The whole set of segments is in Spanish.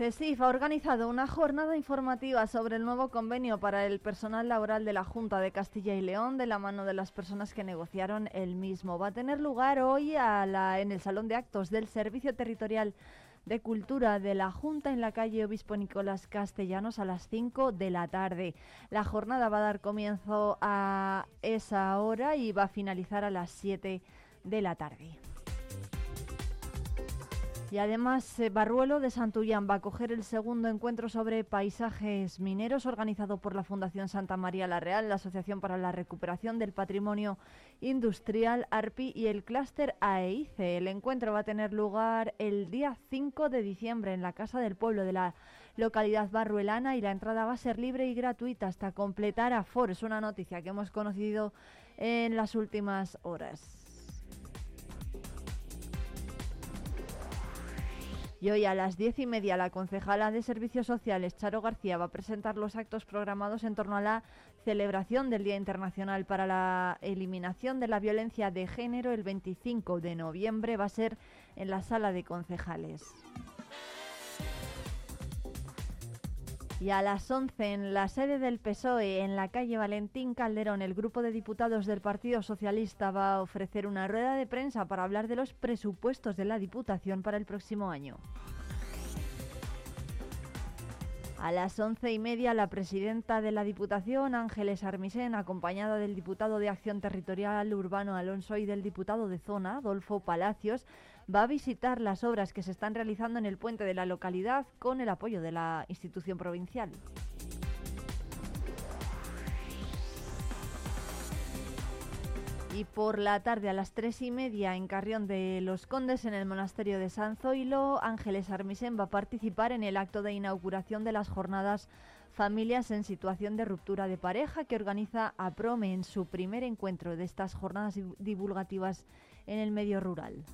CESIF ha organizado una jornada informativa sobre el nuevo convenio para el personal laboral de la Junta de Castilla y León de la mano de las personas que negociaron el mismo. Va a tener lugar hoy en el Salón de Actos del Servicio Territorial de Cultura de la Junta en la calle Obispo Nicolás Castellanos a las 5 de la tarde. La jornada va a dar comienzo a esa hora y va a finalizar a las 7 de la tarde. Y además, eh, Barruelo de Santullán va a coger el segundo encuentro sobre paisajes mineros organizado por la Fundación Santa María la Real, la Asociación para la Recuperación del Patrimonio Industrial ARPI y el clúster AEICE. El encuentro va a tener lugar el día 5 de diciembre en la Casa del Pueblo de la localidad barruelana y la entrada va a ser libre y gratuita hasta completar aforo. Es una noticia que hemos conocido en las últimas horas. Y hoy a las diez y media la concejala de Servicios Sociales, Charo García, va a presentar los actos programados en torno a la celebración del Día Internacional para la Eliminación de la Violencia de Género el 25 de noviembre. Va a ser en la sala de concejales. Y a las 11 en la sede del PSOE, en la calle Valentín Calderón, el grupo de diputados del Partido Socialista va a ofrecer una rueda de prensa para hablar de los presupuestos de la Diputación para el próximo año. A las once y media, la presidenta de la Diputación, Ángeles Armisen, acompañada del diputado de Acción Territorial Urbano Alonso y del diputado de Zona, Adolfo Palacios, va a visitar las obras que se están realizando en el puente de la localidad con el apoyo de la institución provincial. Y por la tarde a las tres y media en Carrión de los Condes, en el monasterio de San Zoilo, Ángeles Armisen va a participar en el acto de inauguración de las jornadas Familias en situación de ruptura de pareja que organiza APROME en su primer encuentro de estas jornadas divulgativas en el medio rural.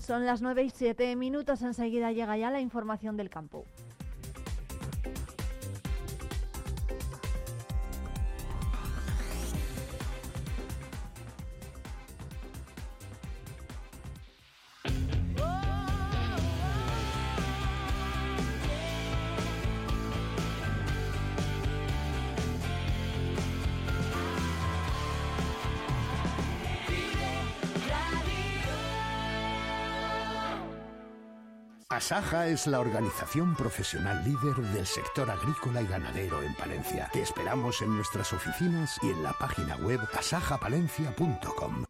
Son las 9 y 7 minutos, enseguida llega ya la información del campo. Asaja es la organización profesional líder del sector agrícola y ganadero en Palencia. Te esperamos en nuestras oficinas y en la página web asajapalencia.com.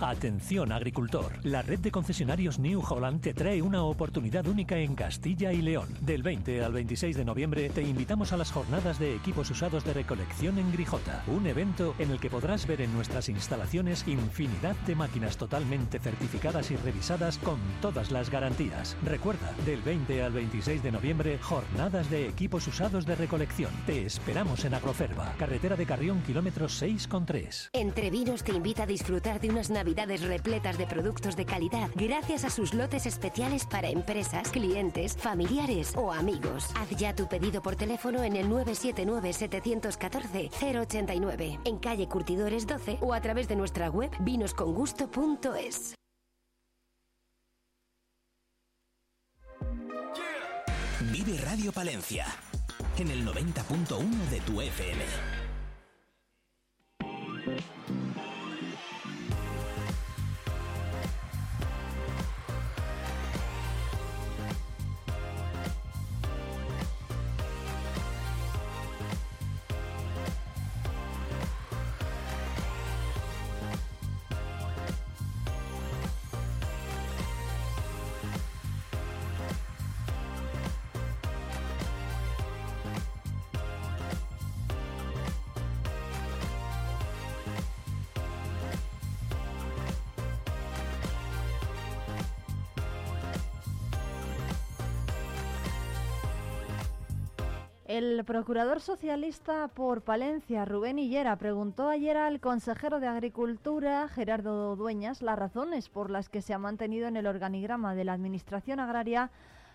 Atención agricultor, la red de concesionarios New Holland te trae una oportunidad única en Castilla y León. Del 20 al 26 de noviembre te invitamos a las jornadas de equipos usados de recolección en Grijota, un evento en el que podrás ver en nuestras instalaciones infinidad de máquinas totalmente certificadas y revisadas con todas las garantías. Recuerda, del 20 al 26 de noviembre, jornadas de equipos usados de recolección. Te esperamos en Agroferva, carretera de Carrión, kilómetros 6,3. Entre Vinos te invita a disfrutar de unas navidades repletas de productos de calidad gracias a sus lotes especiales para empresas, clientes, familiares o amigos. Haz ya tu pedido por teléfono en el 979-714-089, en calle Curtidores 12 o a través de nuestra web vinoscongusto.es. Vive Radio Palencia en el 90.1 de tu FM. El procurador socialista por Palencia, Rubén Hillera, preguntó ayer al consejero de Agricultura, Gerardo Dueñas, las razones por las que se ha mantenido en el organigrama de la Administración Agraria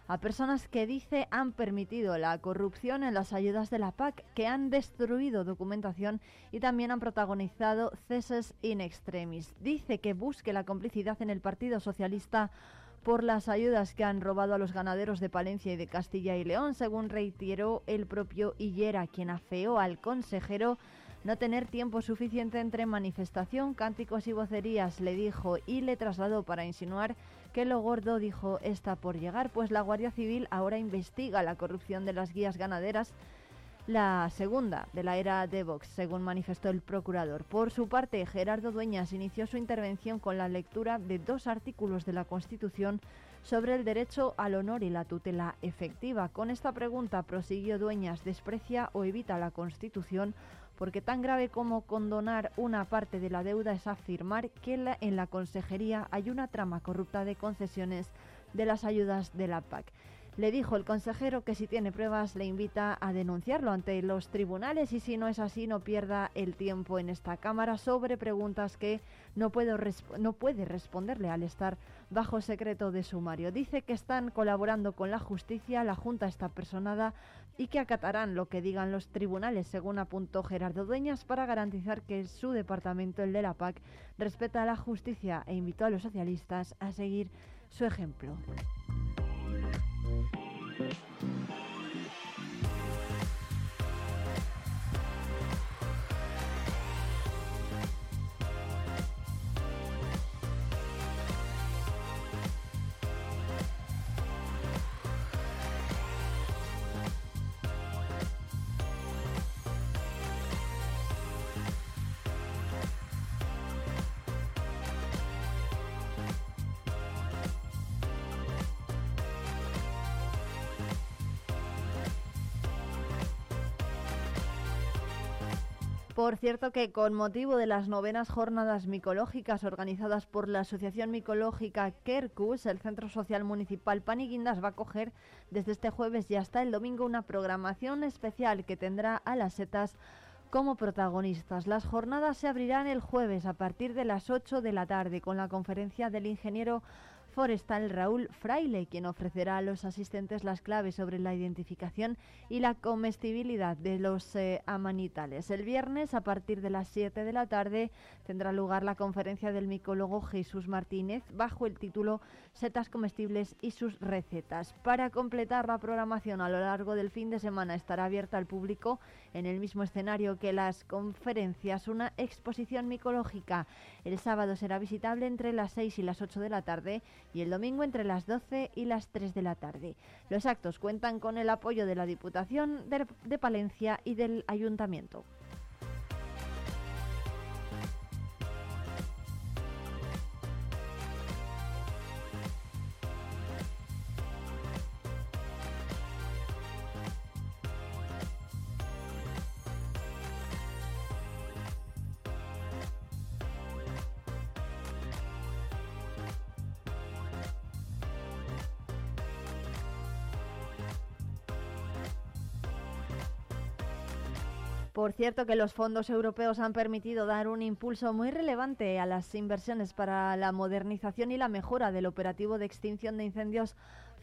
a personas que dice han permitido la corrupción en las ayudas de la PAC, que han destruido documentación y también han protagonizado ceses in extremis. Dice que busque la complicidad en el Partido Socialista por las ayudas que han robado a los ganaderos de Palencia y de Castilla y León, según reiteró el propio Hillera, quien afeó al consejero no tener tiempo suficiente entre manifestación, cánticos y vocerías, le dijo y le trasladó para insinuar que lo gordo, dijo, está por llegar, pues la Guardia Civil ahora investiga la corrupción de las guías ganaderas la segunda de la era de Vox, según manifestó el procurador. Por su parte, Gerardo Dueñas inició su intervención con la lectura de dos artículos de la Constitución sobre el derecho al honor y la tutela efectiva. Con esta pregunta prosiguió Dueñas, ¿desprecia o evita la Constitución? Porque tan grave como condonar una parte de la deuda es afirmar que en la consejería hay una trama corrupta de concesiones de las ayudas de la PAC. Le dijo el consejero que si tiene pruebas le invita a denunciarlo ante los tribunales y si no es así no pierda el tiempo en esta Cámara sobre preguntas que no, puedo no puede responderle al estar bajo secreto de sumario. Dice que están colaborando con la justicia, la Junta está personada y que acatarán lo que digan los tribunales, según apuntó Gerardo Dueñas, para garantizar que su departamento, el de la PAC, respeta la justicia e invitó a los socialistas a seguir su ejemplo. Thank you. Por cierto que con motivo de las novenas jornadas micológicas organizadas por la Asociación Micológica Kerkus, el Centro Social Municipal Paniguindas va a coger desde este jueves y hasta el domingo una programación especial que tendrá a las setas como protagonistas. Las jornadas se abrirán el jueves a partir de las 8 de la tarde con la conferencia del ingeniero forestal Raúl Fraile, quien ofrecerá a los asistentes las claves sobre la identificación y la comestibilidad de los eh, amanitales. El viernes, a partir de las 7 de la tarde, tendrá lugar la conferencia del micólogo Jesús Martínez bajo el título Setas comestibles y sus recetas. Para completar la programación a lo largo del fin de semana estará abierta al público en el mismo escenario que las conferencias una exposición micológica. El sábado será visitable entre las 6 y las 8 de la tarde y el domingo entre las 12 y las 3 de la tarde. Los actos cuentan con el apoyo de la Diputación de, de Palencia y del Ayuntamiento. Por cierto que los fondos europeos han permitido dar un impulso muy relevante a las inversiones para la modernización y la mejora del operativo de extinción de incendios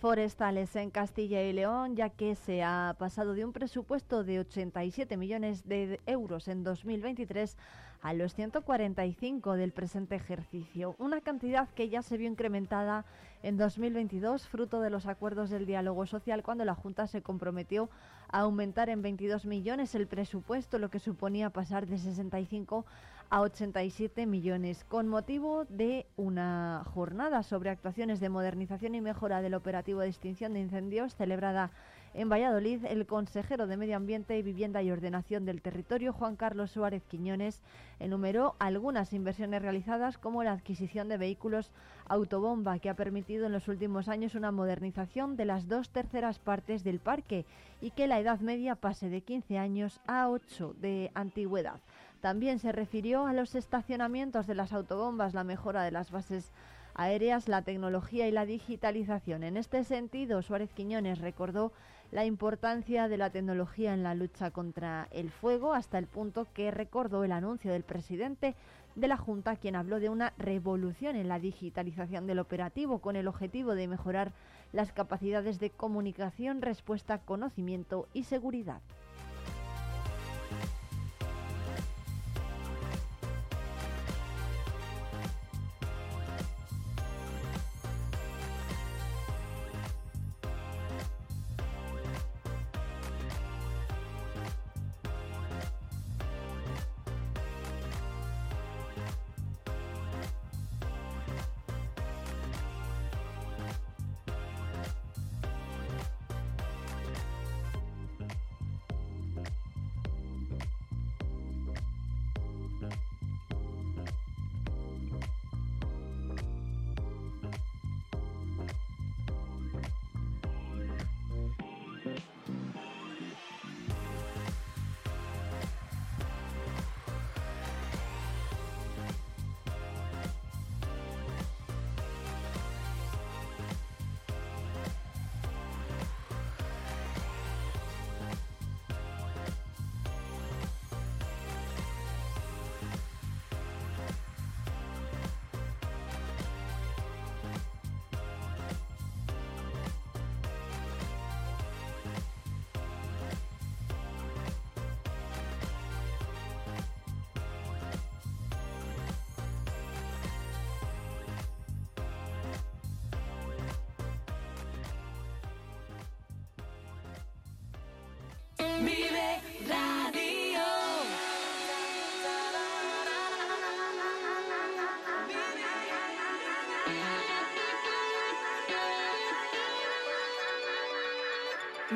forestales en Castilla y León, ya que se ha pasado de un presupuesto de 87 millones de euros en 2023 a los 145 del presente ejercicio, una cantidad que ya se vio incrementada en 2022, fruto de los acuerdos del diálogo social, cuando la Junta se comprometió a aumentar en 22 millones el presupuesto, lo que suponía pasar de 65 a 87 millones, con motivo de una jornada sobre actuaciones de modernización y mejora del operativo de extinción de incendios celebrada en Valladolid, el consejero de Medio Ambiente Vivienda y Ordenación del Territorio, Juan Carlos Suárez Quiñones, enumeró algunas inversiones realizadas como la adquisición de vehículos autobomba que ha permitido en los últimos años una modernización de las dos terceras partes del parque y que la edad media pase de 15 años a 8 de antigüedad. También se refirió a los estacionamientos de las autobombas, la mejora de las bases aéreas, la tecnología y la digitalización. En este sentido, Suárez Quiñones recordó la importancia de la tecnología en la lucha contra el fuego, hasta el punto que recordó el anuncio del presidente de la Junta, quien habló de una revolución en la digitalización del operativo con el objetivo de mejorar las capacidades de comunicación, respuesta, conocimiento y seguridad.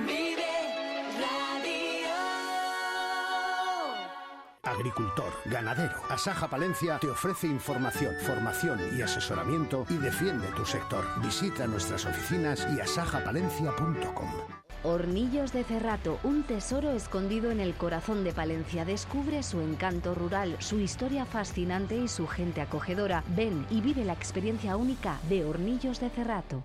Vive Radio. Agricultor, ganadero, Asaja Palencia te ofrece información, formación y asesoramiento y defiende tu sector. Visita nuestras oficinas y asajapalencia.com. Hornillos de Cerrato, un tesoro escondido en el corazón de Palencia. Descubre su encanto rural, su historia fascinante y su gente acogedora. Ven y vive la experiencia única de Hornillos de Cerrato.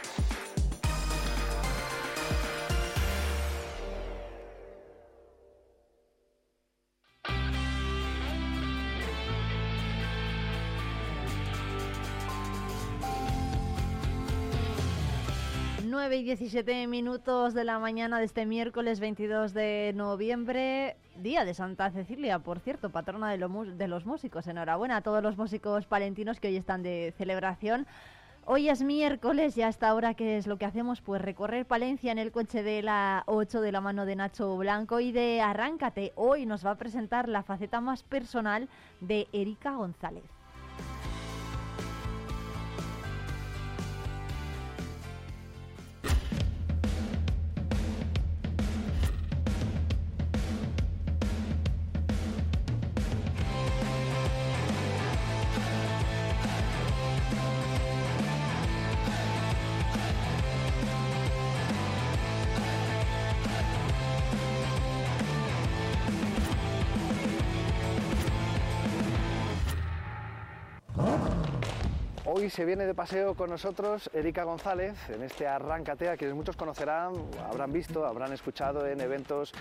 Y 17 minutos de la mañana de este miércoles 22 de noviembre, día de Santa Cecilia, por cierto, patrona de, de los músicos. Enhorabuena a todos los músicos palentinos que hoy están de celebración. Hoy es miércoles y hasta ahora, ¿qué es lo que hacemos? Pues recorrer Palencia en el coche de la 8 de la mano de Nacho Blanco y de Arráncate. Hoy nos va a presentar la faceta más personal de Erika González. Hoy se viene de paseo con nosotros Erika González en este Arráncate, a quienes muchos conocerán, habrán visto, habrán escuchado en eventos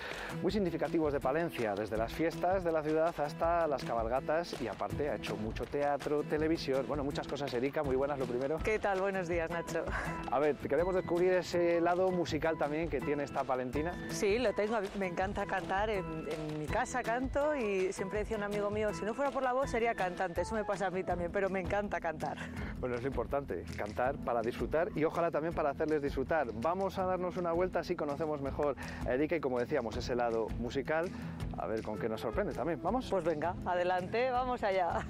muy significativos de Palencia, desde las fiestas de la ciudad hasta las cabalgatas y aparte ha hecho mucho teatro, televisión, bueno, muchas cosas. Erika, muy buenas lo primero. ¿Qué tal? Buenos días, Nacho. A ver, queremos descubrir ese lado musical también que tiene esta palentina. Sí, lo tengo. Me encanta cantar. En, en mi casa canto y siempre decía un amigo mío, si no fuera por la voz sería cantante. Eso me pasa a mí también, pero me encanta cantar. Bueno, es lo importante, cantar para disfrutar y ojalá también para hacerles disfrutar. Vamos a darnos una vuelta así conocemos mejor a Erika y como decíamos, ese lado musical, a ver con qué nos sorprende también. ¿Vamos? Pues venga, adelante, vamos allá.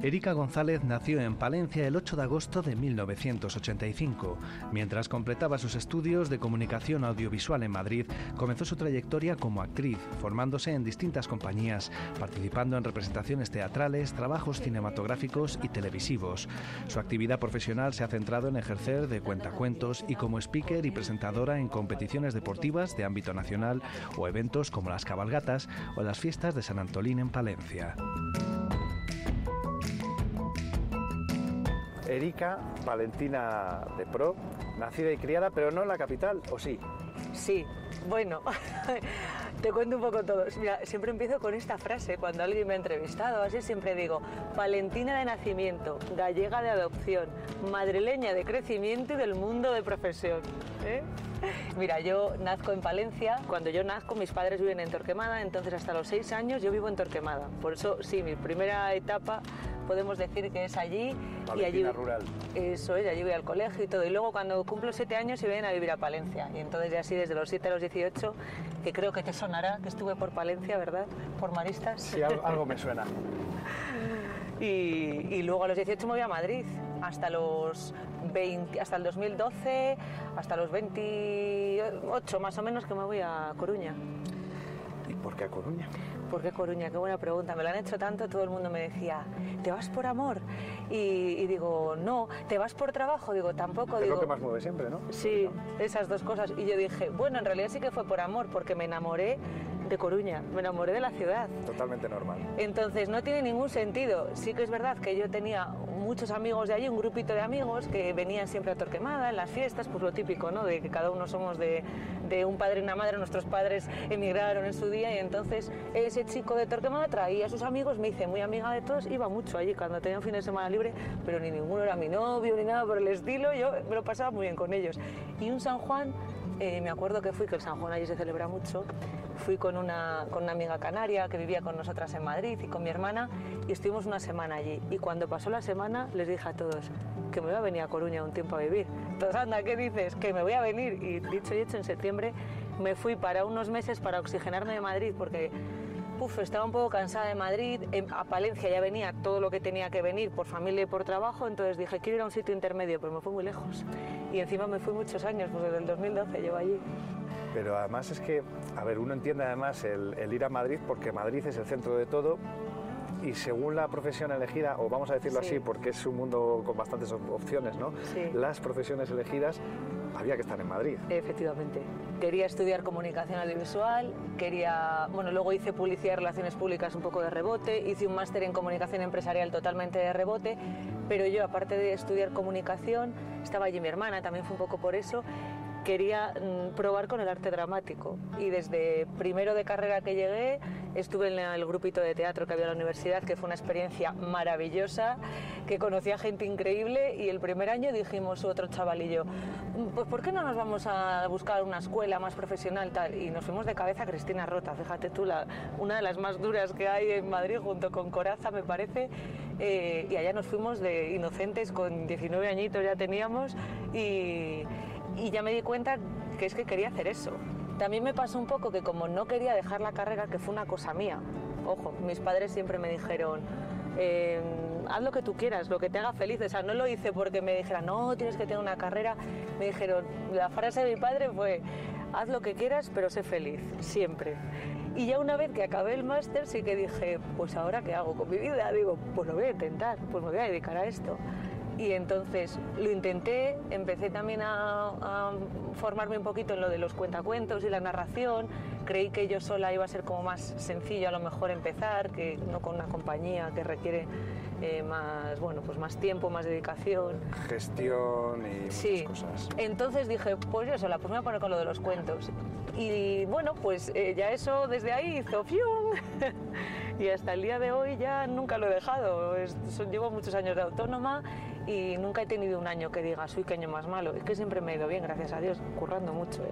Erika González nació en Palencia el 8 de agosto de 1985. Mientras completaba sus estudios de comunicación audiovisual en Madrid, comenzó su trayectoria como actriz, formándose en distintas compañías, participando en representaciones teatrales, trabajos cinematográficos y televisivos. Su actividad profesional se ha centrado en ejercer de cuentacuentos y como speaker y presentadora en competiciones deportivas de ámbito nacional o eventos como las cabalgatas o las fiestas de San Antolín en Palencia. Erika Valentina de Pro, nacida y criada, pero no en la capital, ¿o sí? Sí, bueno, te cuento un poco todo. Mira, siempre empiezo con esta frase. Cuando alguien me ha entrevistado, así siempre digo, Valentina de nacimiento, gallega de adopción, madrileña de crecimiento y del mundo de profesión. ¿eh? Mira, yo nazco en Palencia. Cuando yo nazco, mis padres viven en Torquemada, entonces hasta los seis años yo vivo en Torquemada. Por eso, sí, mi primera etapa podemos decir que es allí y allí Valentina rural. eso es, allí voy al colegio y todo. Y luego cuando cumplo siete años se vienen a vivir a Palencia. Y entonces ya así desde los 7 a los 18, que creo que te sonará que estuve por Palencia, ¿verdad? Por Maristas. Sí, algo, algo me suena. Y, y luego a los 18 me voy a Madrid, hasta los 20, hasta el 2012, hasta los 28 más o menos que me voy a Coruña. ¿Y por qué a Coruña? ¿Por qué Coruña? Qué buena pregunta. Me lo han hecho tanto, todo el mundo me decía, ¿te vas por amor? Y, y digo, no. ¿Te vas por trabajo? Digo, tampoco. Es digo, lo que más mueve siempre, ¿no? Sí, esas dos cosas. Y yo dije, bueno, en realidad sí que fue por amor, porque me enamoré de Coruña, me enamoré de la ciudad. Totalmente normal. Entonces no tiene ningún sentido. Sí que es verdad que yo tenía muchos amigos de allí, un grupito de amigos que venían siempre a Torquemada en las fiestas, pues lo típico, ¿no? De que cada uno somos de, de un padre y una madre, nuestros padres emigraron en su día y entonces ese chico de Torquemada traía a sus amigos, me hice muy amiga de todos, iba mucho allí cuando tenía un fin de semana libre, pero ni ninguno era mi novio ni nada por el estilo, yo me lo pasaba muy bien con ellos. Y un San Juan, eh, me acuerdo que fui, que el San Juan allí se celebra mucho, fui con una, con una amiga canaria que vivía con nosotras en Madrid y con mi hermana y estuvimos una semana allí. Y cuando pasó la semana les dije a todos que me iba a venir a Coruña un tiempo a vivir. Entonces, anda, ¿qué dices? Que me voy a venir. Y dicho y hecho, en septiembre me fui para unos meses para oxigenarme de Madrid porque Uf, estaba un poco cansada de Madrid, en- a Palencia ya venía todo lo que tenía que venir por familia y por trabajo, entonces dije, quiero ir a un sitio intermedio, pero me fui muy lejos. Y encima me fui muchos años, pues desde el 2012 llevo allí. Pero además es que, a ver, uno entiende además el, el ir a Madrid porque Madrid es el centro de todo y según la profesión elegida, o vamos a decirlo Sí. así porque es un mundo con bastantes op- opciones, ¿no? Sí. Las profesiones elegidas había que estar en Madrid. Efectivamente. Quería estudiar comunicación audiovisual, quería, bueno, luego hice publicidad y relaciones públicas un poco de rebote, hice un máster en comunicación empresarial totalmente de rebote, pero yo aparte de estudiar comunicación, estaba allí mi hermana, también fue un poco por eso, quería mm, probar con el arte dramático. Y desde primero de carrera que llegué estuve en el grupito de teatro que había en la universidad, que fue una experiencia maravillosa, que conocí a gente increíble y el primer año dijimos otro chavalillo, "Mm, pues ¿por qué no nos vamos a buscar una escuela más profesional tal? Y nos fuimos de cabeza a Cristina Rota, fíjate tú, la- una de las más duras que hay en Madrid junto con Coraza me parece, eh, y allá nos fuimos de inocentes con 19 añitos ya teníamos y ya me di cuenta que es que quería hacer eso. También me pasó un poco que como no quería dejar la carrera, que fue una cosa mía, ojo, mis padres siempre me dijeron, eh, haz lo que tú quieras, lo que te haga feliz. O sea, no lo hice porque me dijeran, no, tienes que tener una carrera. Me dijeron, la frase de mi padre fue, haz lo que quieras, pero sé feliz, siempre. Y ya una vez que acabé el máster, sí que dije, pues ahora qué hago con mi vida. Digo, pues lo voy a intentar, pues me voy a dedicar a esto. Y entonces lo intenté, empecé también a, a formarme un poquito en lo de los cuentacuentos y la narración. Creí que yo sola iba a ser como más sencillo a lo mejor empezar, que no con una compañía que requiere eh, más, bueno, pues más tiempo, más dedicación. Gestión y Sí. muchas cosas. Entonces dije, pues yo sola, pues me voy a poner con lo de los cuentos. Y bueno, pues eh, ya eso desde ahí hizo ¡fium! Y hasta el día de hoy ya nunca lo he dejado. Es- son- llevo muchos años de autónoma y nunca he tenido un año que diga soy qué año más malo. Es que siempre me ha ido bien, gracias a Dios, currando mucho. ¿eh?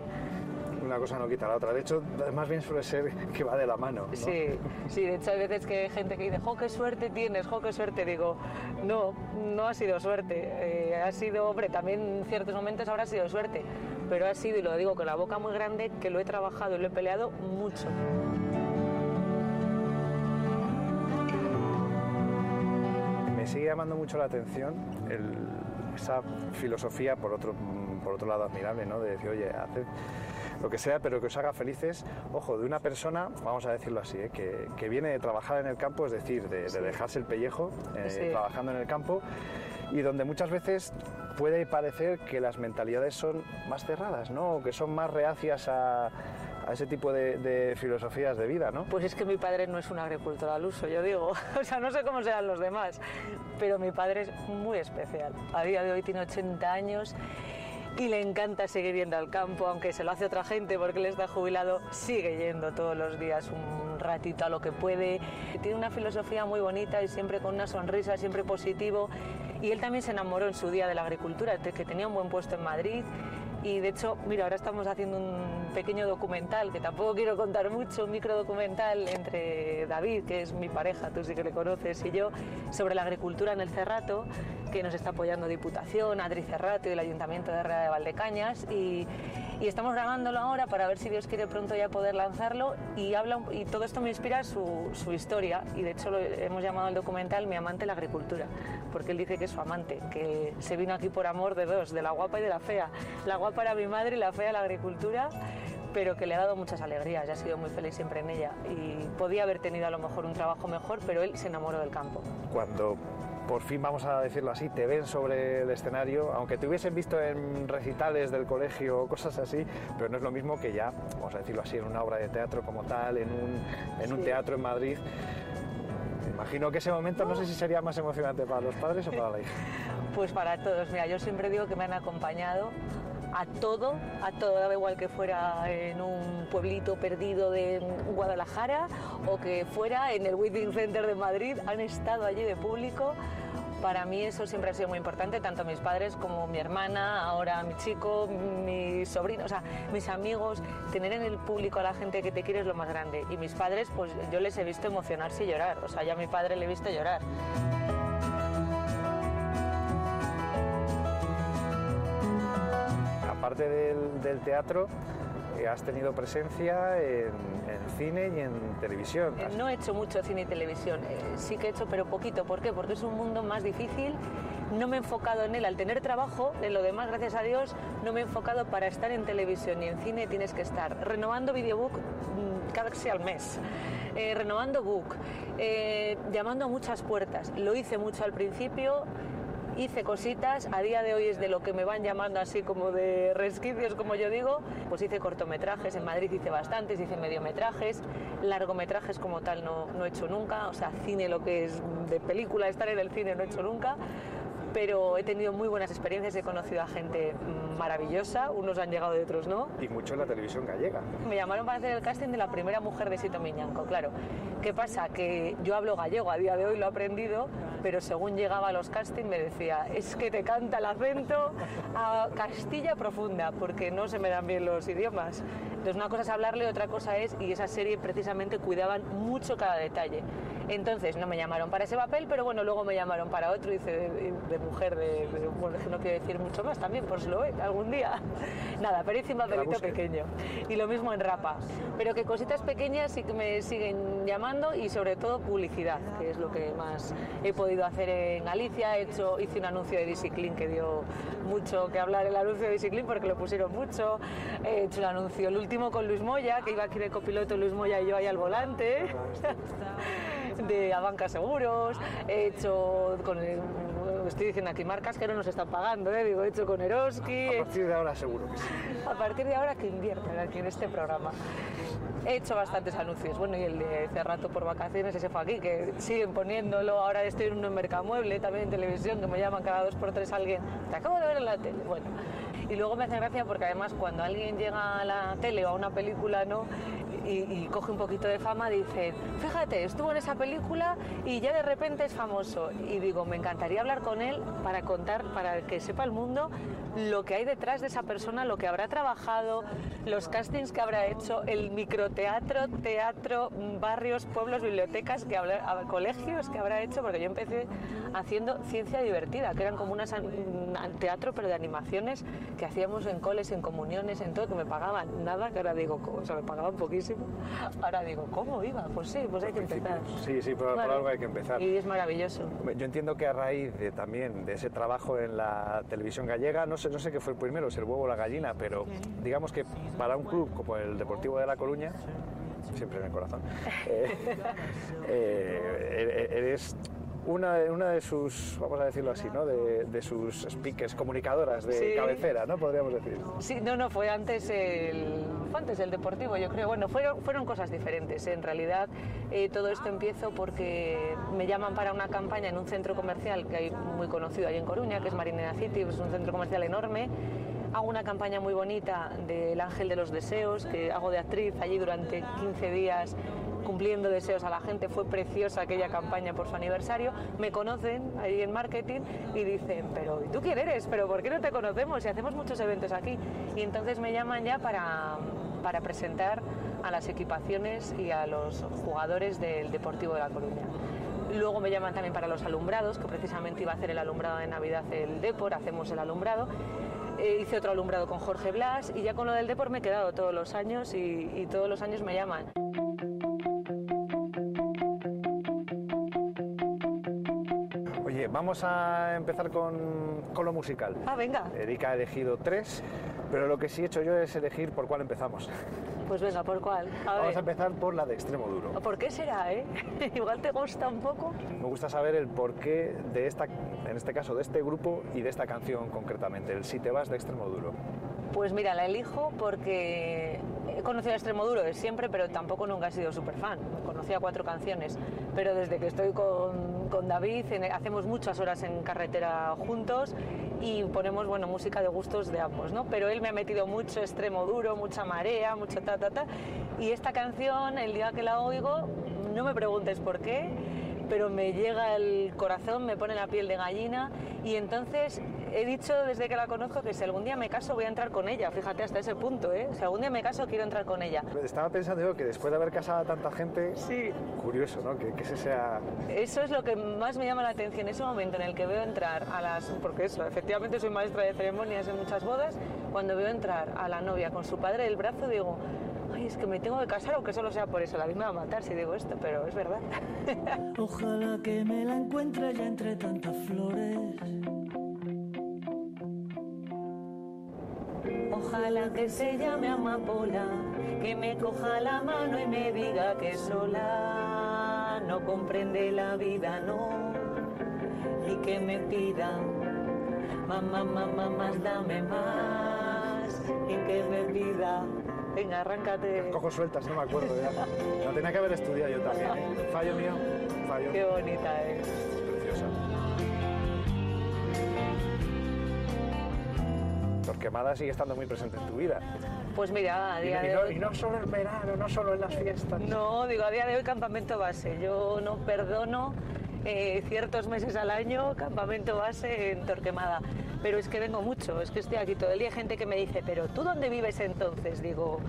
Una cosa no quita la otra. De hecho, más bien suele ser que va de la mano. ¿no? Sí, sí, de hecho hay veces que hay gente que dice, jo, qué suerte tienes, jo, qué suerte. Digo, no, no ha sido suerte. Eh, ha sido, hombre, también en ciertos momentos habrá sido suerte, pero ha sido, y lo digo con la boca muy grande, que lo he trabajado y lo he peleado mucho. Me sigue llamando mucho la atención el- esa filosofía, por otro, por otro lado admirable, ¿no? de decir, oye, haced lo que sea, pero que os haga felices, ojo, de una persona, vamos a decirlo así, ¿eh? que, que viene de trabajar en el campo, es decir, de, de dejarse el pellejo eh, Sí. trabajando en el campo, y donde muchas veces puede parecer que las mentalidades son más cerradas, ¿no? o que son más reacias a, a ese tipo de, de filosofías de vida, ¿no? Pues es que mi padre no es un agricultor al uso, yo digo. O sea, no sé cómo serán los demás, pero mi padre es muy especial. A día de hoy tiene 80 años y le encanta seguir yendo al campo, aunque se lo hace otra gente porque él está jubilado, sigue yendo todos los días un ratito a lo que puede. Tiene una filosofía muy bonita y siempre con una sonrisa, siempre positivo. Y él también se enamoró en su día de la agricultura, que tenía un buen puesto en Madrid y de hecho, mira, ahora estamos haciendo un pequeño documental, que tampoco quiero contar mucho, un micro documental entre David, que es mi pareja, tú sí que le conoces, y yo, sobre la agricultura en el Cerrato, que nos está apoyando Diputación, Adri Cerrato y el Ayuntamiento de Herrera de Valdecañas. Y, estamos grabándolo ahora para ver si Dios quiere pronto ya poder lanzarlo. Y, habla, y todo esto me inspira su, su historia. Y de hecho lo hemos llamado al documental Mi amante la agricultura, porque él dice que es su amante, que se vino aquí por amor de dos, de la guapa y de la fea. La guapa era mi madre y la fea la agricultura pero que le ha dado muchas alegrías y ha sido muy feliz siempre en ella. Y podía haber tenido a lo mejor un trabajo mejor, pero él se enamoró del campo. cuando por fin, vamos a decirlo así, te ven sobre el escenario, aunque te hubiesen visto en recitales del colegio o cosas así, pero no es lo mismo que ya, vamos a decirlo así, en una obra de teatro como tal, en un, en un teatro en Madrid. Imagino que ese momento no sé si sería más emocionante para los padres o para la hija. Pues para todos, mira, yo siempre digo que me han acompañado a todo, a todo, daba igual que fuera en un pueblito perdido de Guadalajara o que fuera en el Withing Center de Madrid, han estado allí de público. Para mí eso siempre ha sido muy importante, tanto mis padres como mi hermana, ahora mi chico, mis sobrinos, o sea, mis amigos, tener en el público a la gente que te quiere es lo más grande. Y mis padres, pues yo les he visto emocionarse y llorar, o sea, ya a mi padre le he visto llorar. Aparte del teatro, has tenido presencia en, cine y en televisión. Eh, No he hecho mucho cine y televisión, eh, sí que he hecho, pero poquito. ¿Por qué? Porque es un mundo más difícil. No me he enfocado en él. Al tener trabajo, en lo demás, gracias a Dios, no me he enfocado para estar en televisión y en cine tienes que estar renovando videobook mm, casi al mes. eh, renovando book, llamando a muchas puertas. Lo hice mucho al principio, hice cositas, a día de hoy es de lo que me van llamando así como de resquicios, como yo digo, pues hice cortometrajes, en Madrid hice bastantes, hice mediometrajes, largometrajes como tal no, no he hecho nunca, o sea, cine lo que es de película, estar en el cine no he hecho nunca, pero he tenido muy buenas experiencias, he conocido a gente maravillosa, unos han llegado y otros no, Y mucho en la televisión gallega. me llamaron para hacer el casting de la primera mujer de Sito Miñanco, claro. ¿Qué pasa? Que yo hablo gallego, a día de hoy lo he aprendido, pero según llegaba a los castings me decía, es que te canta el acento a Castilla profunda, porque no se me dan bien los idiomas. Entonces una cosa es hablarle, otra cosa es, y esa serie precisamente cuidaban mucho cada detalle. Entonces no me llamaron para ese papel, pero bueno, luego me llamaron para otro, hice de, de mujer, de, bueno, no quiero decir mucho más también, por si lo ve algún día. Nada, pero hice un papelito pequeño. Y lo mismo en Rapa. Pero que cositas pequeñas sí que me siguen llamando y sobre todo publicidad, que es lo que más he podido hacer en Galicia. He hecho, hice un anuncio de Discipline que dio mucho que hablar el anuncio de Discipline porque lo pusieron mucho. He hecho un anuncio, el último con Luis Moya, que iba aquí de copiloto Luis Moya y yo ahí al volante. de Abanca Seguros, he hecho con el- estoy diciendo aquí marcas que no nos están pagando, ¿eh? digo, he hecho con Eroski. A partir de ahora seguro que sí. A partir de ahora que inviertan aquí en este programa. He hecho bastantes anuncios, bueno, y el de hace rato por vacaciones, ese fue aquí, que siguen poniéndolo. Ahora estoy en un mercamueble, también en televisión, que me llaman cada dos por tres alguien. Te acabo de ver en la tele. Bueno, y luego me hace gracia porque además cuando alguien llega a la tele o a una película, ¿no? Y, y coge un poquito de fama, dice, fíjate, estuvo en esa película y ya de repente es famoso. Y digo, me encantaría hablar con él para contar, para que sepa el mundo lo que hay detrás de esa persona, lo que habrá trabajado, los castings que habrá hecho, el microteatro, teatro, barrios, pueblos, bibliotecas, que habrá, a- colegios que habrá hecho, porque yo empecé haciendo ciencia divertida, que eran como un teatro, pero de animaciones que hacíamos en coles, en comuniones, en todo, que me pagaban nada, que ahora digo, o sea, me pagaban poquísimo. Ahora digo, ¿cómo iba? Pues sí, pues hay que empezar. Sí, sí, por, por Claro. algo hay que empezar. Y es maravilloso. Yo entiendo que a raíz de, también de ese trabajo en la televisión gallega, no sé, no sé qué fue primero, si el huevo o la gallina, pero digamos que para un club como el Deportivo de La Coruña, siempre en el corazón, eh, eh, eres una, una de sus, vamos a decirlo así, ¿no? de, de sus speakers, comunicadoras de Sí. cabecera, ¿no? Podríamos decir. Sí, no, no, fue antes el, fue antes el deportivo, yo creo. Bueno, fueron, fueron cosas diferentes. En realidad, eh, todo esto empiezo porque me llaman para una campaña en un centro comercial que hay muy conocido ahí en Coruña, que es Marinera City, es un centro comercial enorme. Hago una campaña muy bonita del Ángel de los Deseos, que hago de actriz allí durante 15 días cumpliendo deseos a la gente. Fue preciosa aquella campaña por su aniversario. Me conocen ahí en marketing y dicen, pero ¿y tú quién eres? ¿Pero por qué no te conocemos? Si hacemos muchos eventos aquí. Y entonces me llaman ya para, para presentar a las equipaciones y a los jugadores del Deportivo de La Coruña. Luego me llaman también para los alumbrados, que precisamente iba a hacer el alumbrado de Navidad el Depor, hacemos el alumbrado. Eh, hice otro alumbrado con Jorge Blas y ya con lo del Depor me he quedado todos los años y, y todos los años me llaman. Vamos a empezar con, con lo musical. Ah, venga. Erika ha elegido tres, pero lo que sí he hecho yo es elegir por cuál empezamos. Pues venga, ¿por cuál? A Vamos ver. a empezar por la de extremo duro. ¿Por qué será, eh? Igual te gusta un poco. Me gusta saber el porqué de esta, en este caso, de este grupo y de esta canción concretamente, el Si te vas de extremo duro. Pues mira, la elijo porque he conocido a Extremoduro de siempre, pero tampoco nunca he sido súper fan. Conocía cuatro canciones, pero desde que estoy con, con David hacemos muchas horas en carretera juntos y ponemos bueno, música de gustos de ambos, ¿no? Pero él me ha metido mucho Extremoduro, mucha marea, mucho ta, ta, ta. Y esta canción, el día que la oigo, no me preguntes por qué, pero me llega el corazón, me pone la piel de gallina y entonces he dicho desde que la conozco que si algún día me caso voy a entrar con ella, fíjate hasta ese punto, ¿eh? Si algún día me caso quiero entrar con ella. Estaba pensando yo que después de haber casado a tanta gente, sí. curioso, ¿no? Que, que ese sea... Eso es lo que más me llama la atención, ese momento en el que veo entrar a las... Porque eso, efectivamente soy maestra de ceremonias en muchas bodas, cuando veo entrar a la novia con su padre del brazo digo, ay, es que me tengo que casar aunque solo sea por eso, la vida me va a matar si digo esto, pero es verdad. Ojalá que me la encuentre ya entre tantas flores. Ojalá que se llame amapola, que me coja la mano y me diga que sola no comprende la vida, no, y que me pida, mamá, mamá, más dame más, y que me pida, venga, arráncate. Cojo sueltas, no me acuerdo ya. La tenía que haber estudiado yo también. ¿eh? Fallo mío, fallo. Qué bonita es. Preciosa. Torquemada sigue estando muy presente en tu vida. Pues mira, a día y de no, hoy... y no solo en verano, no solo en las fiestas. No, digo, a día de hoy campamento base. Yo no perdono eh, ciertos meses al año campamento base en Torquemada. Pero es que vengo mucho, es que estoy aquí todo el día. Hay gente que me dice, pero ¿tú dónde vives entonces? Digo,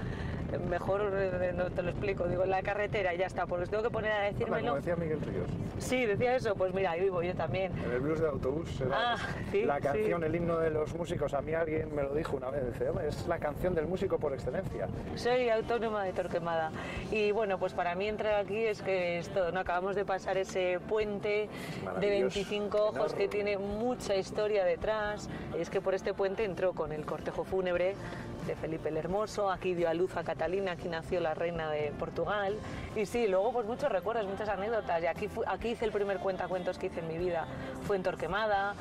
mejor eh, no te lo explico. Digo, en la carretera y ya está, porque os tengo que poner a Anda, decírmelo. como decía Miguel Ríos. Sí, decía eso, pues mira, ahí vivo yo también. En el blues de autobús Ah, sí, la sí. canción, el himno de los músicos. A mí alguien me lo dijo una vez. Dice, "Hombre, es la canción del músico por excelencia. Soy autónoma de Torquemada. Y bueno, pues para mí entrar aquí es que es todo. ¿no? Acabamos de pasar ese puente de Maravilloso, 25 ojos que tiene mucha historia detrás. Es que por este puente entró con el cortejo fúnebre de Felipe el Hermoso, aquí dio a luz a Catalina, aquí nació la reina de Portugal. Y sí, luego pues muchos recuerdos, muchas anécdotas. Y aquí, aquí hice el primer cuentacuentos que hice en mi vida, fue en Torquemada.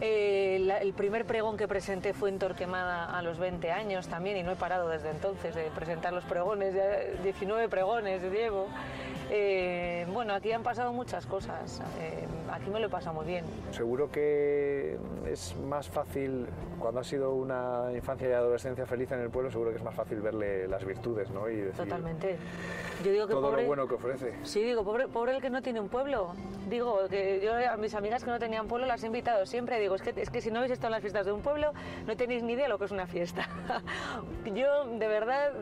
Eh, la- el primer pregón que presenté fue en Torquemada a los 20 años también y no he parado desde entonces de presentar los pregones, ya 19 pregones llevo. Eh, bueno, aquí han pasado muchas cosas, eh, aquí me lo he pasado muy bien. Seguro que es más fácil, cuando ha sido una infancia y adolescencia feliz en el pueblo, seguro que es más fácil verle las virtudes, ¿no? Y decir Totalmente. Yo digo que todo pobre, lo bueno que ofrece. Sí, digo, pobre, pobre el que no tiene un pueblo. Digo, que yo a mis amigas que no tenían pueblo las he invitado siempre. Digo, es que, si no habéis estado en las fiestas de un pueblo, no tenéis ni idea de lo que es una fiesta. yo, de verdad,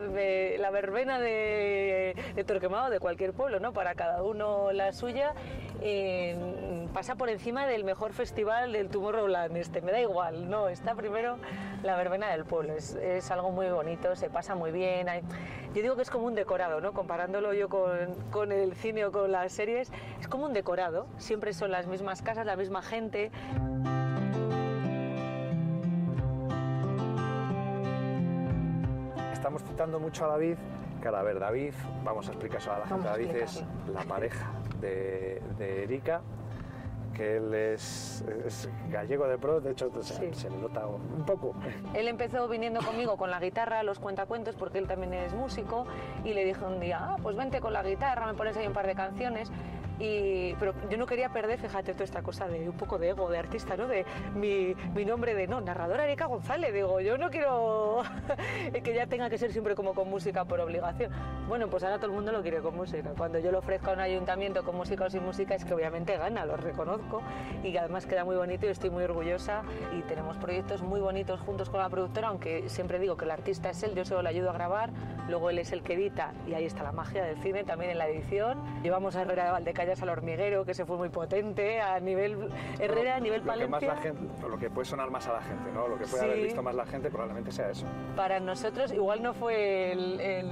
la verbena de, de Torquemada o de cualquier pueblo, ¿no? Para cada uno la suya, eh, pasa por encima del mejor festival del Tomorrowland. Este, me da igual, no, está primero la verbena del pueblo. Es, algo muy bonito, se pasa muy bien. yo digo que es como un decorado, ¿no? Comparándolo yo con, con el cine o con las series, es como un decorado. Siempre son las mismas casas, la misma gente. Estamos citando mucho a David, que a ver, David, vamos a explicar eso a la gente. Vamos David es la pareja de, de Erika, que él es, es gallego de pro, de hecho se, se le nota un poco. Él empezó viniendo conmigo con la guitarra, los cuentacuentos, porque él también es músico, y le dije un día, ah, pues vente con la guitarra, me pones ahí un par de canciones. Y, pero yo no quería perder, fíjate, toda esta cosa de un poco de ego, de artista, ¿no? De mi, mi nombre de, no, narradora Erika González. Digo, yo no quiero que ya tenga que ser siempre como con música por obligación. Bueno, pues ahora todo el mundo lo quiere con música. Cuando yo lo ofrezco a un ayuntamiento con música o sin música, es que obviamente gana, lo reconozco. Y además queda muy bonito y estoy muy orgullosa. Y tenemos proyectos muy bonitos juntos con la productora, aunque siempre digo que el artista es él, yo solo le ayudo a grabar, luego él es el que edita y ahí está la magia del cine también en la edición. Llevamos a Herrera de Valdecallas al hormiguero, que se fue muy potente, a nivel Herrera, a nivel lo que, más la gente, lo que puede sonar más a la gente, ¿no? Lo que puede Sí. haber visto más la gente probablemente sea eso. Para nosotros igual no fue el, el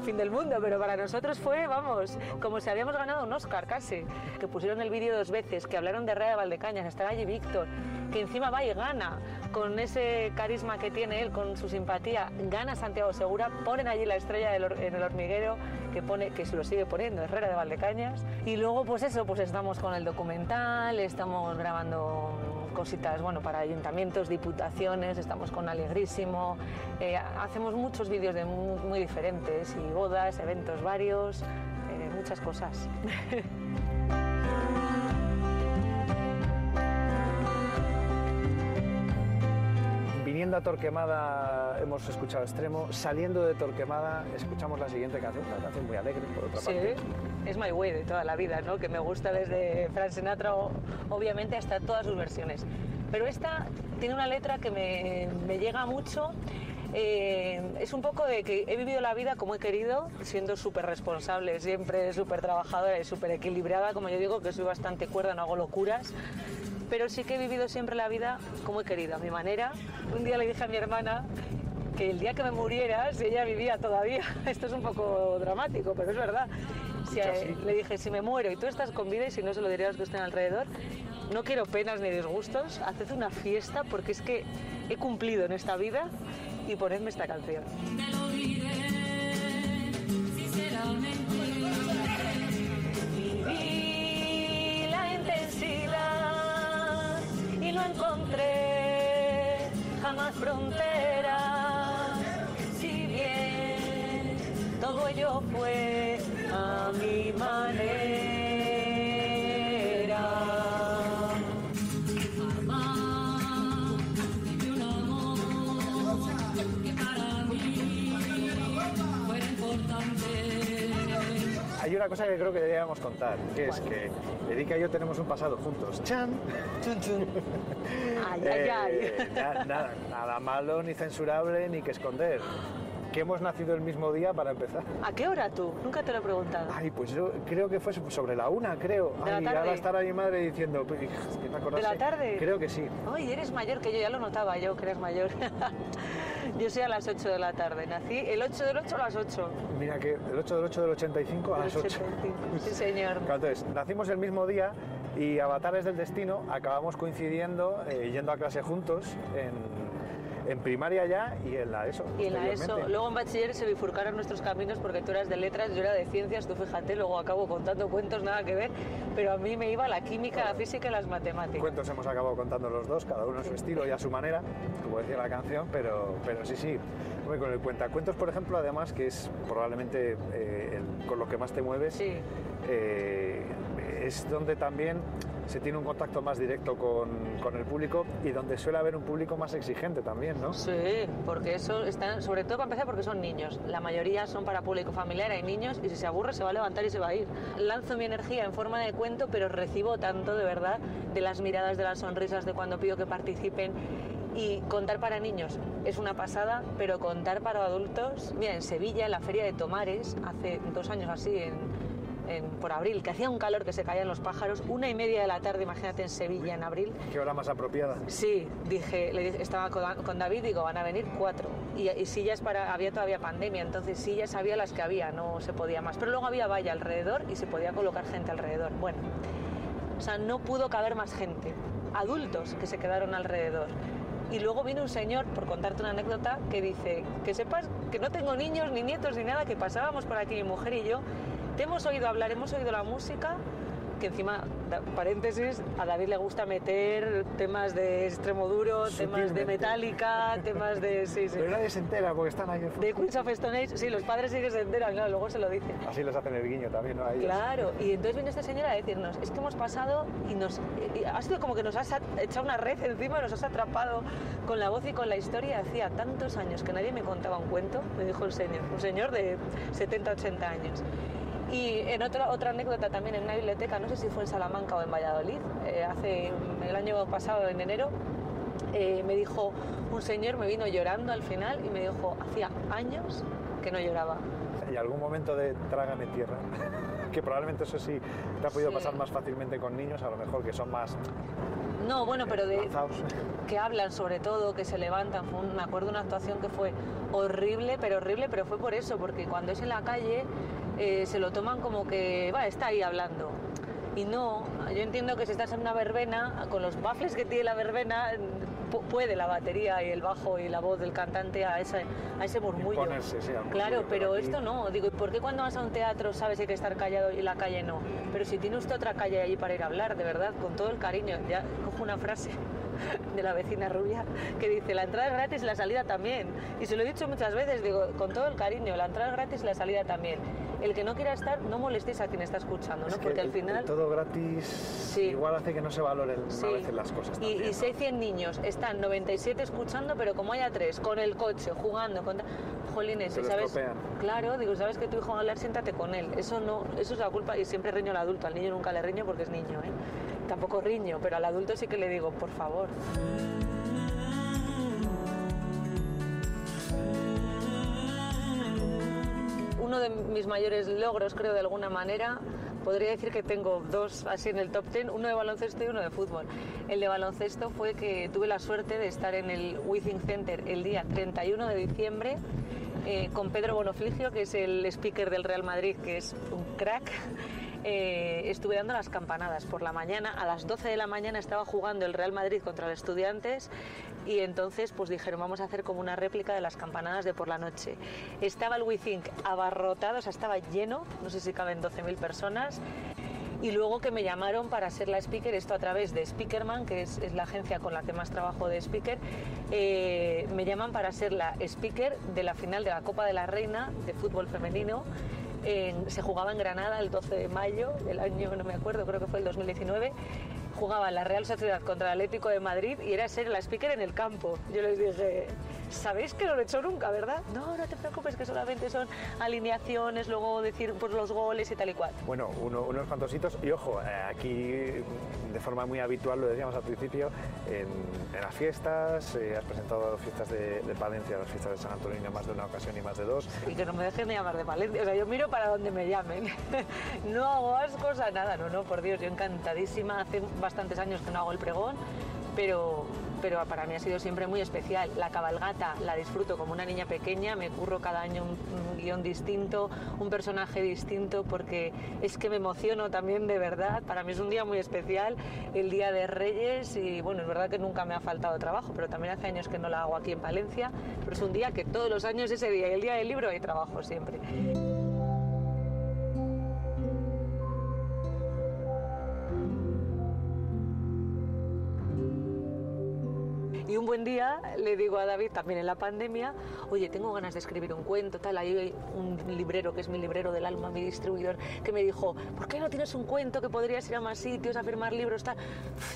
fin del mundo, pero para nosotros fue, vamos, como si habíamos ganado un Oscar casi. Que pusieron el vídeo dos veces, que hablaron de Herrera de Valdecañas, estaba allí Víctor, que encima va y gana, con ese carisma que tiene él, con su simpatía, gana Santiago Segura, ponen allí la estrella en el hormiguero, que, pone, que se lo sigue poniendo, Herrera de Valdecañas. Y luego pues eso, pues estamos con el documental, estamos grabando cositas bueno, para ayuntamientos, diputaciones, estamos con Alegrísimo, eh, hacemos muchos vídeos de muy, diferentes y bodas, eventos varios, eh, muchas cosas. Viniendo a Torquemada hemos escuchado Extremo, saliendo de Torquemada escuchamos la siguiente canción, una canción muy alegre por otra Sí, parte. es My Way de toda la vida, ¿no? que me gusta desde Frank Sinatra, obviamente, hasta todas sus versiones. Pero esta tiene una letra que me, me llega mucho. Eh, es un poco de que he vivido la vida como he querido, siendo súper responsable, siempre súper trabajadora y súper equilibrada, como yo digo, que soy bastante cuerda, no hago locuras. Pero sí que he vivido siempre la vida como he querido, a mi manera. Un día le dije a mi hermana que el día que me muriera, si ella vivía todavía, esto es un poco dramático, pero es verdad. Si a- le dije, si me muero y tú estás con vida y si no se lo los que estén alrededor, no quiero penas ni disgustos, haced una fiesta porque es que he cumplido en esta vida y ponedme esta canción. Viví la intensidad y no encontré jamás fronteras. Si bien todo ello fue a mi manera. Una cosa que creo que deberíamos contar, que es que Erika y yo tenemos un pasado juntos. ¡Chan! Chun, chun. Ay, ay, Eh, ay. na- nada, nada malo, ni censurable, ni que esconder. Que hemos nacido el mismo día para empezar. ¿A qué hora tú? Nunca te lo he preguntado. Ay, pues yo creo que fue sobre la una, creo. ¿De la Ay, tarde? ahora estará mi madre diciendo, "Pues, ¿que me ¿De acordase?". la tarde? Creo que sí. Ay, eres mayor que yo, ya lo notaba yo que eres mayor. yo soy a las 8 de la tarde, nací el 8 del 8 a las 8. Mira que el 8 del 8 del 85 a las 8. Sí, señor. Entonces, nacimos el mismo día, Y avatares del destino acabamos coincidiendo, eh, yendo a clase juntos en, en primaria ya y en la ESO. Y en la ESO, luego en bachiller se bifurcaron nuestros caminos porque tú eras de letras, yo era de ciencias, tú fíjate, luego acabo contando cuentos, nada que ver, pero a mí me iba la química, la física y las matemáticas. Cuentos hemos acabado contando los dos, cada uno a su estilo y a su manera, como decía la canción, pero, pero sí, sí. Con el cuentacuentos, por ejemplo, además, que es probablemente eh, el- con lo que más te mueves, eh, es donde también se tiene un contacto más directo con, con el público y donde suele haber un público más exigente también, ¿no? Sí, porque eso están, sobre todo para empezar porque son niños. La mayoría son para público familiar, hay niños y si se aburre se va a levantar y se va a ir. Lanzo mi energía en forma de cuento, pero recibo tanto de verdad de las miradas, de las sonrisas, de cuando pido que participen. Y contar para niños es una pasada, pero contar para adultos, mira, en Sevilla, en la feria de Tomares, hace dos años así, en, en- por abril, que hacía un calor que se caían los pájaros, una y media de la tarde, imagínate en Sevilla en abril, ¿Qué hora más apropiada? Sí, dije, le dije- estaba con, con David, digo, van a venir cuatro. Y, y sillas para, había todavía pandemia, entonces sillas había las que había, no se podía más. Pero luego había valla alrededor y se podía colocar gente alrededor. Bueno, o sea, no pudo caber más gente, adultos que se quedaron alrededor. Y luego vino un señor, por contarte una anécdota, que dice, que sepas que no tengo niños, ni nietos, ni nada, que pasábamos por aquí mi mujer y yo, te hemos oído hablar, hemos oído la música, que encima, da- paréntesis, a David le gusta meter temas de extremo duro, temas de metálica, temas de... Sí, sí. Pero nadie se entera porque están ahí. De Queens of Stone Age, sí, los padres sí que se enteran, claro, luego se lo dicen. Así les hacen el guiño también, ¿no? A ellos. Claro, y entonces viene esta señora a decirnos, es que hemos pasado y nos y ha sido como que nos has echado una red encima, nos has atrapado con la voz y con la historia. Hacía tantos años que nadie me contaba un cuento, me dijo el señor, un señor de 70, 80 años. Y en otra, otra anécdota también en una biblioteca, no sé si fue en Salamanca o en Valladolid, eh, hace el año pasado, en enero, eh, me dijo un señor, me vino llorando al final y me dijo, hacía años que no lloraba. Y algún momento de trágame tierra. que probablemente eso sí te ha podido Sí. pasar más fácilmente con niños, a lo mejor que son más No, bueno, pero de, lanzados. que hablan sobre todo, que se levantan. Fue un- me acuerdo una actuación que fue horrible, pero horrible, pero fue por eso, porque cuando es en la calle eh, se lo toman como que, va, está ahí hablando. Y no, yo entiendo que si estás en una verbena, con los baffles que tiene la verbena, puede la batería y el bajo y la voz del cantante a ese, a ese murmullo. Imponerse, sí, Claro, pero aquí- esto no. Digo, ¿y por qué cuando vas a un teatro sabes que hay que estar callado y la calle no? Pero si tiene usted otra calle allí para ir a hablar, de verdad, con todo el cariño. Ya cojo una frase de la vecina rubia que dice, la entrada es gratis y la salida también. Y se lo he dicho muchas veces, digo, con todo el cariño, la entrada es gratis y la salida también. El que no quiera estar, no molestéis a quien está escuchando, ¿no? Es que Porque al final... el todo gratis igual hace que no se valoren Sí. a veces las cosas. Y, también, y ¿no? si hay 100 niños, están 97 escuchando, pero como haya tres, con el coche, jugando, con... Jolines, Se ¿sabes? estropean. Claro, digo, ¿sabes que tu hijo va a hablar? Siéntate con él. Eso no, eso es la culpa, y siempre riño al adulto, al niño nunca le riño porque es niño, ¿eh? Tampoco riño, pero al adulto sí que le digo, por favor. Uno de mis mayores logros, creo, de alguna manera, podría decir que tengo dos así en el top ten, uno de baloncesto y uno de fútbol. El de baloncesto fue que tuve la suerte de estar en el Withing Center el día 31 de diciembre eh, con Pedro Bonofligio, que es el speaker del Real Madrid, que es un crack. Eh, estuve dando las campanadas por la mañana, a las 12 de la mañana estaba jugando el Real Madrid contra los estudiantes y entonces pues dijeron vamos a hacer como una réplica de las campanadas de por la noche. Estaba el WeThink abarrotado, o sea, estaba lleno, no sé si caben 12.000 personas. Y luego que me llamaron para ser la speaker, esto a través de Speakerman, que es, la agencia con la que más trabajo de speaker, eh, me llaman para ser la speaker de la final de la Copa de la Reina de fútbol femenino. En- se jugaba en Granada el 12 de mayo del año, no me acuerdo, creo que fue el 2019. Jugaba la Real Sociedad contra el Atlético de Madrid y era ser la speaker en el campo. Yo les dije, ¿sabéis que no lo he hecho nunca, verdad? No, no te preocupes, que solamente son alineaciones, luego decir pues, los goles y tal y cual. Bueno, uno- unos cuantos hitos. Y ojo, eh, aquí de forma muy habitual, lo decíamos al principio, en, en las fiestas, eh, has presentado fiestas de, de Palencia, las fiestas de San Antonio en más de una ocasión y más de dos. y que no me dejen ni llamar de Valencia. O sea, yo miro para donde me llamen. no hago ascos a nada, no, no, por Dios, yo encantadísima. Hace bastantes años que no hago el pregón, pero pero para mí ha sido siempre muy especial. La cabalgata la disfruto como una niña pequeña, me curro cada año un, un guion distinto, un personaje distinto, porque es que me emociono también de verdad. Para mí es un día muy especial, el Día de Reyes, y bueno, es verdad que nunca me ha faltado trabajo, pero también hace años que no lo hago aquí en Palencia, pero es un día que todos los años ese día el día del libro hay trabajo siempre. Un buen día le digo a David, también en la pandemia, oye, tengo ganas de escribir un cuento, tal. Hay un librero, que es mi librero del alma, mi distribuidor, que me dijo, ¿por qué no tienes un cuento que podrías ir a más sitios a firmar libros, tal?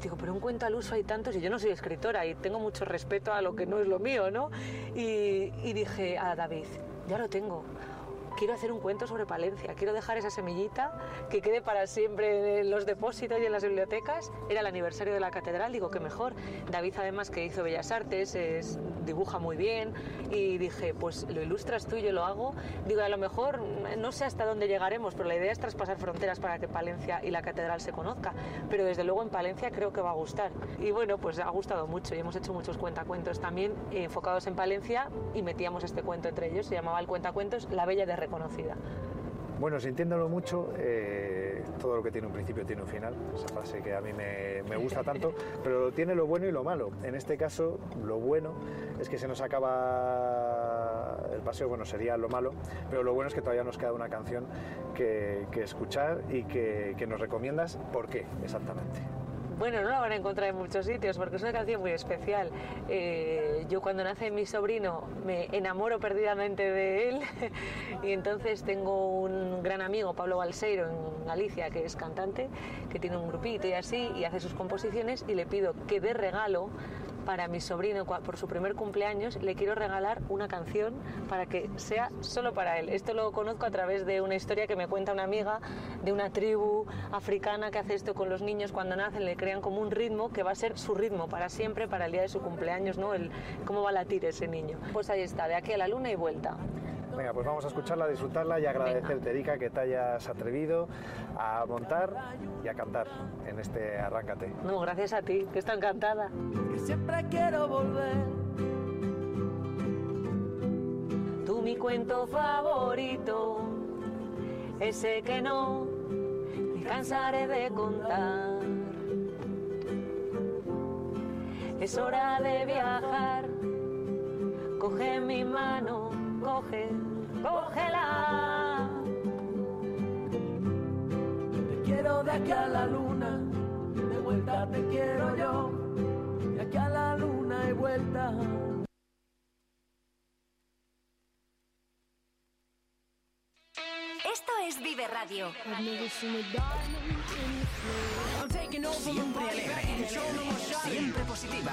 Digo, pero un cuento al uso hay tantos y yo no soy escritora y tengo mucho respeto a lo que no es lo mío, ¿no? Y dije a David, ya lo tengo quiero hacer un cuento sobre Palencia, quiero dejar esa semillita que quede para siempre en los depósitos y en las bibliotecas. Era el aniversario de la catedral, digo que mejor. David además que hizo Bellas Artes, es, dibuja muy bien y dije, pues lo ilustras tú yo lo hago. Digo, a lo mejor no sé hasta dónde llegaremos, pero la idea es traspasar fronteras para que Palencia y la catedral se conozca. Pero desde luego en Palencia creo que va a gustar. Y bueno, pues ha gustado mucho y hemos hecho muchos cuentacuentos también enfocados en Palencia y metíamos este cuento entre ellos. Se llamaba el cuentacuentos La Bella de reconocida. Bueno, sintiéndolo mucho, eh, todo lo que tiene un principio tiene un final, esa frase que a mí me, me gusta tanto, pero tiene lo bueno y lo malo. En este caso, lo bueno es que se nos acaba el paseo, bueno, sería lo malo, pero lo bueno es que todavía nos queda una canción que, que escuchar y que, que nos recomiendas. ¿Por qué exactamente? Bueno, no la van a encontrar en muchos sitios porque es una canción muy especial. Eh, yo cuando nace mi sobrino me enamoro perdidamente de él y entonces tengo un gran amigo, Pablo Balseiro, en Galicia, que es cantante, que tiene un grupito y así, y hace sus composiciones y le pido que de regalo para mi sobrino por su primer cumpleaños le quiero regalar una canción para que sea solo para él. Esto lo conozco a través de una historia que me cuenta una amiga de una tribu africana que hace esto con los niños cuando nacen, le crean como un ritmo que va a ser su ritmo para siempre, para el día de su cumpleaños, ¿no? El, cómo va a latir ese niño. Pues ahí está, de aquí a la luna y vuelta. Venga, pues vamos a escucharla, disfrutarla y agradecerte, Erika, que te hayas atrevido a montar y a cantar en este Arráncate. No, gracias a ti, que está encantada. que siempre quiero volver. Tú mi cuento favorito, ese que no me cansaré de contar. Es hora de viajar, coge mi mano, coge, cógela. Te quiero de aquí a la luna, de vuelta te quiero yo, de aquí a la luna y vuelta. Esto es Vive Radio. Siempre alegre. Siempre positiva.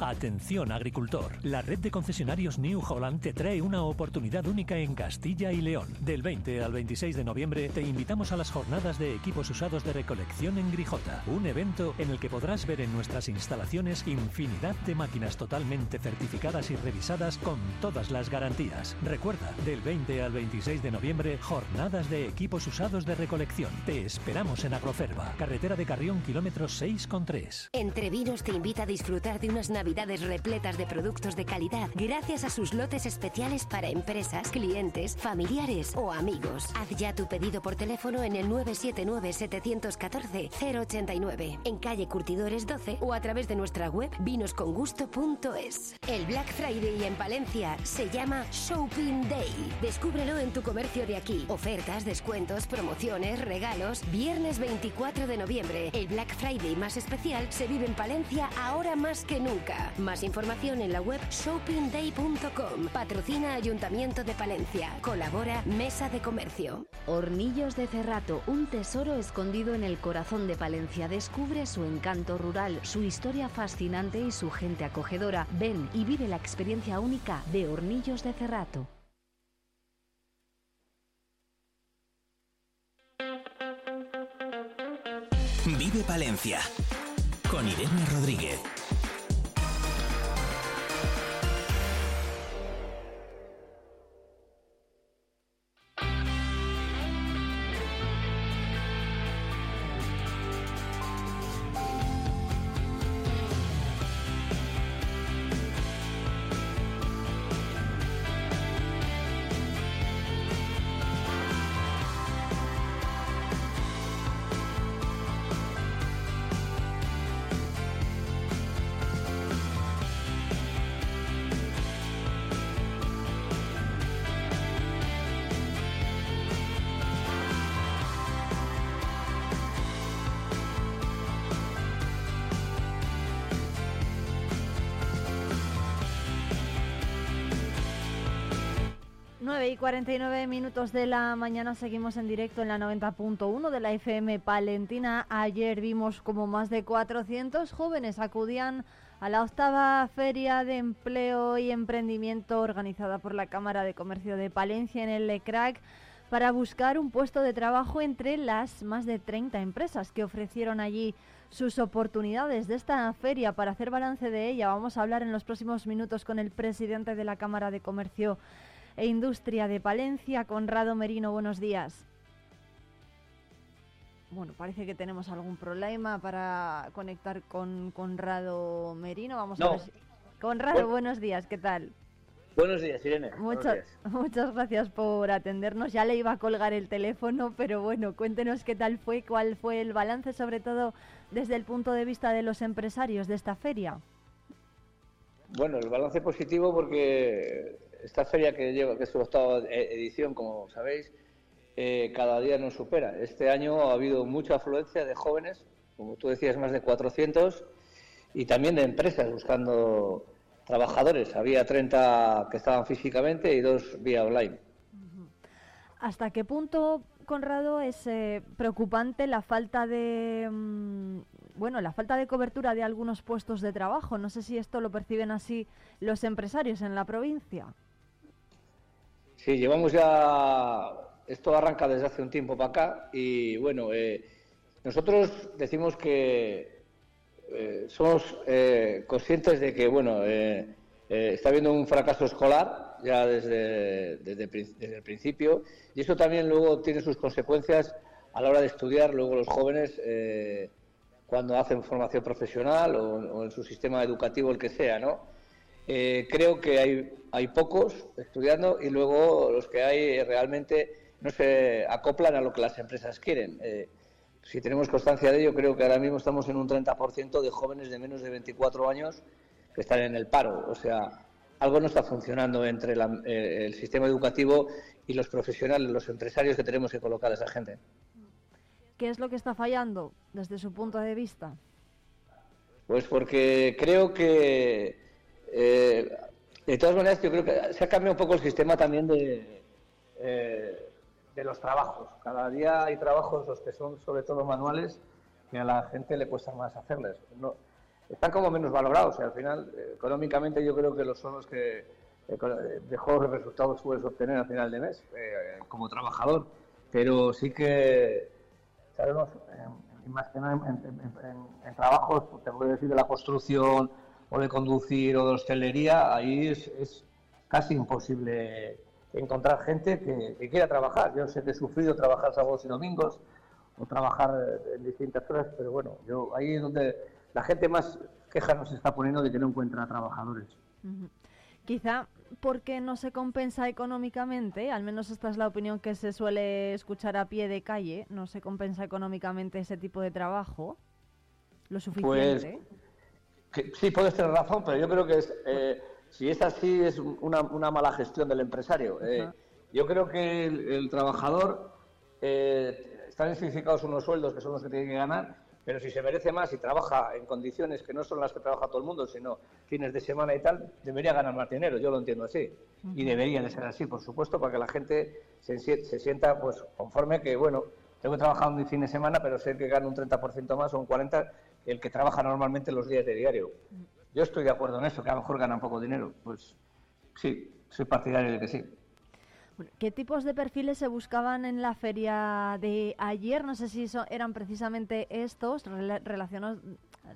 Atención agricultor, la red de concesionarios New Holland te trae una oportunidad única en Castilla y León. Del 20 al 26 de noviembre te invitamos a las jornadas de equipos usados de recolección en Grijota, un evento en el que podrás ver en nuestras instalaciones infinidad de máquinas totalmente certificadas y revisadas con todas las garantías. Recuerda, del 20 al 26 de noviembre, jornadas de equipos usados de recolección. Te esperamos en Agroferva, carretera de Carrión, kilómetro 6,3. Entre Vinos te invita a disfrutar de unas navidades repletas de productos de calidad gracias a sus lotes especiales para empresas, clientes, familiares o amigos. Haz ya tu pedido por teléfono en el 979-714-089, en calle Curtidores 12 o a través de nuestra web vinoscongusto.es. El Black Friday en Palencia se llama Shopping Day. Descúbrelo en tu comercio de aquí. Ofertas, descuentos, promociones, regalos. Viernes 24 de noviembre, el Black Friday más especial se vive en Palencia ahora más que nunca. Más información en la web shoppingday.com. Patrocina Ayuntamiento de Palencia. Colabora Mesa de Comercio. Hornillos de Cerrato, un tesoro escondido en el corazón de Palencia. Descubre su encanto rural, su historia fascinante y su gente acogedora. Ven y vive la experiencia única de Hornillos de Cerrato. Vive Palencia con Irene Rodríguez. 49 minutos de la mañana seguimos en directo en la 90.1 de la FM Palentina. Ayer vimos como más de 400 jóvenes acudían a la octava Feria de Empleo y Emprendimiento organizada por la Cámara de Comercio de Palencia en el LECRAC para buscar un puesto de trabajo entre las más de 30 empresas que ofrecieron allí sus oportunidades de esta feria. Para hacer balance de ella vamos a hablar en los próximos minutos con el presidente de la Cámara de Comercio e Industria de Palencia, Conrado Merino. Buenos días. Bueno, parece que tenemos algún problema para conectar con Conrado Merino. Vamos a ver. Conrado, buenos días, ¿qué tal? Buenos días, Irene. Muchas, muchas gracias por atendernos. Ya le iba a colgar el teléfono, pero bueno, cuéntenos qué tal fue, cuál fue el balance, sobre todo desde el punto de vista de los empresarios de esta feria. Bueno, el balance positivo porque esta feria que lleva, que es su octava edición, como sabéis, eh, cada día nos supera. Este año ha habido mucha afluencia de jóvenes, como tú decías, más de 400, y también de empresas buscando trabajadores. Había 30 que estaban físicamente y dos vía online. ¿Hasta qué punto, Conrado, es eh, preocupante la falta de mm, bueno la falta de cobertura de algunos puestos de trabajo? No sé si esto lo perciben así los empresarios en la provincia. Sí, llevamos ya, esto arranca desde hace un tiempo para acá y bueno, eh, nosotros decimos que eh, somos eh, conscientes de que bueno, está habiendo un fracaso escolar ya desde, desde, el principio y eso también luego tiene sus consecuencias a la hora de estudiar luego los jóvenes cuando hacen formación profesional o en su sistema educativo el que sea, ¿no? Eh, creo que hay, hay pocos estudiando y luego los que hay realmente no se acoplan a lo que las empresas quieren. Eh, si tenemos constancia de ello, creo que ahora mismo estamos en un 30% de jóvenes de menos de 24 años que están en el paro. O sea, algo no está funcionando entre eh, el sistema educativo y los profesionales, los empresarios que tenemos que colocar a esa gente. ¿Qué es lo que está fallando desde su punto de vista? Pues porque creo que eh, de todas maneras, yo creo que se ha cambiado un poco el sistema también de, eh, de los trabajos. Cada día hay trabajos, los que son sobre todo manuales, que a la gente le cuesta más hacerles. No, están como menos valorados y al final, eh, económicamente, yo creo que los son los que mejores resultados puedes obtener al final de mes como trabajador. Pero sí que sabemos, más que nada en, trabajos, te voy a decir de la construcción, o de conducir o de hostelería, ahí es, casi imposible encontrar gente que, quiera trabajar. Yo sé que he sufrido trabajar sábados y domingos o trabajar en distintas horas, pero bueno, yo ahí es donde la gente más quejas nos está poniendo de que no encuentra trabajadores. Quizá porque no se compensa económicamente, al menos esta es la opinión que se suele escuchar a pie de calle, no se compensa económicamente ese tipo de trabajo lo suficiente. Que- sí, puedes tener razón, pero yo creo que es, eh, si es así es una, una mala gestión del empresario. Eh, yo creo que el, el trabajador eh, están especificados unos sueldos que son los que tiene que ganar, pero si se merece más y trabaja en condiciones que no son las que trabaja todo el mundo, sino fines de semana y tal, debería ganar más dinero. Yo lo entiendo así. Y debería de ser así, por supuesto, para que la gente se, se sienta pues conforme que, bueno, tengo que trabajar un fin de semana, pero sé que gano un 30% más o un 40% que el que trabaja normalmente los días de diario. Yo estoy de acuerdo en eso, que a lo mejor gana un poco dinero. Pues sí, soy partidario de que sí. ¿Qué tipos de perfiles se buscaban en la feria de ayer? No sé si so- eran precisamente estos, rela- relacionados,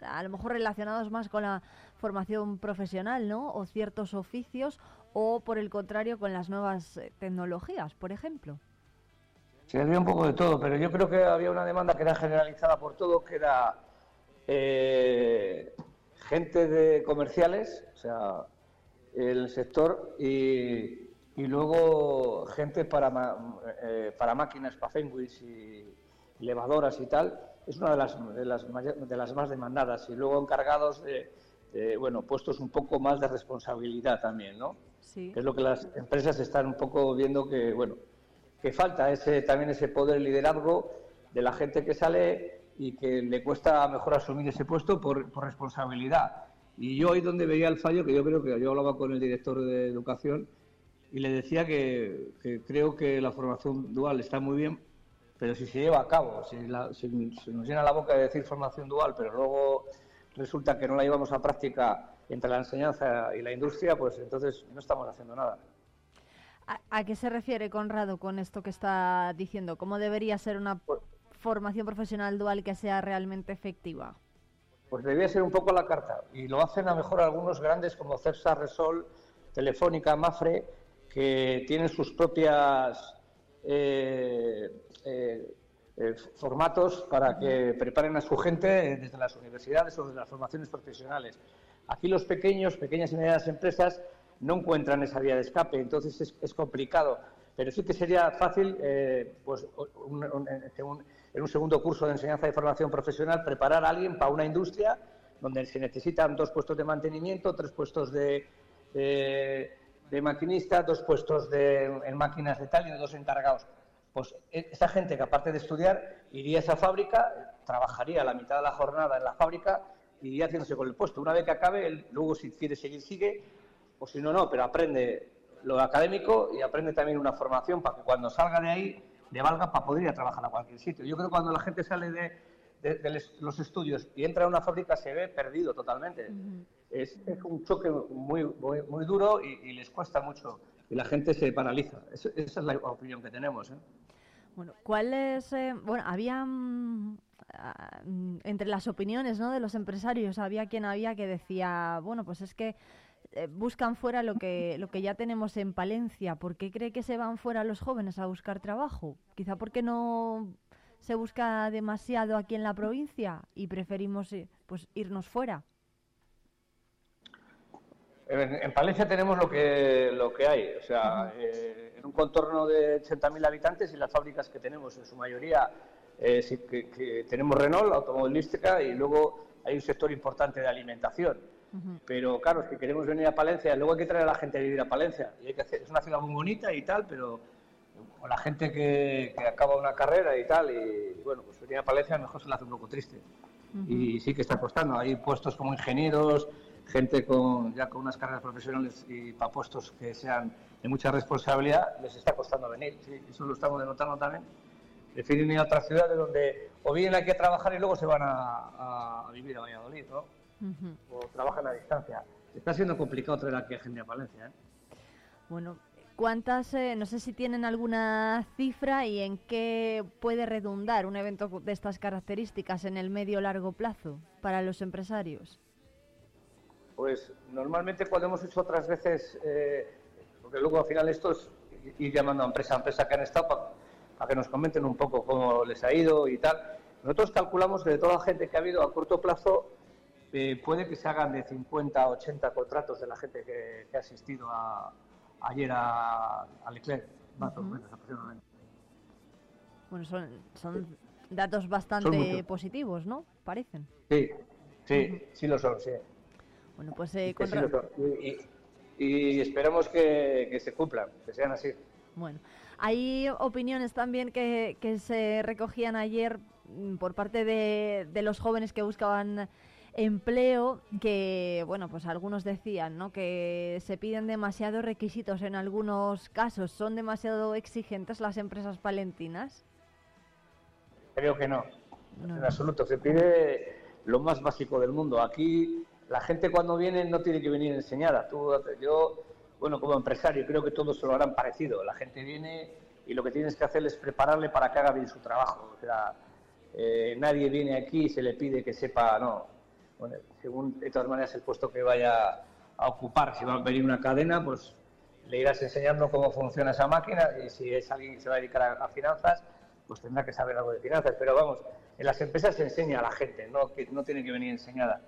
a lo mejor relacionados más con la formación profesional, ¿no? O ciertos oficios, o por el contrario con las nuevas eh, tecnologías, por ejemplo. Sí, había un poco de todo, pero yo creo que había una demanda que era generalizada por todo, que era eh, gente de comerciales, o sea, el sector, y, y luego gente para, ma- eh, para máquinas, para Fenwich y levadoras y tal, es una de las, de las, de las más demandadas. Y luego encargados de, de, bueno, puestos un poco más de responsabilidad también, ¿no? Sí. Es lo que las empresas están un poco viendo que, bueno, que falta ese también ese poder liderazgo de la gente que sale y que le cuesta mejor asumir ese puesto por, por responsabilidad. Y yo ahí donde veía el fallo, que yo creo que yo hablaba con el director de educación y le decía que, que creo que la formación dual está muy bien, pero si se lleva a cabo, si, la- si se nos llena la boca de decir formación dual, pero luego resulta que no la llevamos a práctica entre la enseñanza y la industria, pues entonces no estamos haciendo nada. ¿A, a qué se refiere Conrado con esto que está diciendo? ¿Cómo debería ser una formación profesional dual que sea realmente efectiva? Pues debía ser un poco la carta. Y lo hacen a lo mejor algunos grandes como Cepsa, Resol, Telefónica, Mafre, que tienen sus propias eh, eh, eh, formatos para que preparen a su gente desde las universidades o desde las formaciones profesionales. Aquí los pequeños, pequeñas y medianas empresas no encuentran esa vía de escape, entonces es, es complicado. Pero sí que sería fácil, pues, un- un- en un segundo curso de enseñanza y formación profesional, preparar a alguien para una industria donde se necesitan dos puestos de mantenimiento, tres puestos de, de, maquinista, dos puestos de, en máquinas de tal y dos encargados. Pues e- esa gente que aparte de estudiar iría a esa fábrica, trabajaría la mitad de la jornada en la fábrica y iría haciéndose con el puesto. Una vez que acabe, luego si quiere seguir, sigue, o si no, no, pero aprende lo académico y aprende también una formación para que cuando salga de ahí le valga para poder ir a trabajar a cualquier sitio. Yo creo que cuando la gente sale de, de- de les- los estudios y entra a una fábrica se ve perdido totalmente. Es, es un choque muy, muy, muy duro y, y les cuesta mucho y la gente se paraliza. Eso- esa es la opinión que tenemos. ¿eh? Bueno, ¿cuáles? eh, bueno, había mm, ah, mm, entre las opiniones, ¿no? De los empresarios había quien había que decía, bueno, pues es que eh, buscan fuera lo que lo que ya tenemos en Palencia. ¿Por qué cree que se van fuera los jóvenes a buscar trabajo? Quizá porque no se busca demasiado aquí en la provincia y preferimos eh, pues irnos fuera. En, en Palencia tenemos lo que, lo que hay, o sea, eh, en un contorno de 80.000 habitantes y las fábricas que tenemos, en su mayoría, eh, sí que, que tenemos Renault, automovilística, y luego hay un sector importante de alimentación. Pero claro, es que queremos venir a Palencia, luego hay que traer a la gente a vivir a Palencia. Y hay que hacer, es una ciudad muy bonita y tal, pero con la gente que, que acaba una carrera y tal, y, bueno, pues venir a Palencia a lo mejor se le hace un poco triste. Y sí que está costando. Hay puestos como ingenieros, gente con ya con unas carreras profesionales y para puestos que sean de mucha responsabilidad, les está costando venir. Sí, eso lo estamos denotando también. Prefieren ir a otras ciudades donde o vienen aquí a trabajar y luego se van a- a vivir a Valladolid, ¿no? O trabajan a distancia. Está siendo complicado traer aquí a gente a Palencia, ¿eh? Bueno, ¿cuántas, eh, no sé si tienen alguna cifra y en qué puede redundar un evento de estas características en el medio largo plazo para los empresarios? Pues normalmente cuando hemos hecho otras veces, eh, porque luego al final esto es ir llamando a empresa a empresa que han estado para que nos comenten un poco cómo les ha ido y tal. Nosotros calculamos que de toda la gente que ha habido a corto plazo, eh, puede que se hagan de 50 a 80 contratos de la gente que, que ha asistido a, ayer a, a Leclerc, más o menos aproximadamente. Bueno, son, son datos bastante positivos, ¿no? Parecen. Sí, sí, sí lo son, sí. Bueno, pues eh, Que con sí ra- lo son. Y, y- que, que se cumplan, que sean así. Bueno, hay opiniones también que, que se recogían ayer mm, por parte de, de los jóvenes que buscaban empleo, que, bueno, pues algunos decían, ¿no? Que se piden demasiados requisitos en algunos casos. ¿Son demasiado exigentes las empresas palentinas? Creo que no, No. en absoluto. Se pide lo más básico del mundo. Aquí la gente cuando viene no tiene que venir enseñada. Tú, yo, bueno, como empresario, creo que todos se lo harán parecido. La gente viene y lo que tienes que hacer es prepararle para que haga bien su trabajo. O sea, eh, nadie viene aquí y se le pide que sepa, no. Bueno, según, de todas maneras, el puesto que vaya a ocupar, si va a venir una cadena, pues le irás enseñando cómo funciona esa máquina y si es alguien que se va a dedicar a, finanzas, pues tendrá que saber algo de finanzas. Pero vamos, en las empresas se enseña a la gente, no, que no tiene que venir enseñada.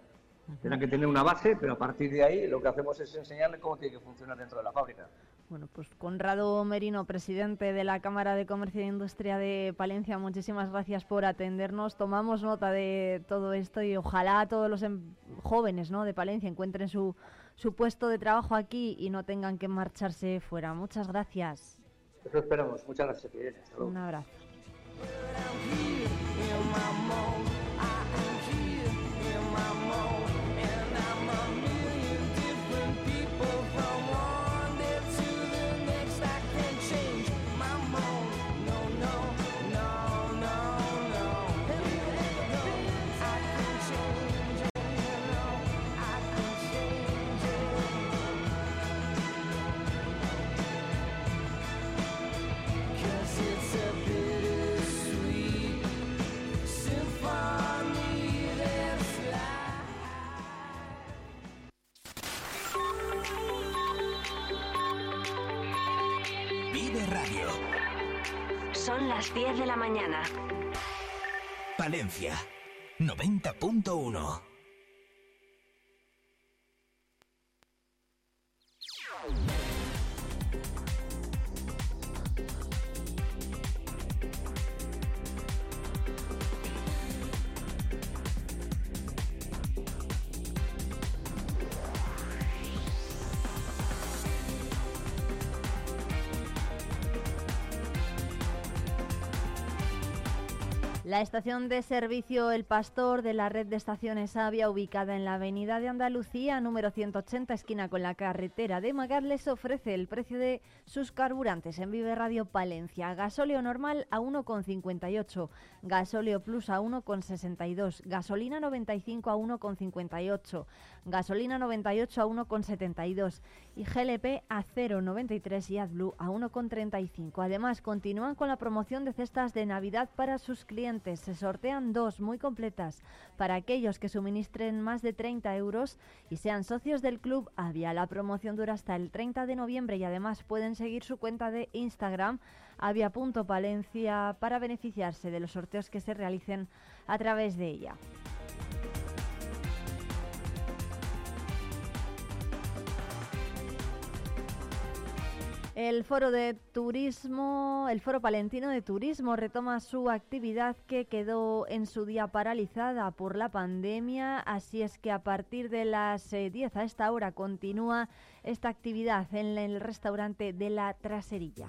Tendrá que tener una base, pero a partir de ahí lo que hacemos es enseñarle cómo tiene que funcionar dentro de la fábrica. Bueno, pues Conrado Merino, presidente de la Cámara de Comercio e Industria de Palencia, muchísimas gracias por atendernos. Tomamos nota de todo esto y ojalá todos los em- jóvenes ¿no? de Palencia encuentren su, su puesto de trabajo aquí y no tengan que marcharse fuera. Muchas gracias. Eso esperamos. Muchas gracias. Hasta luego. Un abrazo. Palencia 90.1. La estación de servicio El Pastor de la red de estaciones Avia, ubicada en la avenida de Andalucía, número 180, esquina con la carretera de Magar, les ofrece el precio de sus carburantes en Vive Radio Palencia. Gasóleo normal a 1,58, gasóleo plus a 1,62, gasolina 95 a 1,58, gasolina 98 a 1,72 y GLP a 0,93 y AdBlue a 1,35. Además, continúan con la promoción de cestas de Navidad para sus clientes. Se sortean dos muy completas para aquellos que suministren más de 30 euros y sean socios del club Avia. La promoción dura hasta el 30 de noviembre y además pueden seguir su cuenta de Instagram avia.palencia para beneficiarse de los sorteos que se realicen a través de ella. El foro de turismo, el foro palentino de turismo retoma su actividad que quedó en su día paralizada por la pandemia, así es que a partir de las eh, 10 a esta hora continúa esta actividad en el restaurante de la Traserilla.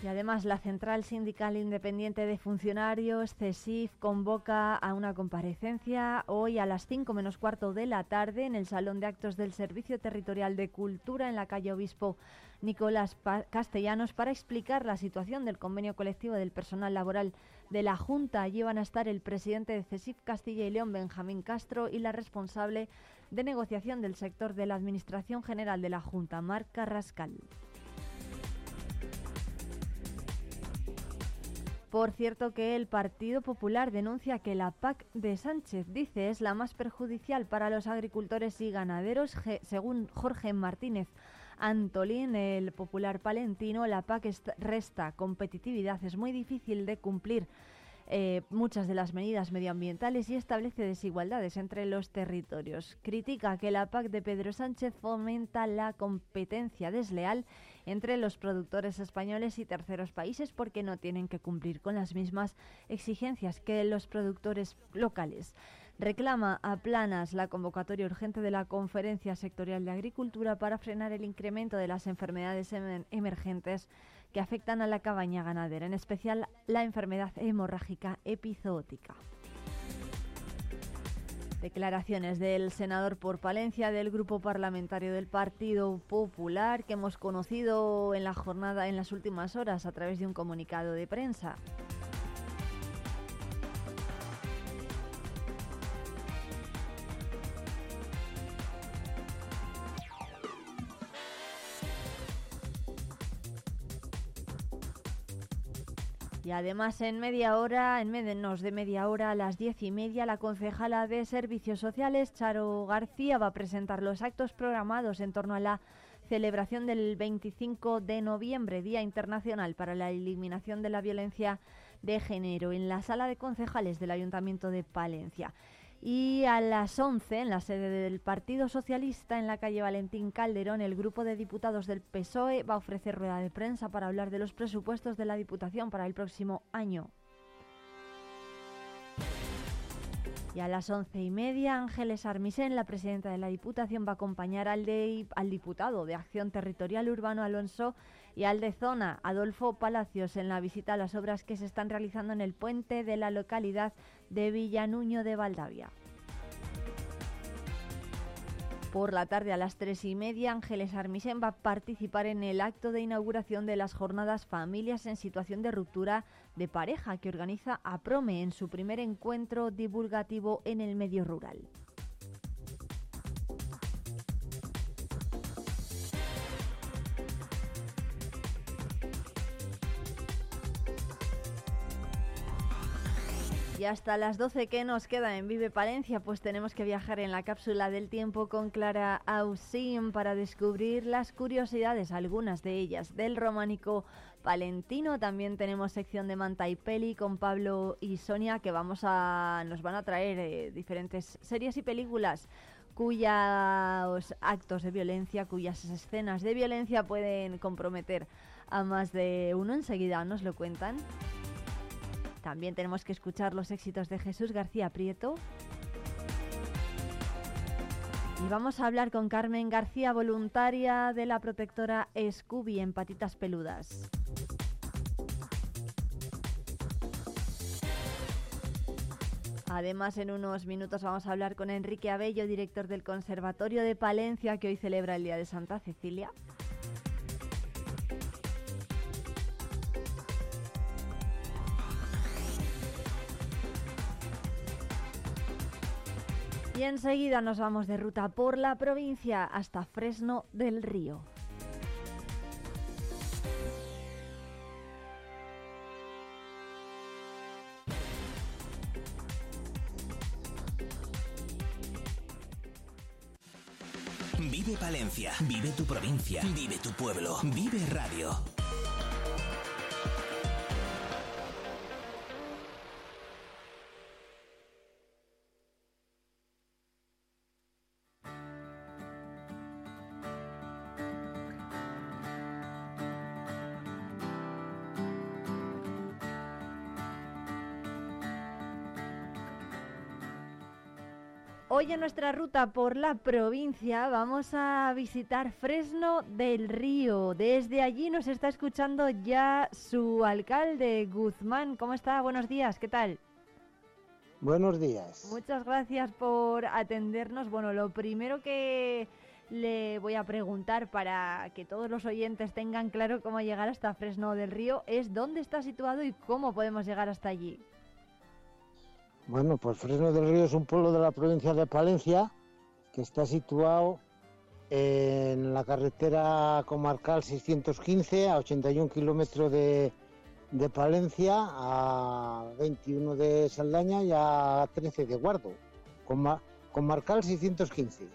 Y además la Central Sindical Independiente de Funcionarios, CESIF, convoca a una comparecencia hoy a las 5 menos cuarto de la tarde en el Salón de Actos del Servicio Territorial de Cultura en la calle Obispo Nicolás Castellanos para explicar la situación del convenio colectivo del personal laboral de la Junta. Allí van a estar el presidente de CESIF Castilla y León, Benjamín Castro, y la responsable de negociación del sector de la Administración General de la Junta, Marc Carrascal. Por cierto que el Partido Popular denuncia que la PAC de Sánchez, dice, es la más perjudicial para los agricultores y ganaderos. Según Jorge Martínez Antolín, el popular palentino, la PAC est- resta competitividad, es muy difícil de cumplir eh, muchas de las medidas medioambientales y establece desigualdades entre los territorios. Critica que la PAC de Pedro Sánchez fomenta la competencia desleal entre los productores españoles y terceros países porque no tienen que cumplir con las mismas exigencias que los productores locales reclama a Planas la convocatoria urgente de la Conferencia Sectorial de Agricultura para frenar el incremento de las enfermedades emergentes que afectan a la cabaña ganadera, en especial la enfermedad hemorrágica epizootica. Declaraciones del senador por Palencia del grupo parlamentario del Partido Popular que hemos conocido en la jornada en las últimas horas a través de un comunicado de prensa. Y además en media hora, en menos de media hora, a las diez y media, la concejala de Servicios Sociales, Charo García, va a presentar los actos programados en torno a la celebración del 25 de noviembre, Día Internacional para la Eliminación de la Violencia de Género, en la sala de concejales del Ayuntamiento de Palencia. Y a las 11, en la sede del Partido Socialista, en la calle Valentín Calderón, el grupo de diputados del PSOE va a ofrecer rueda de prensa para hablar de los presupuestos de la Diputación para el próximo año. Y a las once y media, Ángeles Armisen, la presidenta de la Diputación, va a acompañar al, al diputado de Acción Territorial Urbano Alonso y al de Zona, Adolfo Palacios, en la visita a las obras que se están realizando en el puente de la localidad de Villanuño de Valdavia. Por la tarde a las tres y media, Ángeles Armisen va a participar en el acto de inauguración de las jornadas Familias en situación de ruptura de pareja que organiza APROME en su primer encuentro divulgativo en el medio rural. Hasta las 12 que nos queda en Vive Palencia, pues tenemos que viajar en la cápsula del tiempo con Clara Ausim para descubrir las curiosidades, algunas de ellas, del románico palentino. También tenemos sección de Manta y Peli con Pablo y Sonia que vamos a, nos van a traer eh, diferentes series y películas cuyos actos de violencia, cuyas escenas de violencia pueden comprometer a más de uno. Enseguida nos lo cuentan. También tenemos que escuchar los éxitos de Jesús García Prieto. Y vamos a hablar con Carmen García, voluntaria de la protectora Scooby en Patitas Peludas. Además, en unos minutos vamos a hablar con Enrique Abello, director del Conservatorio de Palencia, que hoy celebra el Día de Santa Cecilia. Y enseguida nos vamos de ruta por la provincia hasta Fresno del Río. Vive Palencia, vive tu provincia, vive tu pueblo, vive radio. Hoy en nuestra ruta por la provincia vamos a visitar Fresno del Río. Desde allí nos está escuchando ya su alcalde, Guzmán. ¿Cómo está? Buenos días, ¿qué tal? Buenos días. Muchas gracias por atendernos. Bueno, lo primero que le voy a preguntar para que todos los oyentes tengan claro cómo llegar hasta Fresno del Río es dónde está situado y cómo podemos llegar hasta allí. Bueno, pues Fresno del Río es un pueblo de la provincia de Palencia que está situado en la carretera comarcal 615 a 81 kilómetros de, Palencia, a 21 de Saldaña y a 13 de Guardo. comarcal 615.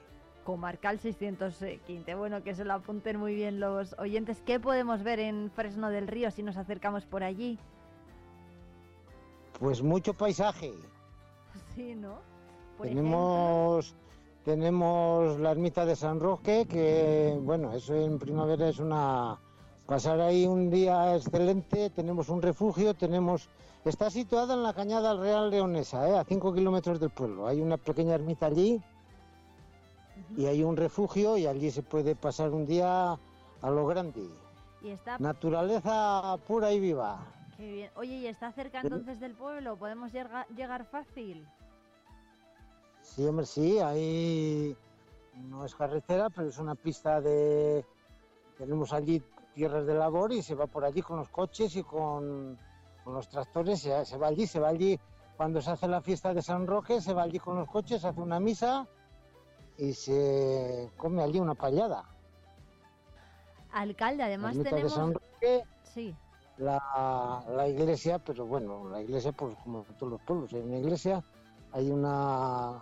Comarcal 615. Bueno, que se lo apunten muy bien los oyentes. ¿Qué podemos ver en Fresno del Río si nos acercamos por allí? Pues mucho paisaje. Sí, ¿no? Por tenemos tenemos la ermita de San Roque, que bueno, eso en primavera es una pasar ahí un día excelente. Tenemos un refugio, tenemos está situada en la cañada Real Leonesa, ¿eh? a 5 kilómetros del pueblo. Hay una pequeña ermita allí y hay un refugio y allí se puede pasar un día a lo grande. Y está... Naturaleza pura y viva. Qué bien. Oye, ¿y está cerca entonces del pueblo? ¿Podemos llegar, llegar fácil? Sí, hombre, sí, ahí no es carretera, pero es una pista de... Tenemos allí tierras de labor y se va por allí con los coches y con, con los tractores, se, se va allí, se va allí. Cuando se hace la fiesta de San Roque, se va allí con los coches, se hace una misa y se come allí una payada. Alcalde, además de tenemos... San Roque, Sí. la, la iglesia, pero bueno, la iglesia, pues como todos los pueblos, hay una iglesia, hay una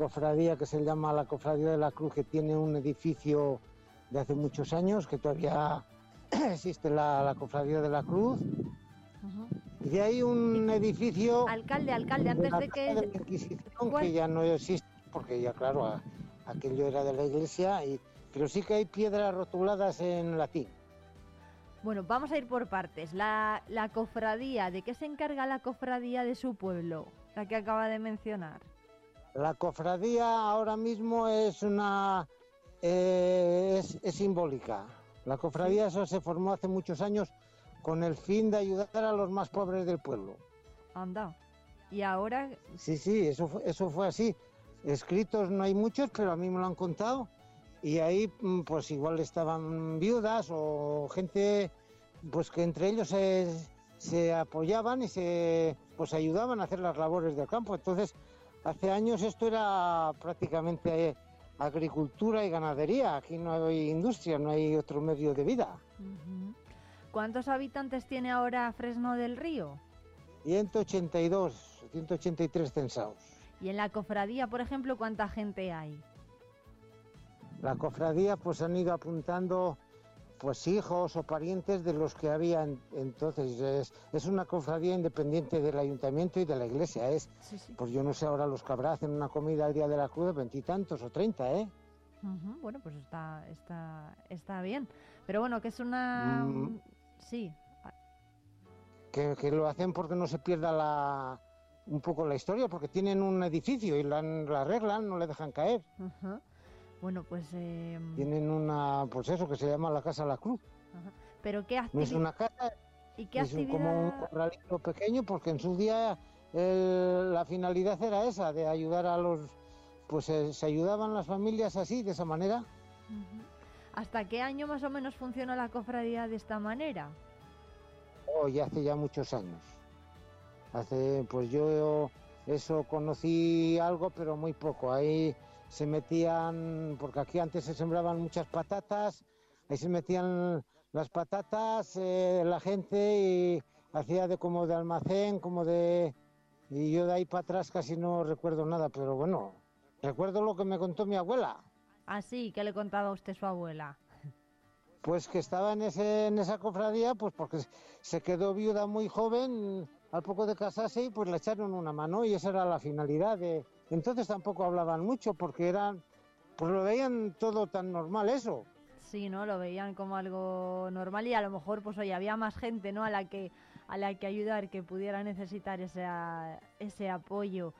cofradía que se llama la Cofradía de la Cruz, que tiene un edificio de hace muchos años, que todavía existe la, la Cofradía de la Cruz, y de ahí un edificio Alcalde, alcalde, antes de que... Que ya no existe, porque ya claro, aquello era de la iglesia, y, pero sí que hay piedras rotuladas en latín. Bueno, vamos a ir por partes. La, la cofradía, ¿de qué se encarga la cofradía de su pueblo? La que acaba de mencionar. La cofradía ahora mismo es una eh, es, es simbólica. La cofradía eso se formó hace muchos años con el fin de ayudar a los más pobres del pueblo. Anda. Y ahora, Sí, sí, eso fue, eso fue así. Escritos no hay muchos, pero a mí me lo han contado. Y ahí, mm, pues igual estaban viudas o gente, pues que entre ellos se, se apoyaban y se pues ayudaban a hacer las labores del campo. Entonces, hace años esto era prácticamente eh, agricultura y ganadería. Aquí no hay industria, no hay otro medio de vida. ¿cuántos habitantes tiene ahora Fresno del Río? 182, 183 censados. Y en la cofradía, por ejemplo, ¿cuánta gente hay? La cofradía pues han ido apuntando pues hijos o parientes de los que había en- entonces. Es, es una cofradía independiente del ayuntamiento y de la iglesia. Es, Sí, sí. pues yo no sé ahora los que habrá, hacen una comida al día de la cruz, veintitantos o treinta, ¿eh? Bueno, pues está, está, está bien. Pero bueno, que es una... Mm. Sí. Que, que lo hacen porque no se pierda la un poco la historia, porque tienen un edificio y la, la arreglan, no le dejan caer. Ajá. Bueno, pues... eh, Tienen una, pues eso, que se llama la Casa La Cruz. ajá. Pero ¿qué No es actividad... una casa, ¿Y qué es actividad... como un corralito pequeño, porque en su día el- la finalidad era esa, de ayudar a los... Pues eh, se ayudaban las familias así, de esa manera. ¿Hasta qué año más o menos funcionó la cofradía de esta manera? Hoy hace ya muchos años. Hace, pues yo eso conocí algo, pero muy poco. Ahí se metían, porque aquí antes se sembraban muchas patatas, ahí se metían las patatas, eh, la gente y hacía de como de almacén, como de... Y yo de ahí para atrás casi no recuerdo nada, pero bueno, recuerdo lo que me contó mi abuela. Ah, sí, ¿qué le contaba a usted su abuela? Pues que estaba en, ese, en esa cofradía, pues porque se quedó viuda muy joven, al poco de casarse, y pues le echaron una mano y esa era la finalidad. De... Entonces tampoco hablaban mucho porque eran, pues lo veían todo tan normal eso. Sí, ¿no? Lo veían como algo normal y a lo mejor, pues oye, había más gente, ¿no? A la que, a la que ayudar, que pudiera necesitar ese, ese apoyo.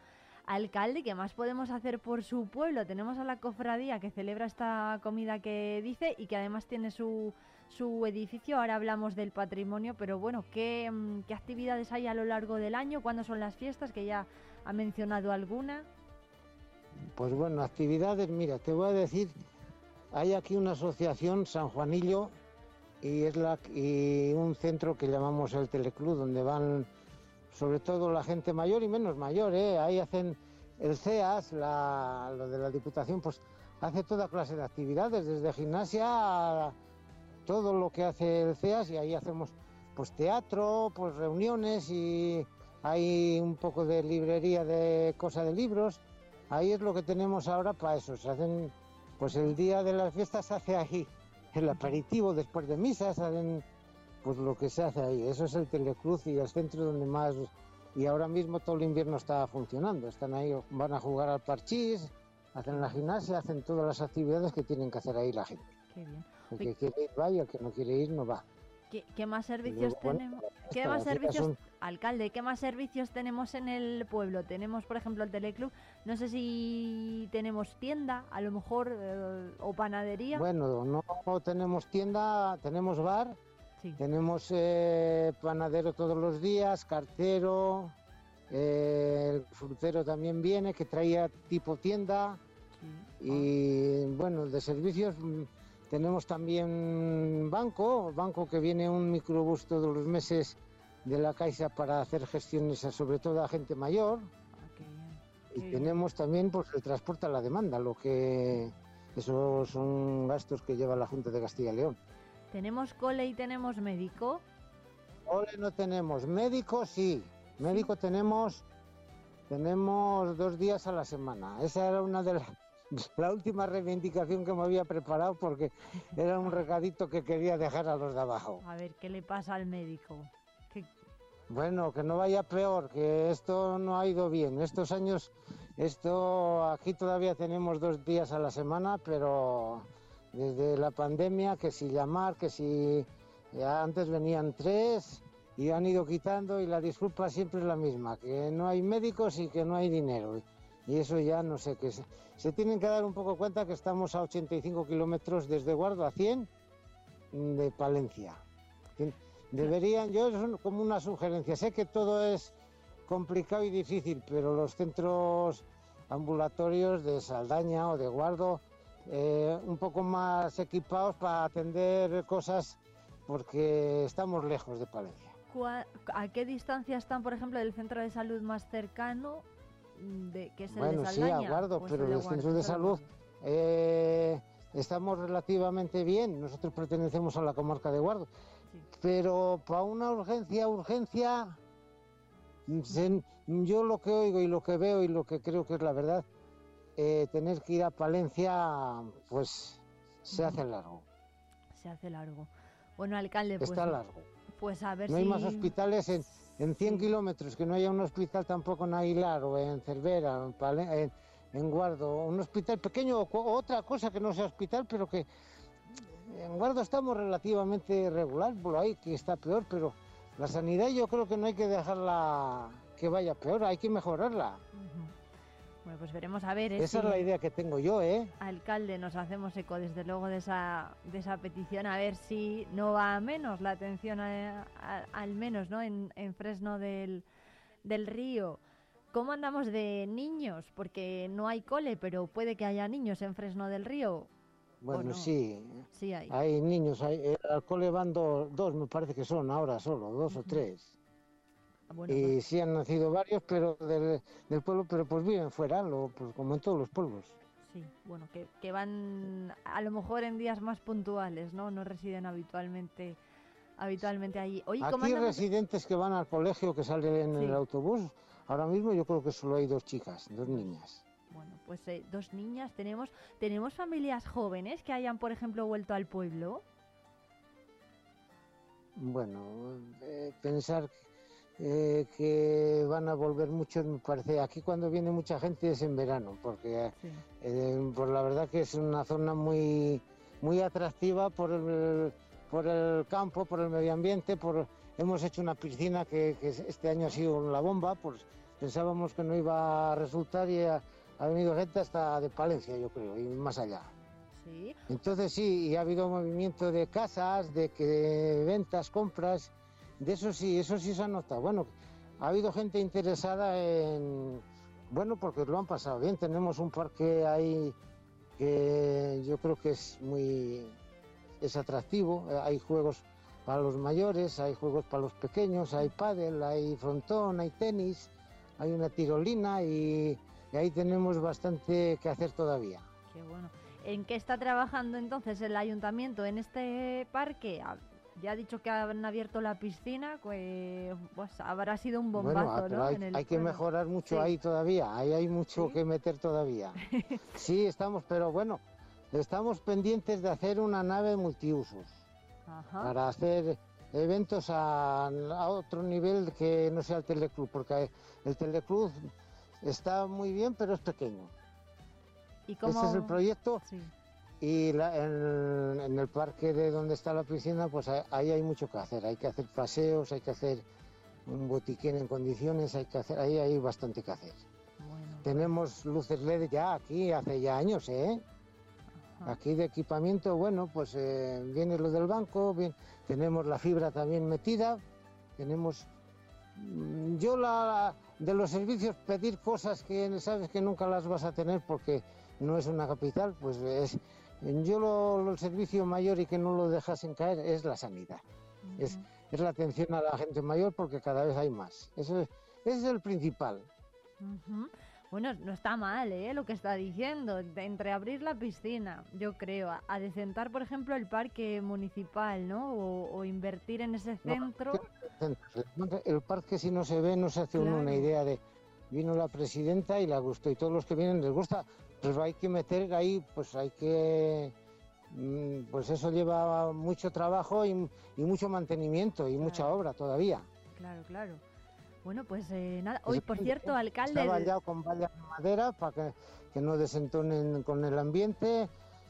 Alcalde, ¿qué más podemos hacer por su pueblo? Tenemos a la cofradía que celebra esta comida que dice y que además tiene su, su edificio. Ahora hablamos del patrimonio, pero bueno, ¿qué, mm, ¿qué actividades hay a lo largo del año? ¿Cuándo son las fiestas? Que ya ha mencionado alguna. Pues bueno, actividades, mira, te voy a decir, hay aquí una asociación, San Juanillo, y es la y un centro que llamamos el Teleclub, donde van sobre todo la gente mayor y menos mayor, ¿eh? ahí hacen el CEAS, la, lo de la Diputación, pues hace toda clase de actividades, desde gimnasia a todo lo que hace el CEAS, y ahí hacemos pues teatro, pues reuniones y hay un poco de librería de cosa de libros. Ahí es lo que tenemos ahora para eso. Se hacen, pues el día de las fiestas se hace ahí, el aperitivo después de misas, hacen pues lo que se hace ahí. Eso es el Telecruz y el centro donde más y ahora mismo todo el invierno está funcionando. Están ahí, van a jugar al parchís, hacen la gimnasia, hacen todas las actividades que tienen que hacer ahí la gente. Qué bien. El Oye, que quiere ir va y el que no quiere ir no va. ¿Qué, qué más servicios luego, tenemos? ¿Qué más calacitas servicios, son- alcalde, qué más servicios tenemos en el pueblo? Tenemos, por ejemplo, el teleclub. No sé si tenemos tienda, a lo mejor, eh, o panadería. Bueno, no tenemos tienda, tenemos bar, tenemos eh, panadero todos los días, cartero, eh, el frutero también viene, que traía tipo tienda. Y bueno, de servicios mm, tenemos también banco, banco que viene un microbús todos los meses de la Caixa para hacer gestiones a- sobre todo a gente mayor. Y tenemos también pues, el transporte a la demanda, lo que esos son gastos que lleva la Junta de Castilla y León. Tenemos cole y tenemos médico. Ole no tenemos, médico sí, médico tenemos tenemos dos días a la semana. Esa era una de las la última reivindicación que me había preparado porque era un recadito que quería dejar a los de abajo. A ver, ¿qué le pasa al médico? ¿Qué- Bueno, que no vaya peor, que esto no ha ido bien. Estos años, esto aquí todavía tenemos dos días a la semana, pero desde la pandemia, que si llamar, que si ya antes venían tres y han ido quitando y la disculpa siempre es la misma, que no hay médicos y que no hay dinero. Y eso ya no sé qué. Se, se tienen que dar un poco cuenta que estamos a 85 kilómetros desde Guardo a 100 de Palencia. Deberían, yo es como una sugerencia, sé que todo es complicado y difícil, pero los centros ambulatorios de Saldaña o de Guardo, eh, un poco más equipados para atender cosas porque estamos lejos de Palencia. ¿A qué distancia están, por ejemplo, del centro de salud más cercano, de, que es el Bueno, de sí, Saldaña? a Guardo, Pues pero los centros de salud eh, estamos relativamente bien. Nosotros pertenecemos a la comarca de Guardo. Pero para una urgencia, urgencia, se- yo lo que oigo y lo que veo y lo que creo que es la verdad, eh, tener que ir a Palencia, pues se hace largo. Se hace largo. Bueno, alcalde, pues, Está largo. pues a ver No si... hay más hospitales en, en 100 kilómetros, que no haya un hospital tampoco en Aguilar o en Cervera, en, Pale- en- en Guardo, un hospital pequeño o otra cosa que no sea hospital, pero que en Guardo estamos relativamente regular, por ahí que está peor, pero la sanidad yo creo que no hay que dejarla que vaya peor, hay que mejorarla. Bueno, pues veremos a ver. ¿eh? Esa es la idea que tengo yo, ¿eh? Alcalde, nos hacemos eco desde luego de esa, de esa petición, a ver si no va a menos la atención a- a- al menos ¿no? en, en Fresno del, del Río. ¿Cómo andamos de niños? Porque no hay cole, pero puede que haya niños en Fresno del Río. Bueno, no? sí. Sí hay. Hay niños, hay, eh, al cole van do- dos, me parece que son ahora solo, dos o tres. Bueno, y pues- sí han nacido varios pero del, del pueblo, pero pues viven fuera, lo, pues, como en todos los pueblos. Sí, bueno, que, que van a lo mejor en días más puntuales, ¿no? No residen habitualmente habitualmente allí. Oye, ¿cómo Aquí andamos? residentes que van al colegio, que salen en Sí. el autobús, ahora mismo yo creo que solo hay dos chicas, dos niñas. Bueno, pues eh, dos niñas tenemos. ¿Tenemos familias jóvenes que hayan, por ejemplo, vuelto al pueblo? Bueno, eh, pensar eh, que van a volver muchos, me parece, aquí cuando viene mucha gente es en verano, porque por la verdad que es una zona muy, muy atractiva por el, por el campo, por el medio ambiente, por, hemos hecho una piscina que, que este año ha sido la bomba, pues pensábamos que no iba a resultar y ha, ha venido gente hasta de Palencia, yo creo, y más allá. Sí. Entonces sí, y ha habido movimiento de casas, de que ventas, compras, de eso sí, eso sí se ha notado. Bueno, ha habido gente interesada en, bueno, porque lo han pasado bien. Tenemos un parque ahí que yo creo que es muy, es atractivo. Hay juegos para los mayores, hay juegos para los pequeños, hay pádel, hay frontón, hay tenis, hay una tirolina y, y ahí tenemos bastante que hacer todavía. Qué bueno. ¿En qué está trabajando entonces el ayuntamiento en este parque? Ah, Ya ha dicho que han abierto la piscina, pues, pues habrá sido un bombazo, Bueno, ah, pero ¿no? hay, en el hay que mejorar mucho Sí. ahí todavía, ahí hay mucho que meter todavía. sí, estamos, pero bueno, estamos pendientes de hacer una nave multiusos Ajá. para hacer eventos a, a otro nivel que no sea el teleclub, porque el teleclub está muy bien, pero es pequeño. ¿Y Ese es el cómo- proyecto. Sí. Y la- en, en el parque de donde está la piscina, pues ahí- ahí hay mucho que hacer. Hay que hacer paseos, hay que hacer un botiquín en condiciones, hay que hacer, ahí hay bastante que hacer. Tenemos luces LED ya aquí, hace ya años, ¿eh? Aquí de equipamiento, bueno, pues eh, viene lo del banco, bien, tenemos la fibra también metida, tenemos... mm, Yo la de los servicios pedir cosas que sabes que nunca las vas a tener porque no es una capital, pues es yo lo, el servicio mayor y que no lo dejasen caer es la sanidad. Es, es la atención a la gente mayor porque cada vez hay más. Eso es, ese es el principal. Ujú. Bueno, no está mal, ¿eh? Lo que está diciendo. De- entre abrir la piscina, yo creo, a, decentar, por ejemplo, el parque municipal, ¿no? O, o invertir en ese centro. El parque si no se ve no se hace una idea de vino la presidenta y la gustó y todos los que vienen les gusta, pero hay que meter ahí, pues hay que mm, pues eso lleva mucho trabajo y, y mucho mantenimiento y mucha obra todavía. Claro, claro. Bueno, pues eh, nada. Hoy, por cierto, alcalde. Está del- vallado con vallas de madera para que, que no desentonen con el ambiente.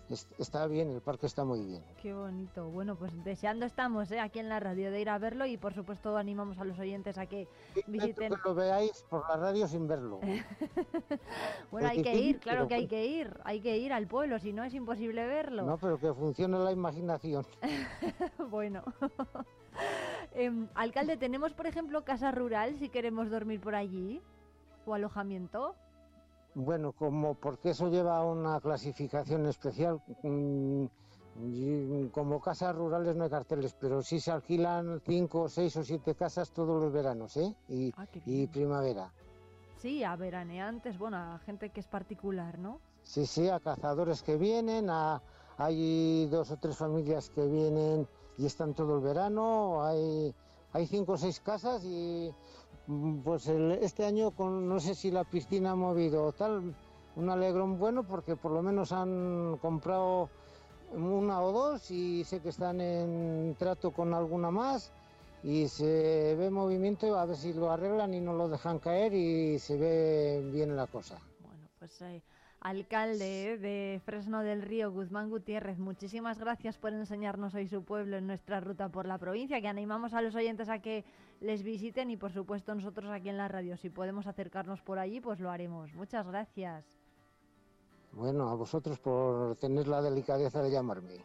Es- Está bien, el parque está muy bien. Qué bonito. Bueno, pues deseando estamos ¿eh? aquí en la radio de ir a verlo y por supuesto animamos a los oyentes a que visiten. Que lo veáis por la radio sin verlo. Bueno, hay que ir, claro que hay que ir, hay que ir al pueblo, si no es imposible verlo. No, pero que funcione la imaginación. bueno. Em, alcalde, ¿tenemos por ejemplo casa rural si queremos dormir por allí? ¿O alojamiento? Bueno, como porque eso lleva una clasificación especial, mm, como casas rurales no hay carteles, pero sí se alquilan cinco, seis o siete casas todos los veranos, ¿eh? Y, Ah, y primavera. Sí, a veraneantes, bueno, a gente que es particular, ¿no? Sí, sí, a cazadores que vienen, a, hay dos o tres familias que vienen y están todo el verano, hay, hay cinco o seis casas y mm, pues el- este año con, no sé si la piscina ha movido o tal, un alegrón bueno porque por lo menos han comprado una o dos y sé que están en trato con alguna más y se ve movimiento a ver si lo arreglan y no lo dejan caer y se ve bien la cosa. Pues eh, alcalde de Fresno del Río, Guzmán Gutiérrez, muchísimas gracias por enseñarnos hoy su pueblo en nuestra ruta por la provincia, que animamos a los oyentes a que les visiten y por supuesto nosotros aquí en la radio, si podemos acercarnos por allí, pues lo haremos. Muchas gracias. Bueno, a vosotros por tener la delicadeza de llamarme.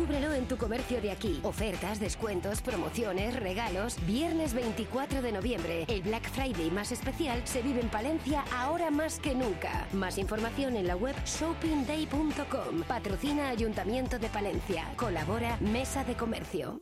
Descúbrelo en tu comercio de aquí. Ofertas, descuentos, promociones, regalos. Viernes 24 de noviembre, el Black Friday más especial se vive en Palencia ahora más que nunca. Más información en la web shoppingday.com. Patrocina Ayuntamiento de Palencia. Colabora Mesa de Comercio.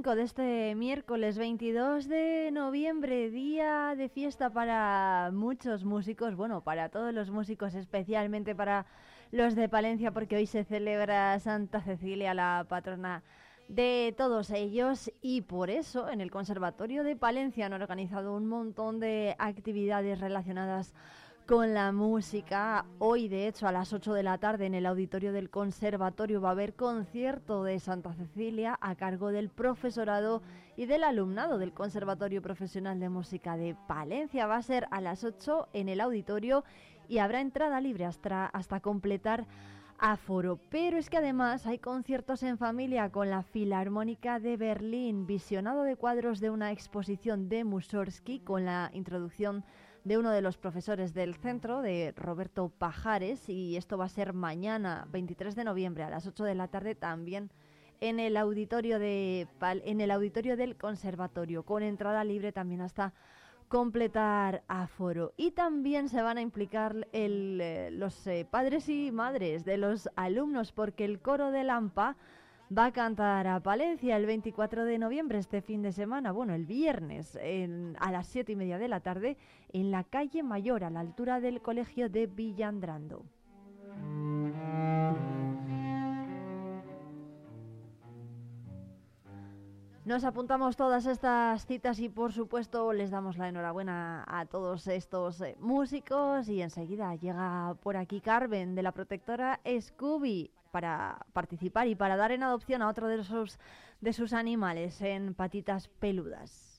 Y 25 de este miércoles 22 de noviembre, día de fiesta para muchos músicos, bueno, para todos los músicos, especialmente para los de Palencia, porque hoy se celebra Santa Cecilia, la patrona de todos ellos. Y por eso en el Conservatorio de Palencia han organizado un montón de actividades relacionadas la música. Hoy, de hecho, a las 8 de la tarde en el auditorio del Conservatorio va a haber concierto de Santa Cecilia a cargo del profesorado y del alumnado del Conservatorio Profesional de Música de Palencia. Va a ser a las 8 en el auditorio y habrá entrada libre hasta, hasta completar aforo. Pero es que además hay conciertos en familia con la Filarmónica de Berlín, visionado de cuadros de una exposición de Mussorgsky con la introducción uno de los profesores del centro, de Roberto Pajares, y esto va a ser mañana, 23 de noviembre, a las 8 de la tarde, también en el auditorio, de, en el auditorio del conservatorio, con entrada libre también hasta completar aforo. Y también se van a implicar el, eh, los eh, padres y madres de los alumnos, porque el coro de Lampa va a cantar a Palencia el 24 de noviembre, este fin de semana, bueno, el viernes, a las 7 y media de la tarde, en la calle Mayor, a la altura del colegio de Villandrando. Nos apuntamos todas estas citas y por supuesto les damos la enhorabuena a todos estos eh, músicos y enseguida llega por aquí Carmen de la protectora Scooby para participar y para dar en adopción a otro de sus, de sus animales en patitas peludas.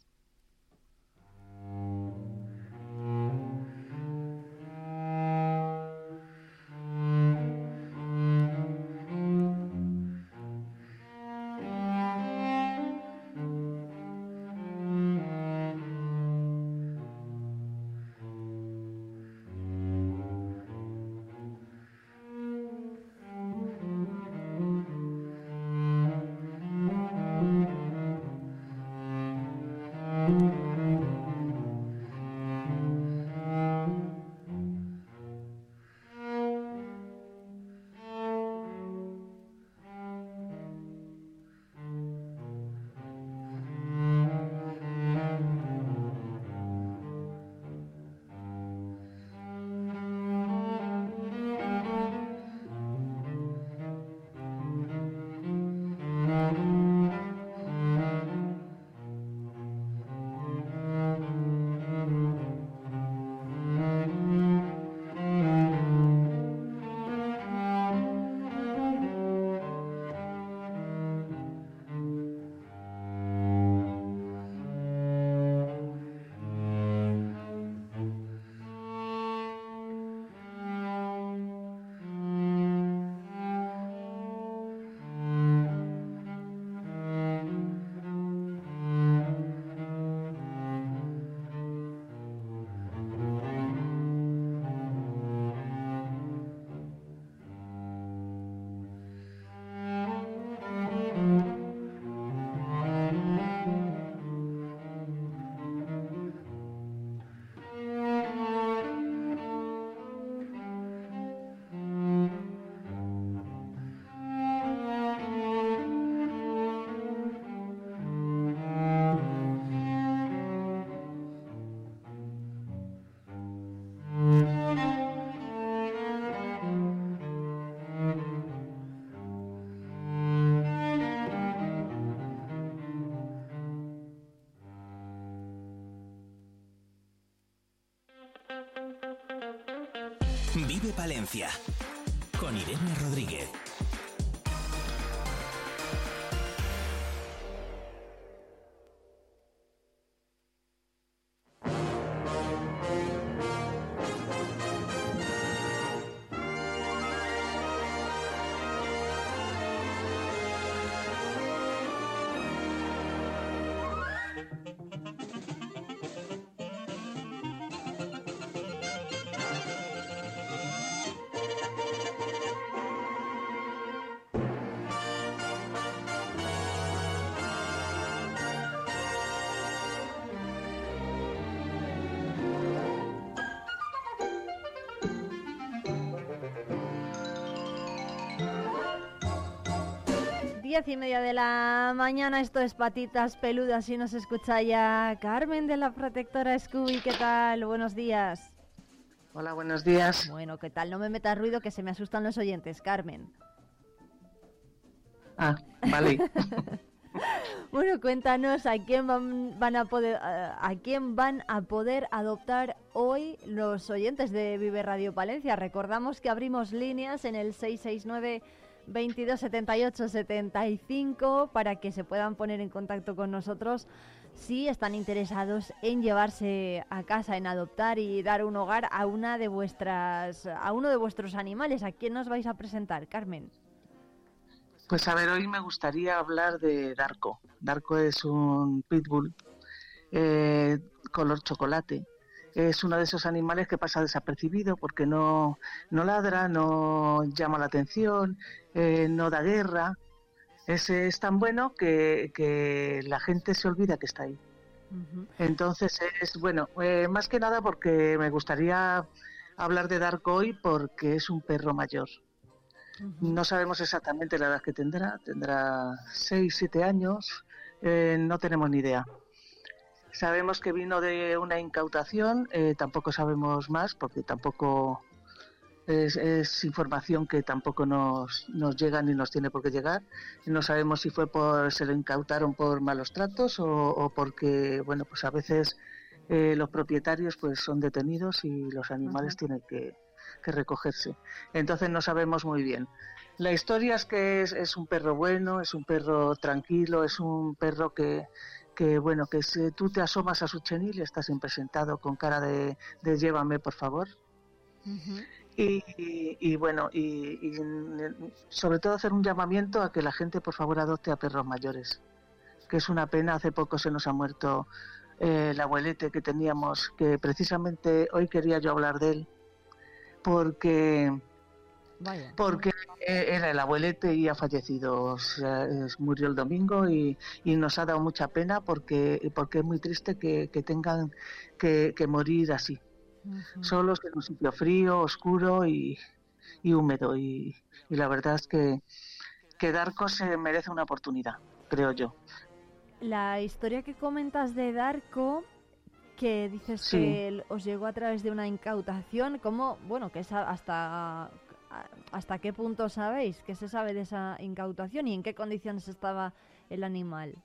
Vive Palencia con Irene Rodríguez. Diez y media de la mañana, esto es Patitas Peludas y nos escucha ya Carmen de la Protectora Scooby. ¿Qué tal? Buenos días. Hola, buenos días. Bueno, ¿qué tal? No me metas ruido que se me asustan los oyentes, Carmen. Ah, vale. Bueno, cuéntanos a quién van, van a poder a, a quién van a poder adoptar hoy los oyentes de Vive Radio Palencia. Recordamos que abrimos líneas en el 669 22 78 75 para que se puedan poner en contacto con nosotros si están interesados en llevarse a casa, en adoptar y dar un hogar a una de vuestras a uno de vuestros animales. ¿A quién nos vais a presentar, Carmen? Pues a ver, hoy me gustaría hablar de Darko. Darko es un pitbull eh, color chocolate. Es uno de esos animales que pasa desapercibido porque no, no ladra, no llama la atención, eh, no da guerra. Es, es tan bueno que, que la gente se olvida que está ahí. Entonces es bueno, eh, más que nada porque me gustaría hablar de Darko hoy porque es un perro mayor. No sabemos exactamente la edad que tendrá, tendrá 6, 7 años, eh, no tenemos ni idea. Sabemos que vino de una incautación, eh, tampoco sabemos más porque tampoco es, es información que tampoco nos, nos llega ni nos tiene por qué llegar. No sabemos si fue por se lo incautaron por malos tratos o, o porque, bueno, pues a veces eh, los propietarios pues son detenidos y los animales tienen que, que recogerse. Entonces no sabemos muy bien. La historia es que es, es un perro bueno, es un perro tranquilo, es un perro que, que bueno, que si tú te asomas a su chenil y está siempre sentado con cara de, de llévame por favor. Y, y- y bueno, y, y sobre todo hacer un llamamiento a que la gente por favor adopte a perros mayores, que es una pena, hace poco se nos ha muerto eh, el abuelete que teníamos, que precisamente hoy quería yo hablar de él, porque Vaya. porque eh, era el abuelete y ha fallecido, es- murió el domingo y, y nos ha dado mucha pena porque, porque es muy triste que, que tengan que, que morir así, solos en un sitio frío, oscuro y, y húmedo. Y, y la verdad es que, que Darko se merece una oportunidad, creo yo. La historia que comentas de Darko, que dices Sí. que os llegó a través de una incautación, ¿cómo, bueno, que sa- hasta, hasta qué punto sabéis que se sabe de esa incautación y en qué condiciones estaba el animal?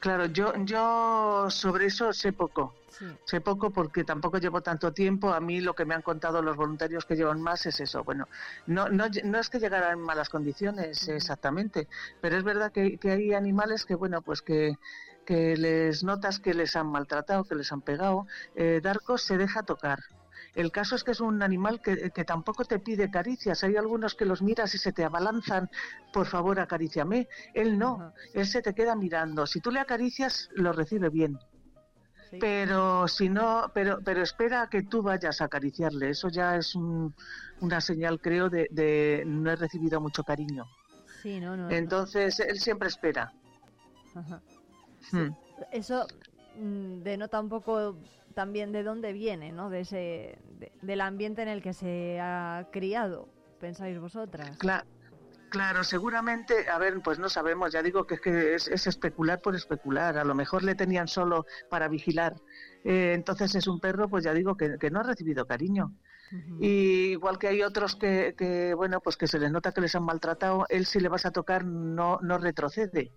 Claro, yo, yo sobre eso sé poco. Sí. Sé poco porque tampoco llevo tanto tiempo. A mí lo que me han contado los voluntarios que llevan más es eso. Bueno, no, no, no es que llegara en malas condiciones exactamente, pero es verdad que, que hay animales que, bueno, pues que, que les notas que les han maltratado, que les han pegado. Eh, Darko se deja tocar. El caso es que es un animal que, que tampoco te pide caricias. Hay algunos que los miras y se te abalanzan, por favor, acaríciame. Él no, él se te queda mirando. Si tú le acaricias, lo recibe bien. Pero si no, pero, pero espera a que tú vayas a acariciarle. Eso ya es un- una señal, creo, de, de no he recibido mucho cariño. Sí, no, no. no. Entonces, él siempre espera. Ajá. Hmm. Eso mm, denota un poco también de dónde viene, ¿no? De ese, de- del ambiente en el que se ha criado, pensáis vosotras. Cla- claro, seguramente, a ver, pues no sabemos, ya digo que es que es, es especular por especular, a lo mejor le tenían solo para vigilar, Eh, entonces es un perro, pues ya digo que, que no ha recibido cariño. Y igual que hay otros que, que, bueno, pues que se les nota que les han maltratado, él si le vas a tocar no, no retrocede.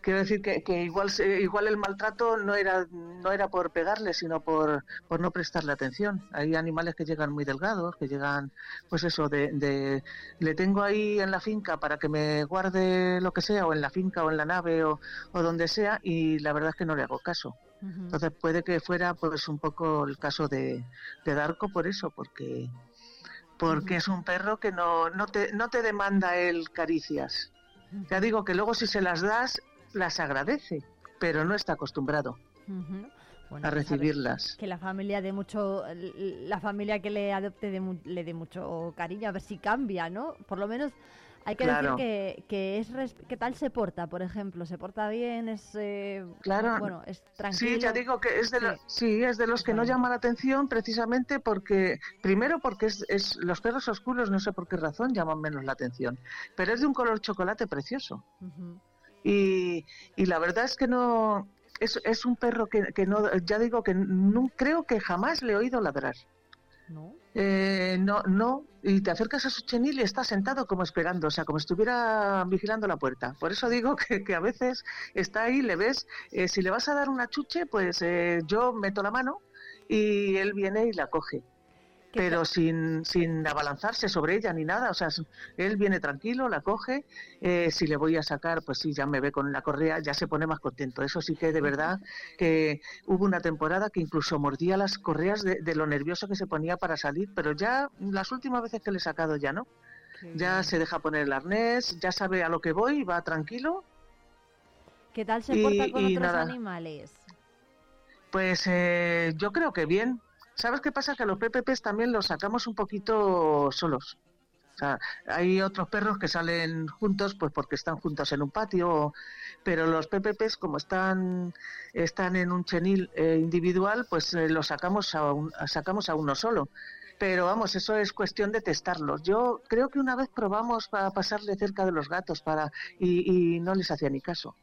Quiero decir que, que igual igual el maltrato no era no era por pegarle, sino por, por no prestarle atención. Hay animales que llegan muy delgados, que llegan, pues eso, de, de, le tengo ahí en la finca para que me guarde lo que sea, o en la finca, o en la nave, o, o donde sea, y la verdad es que no le hago caso. Entonces puede que fuera pues un poco el caso de, de Darko por eso, porque porque es un perro que no, no, te, no te demanda él caricias. Ya digo que luego si se las das, las agradece, pero no está acostumbrado. Bueno, a recibirlas. Que la familia de mucho, la familia que le adopte de le dé mucho cariño, a ver si cambia, ¿no? Por lo menos hay que Claro. decir que, que es res- ¿qué tal se porta, por ejemplo? ¿Se porta bien? ¿Es eh, Claro. bueno, es tranquilo? Sí, ya digo que es de, lo- Sí. sí, es de los que no llama la atención precisamente porque, primero porque es, es- los perros oscuros, no sé por qué razón, llaman menos la atención, pero es de un color chocolate precioso. Y, y la verdad es que no, es, es un perro que, que no, ya digo que no, creo que jamás le he oído ladrar. ¿No? Eh, no, no, y te acercas a su chenil y está sentado como esperando, o sea, como estuviera vigilando la puerta. Por eso digo que, que a veces está ahí, le ves, eh, si le vas a dar una chuche, pues eh, yo meto la mano y él viene y la coge. Pero sin, sin abalanzarse sobre ella ni nada, o sea, él viene tranquilo, la coge, eh, si le voy a sacar, pues sí, ya me ve con la correa, ya se pone más contento. Eso sí que de verdad que hubo una temporada que incluso mordía las correas de, de lo nervioso que se ponía para salir, pero ya las últimas veces que le he sacado ya no. Ya se deja poner el arnés, ya sabe a lo que voy, va tranquilo. ¿Qué tal se Y- porta con otros nada. animales? Pues eh, yo creo que bien. ¿Sabes qué pasa? Que los PPPs también los sacamos un poquito solos. O sea, hay otros perros que salen juntos, pues porque están juntos en un patio, pero los PPPs como están están en un chenil eh, individual, pues eh, los sacamos a, un- sacamos a uno solo. Pero vamos, eso es cuestión de testarlos. Yo creo que una vez probamos para pasarle cerca de los gatos para y, y no les hacía ni caso.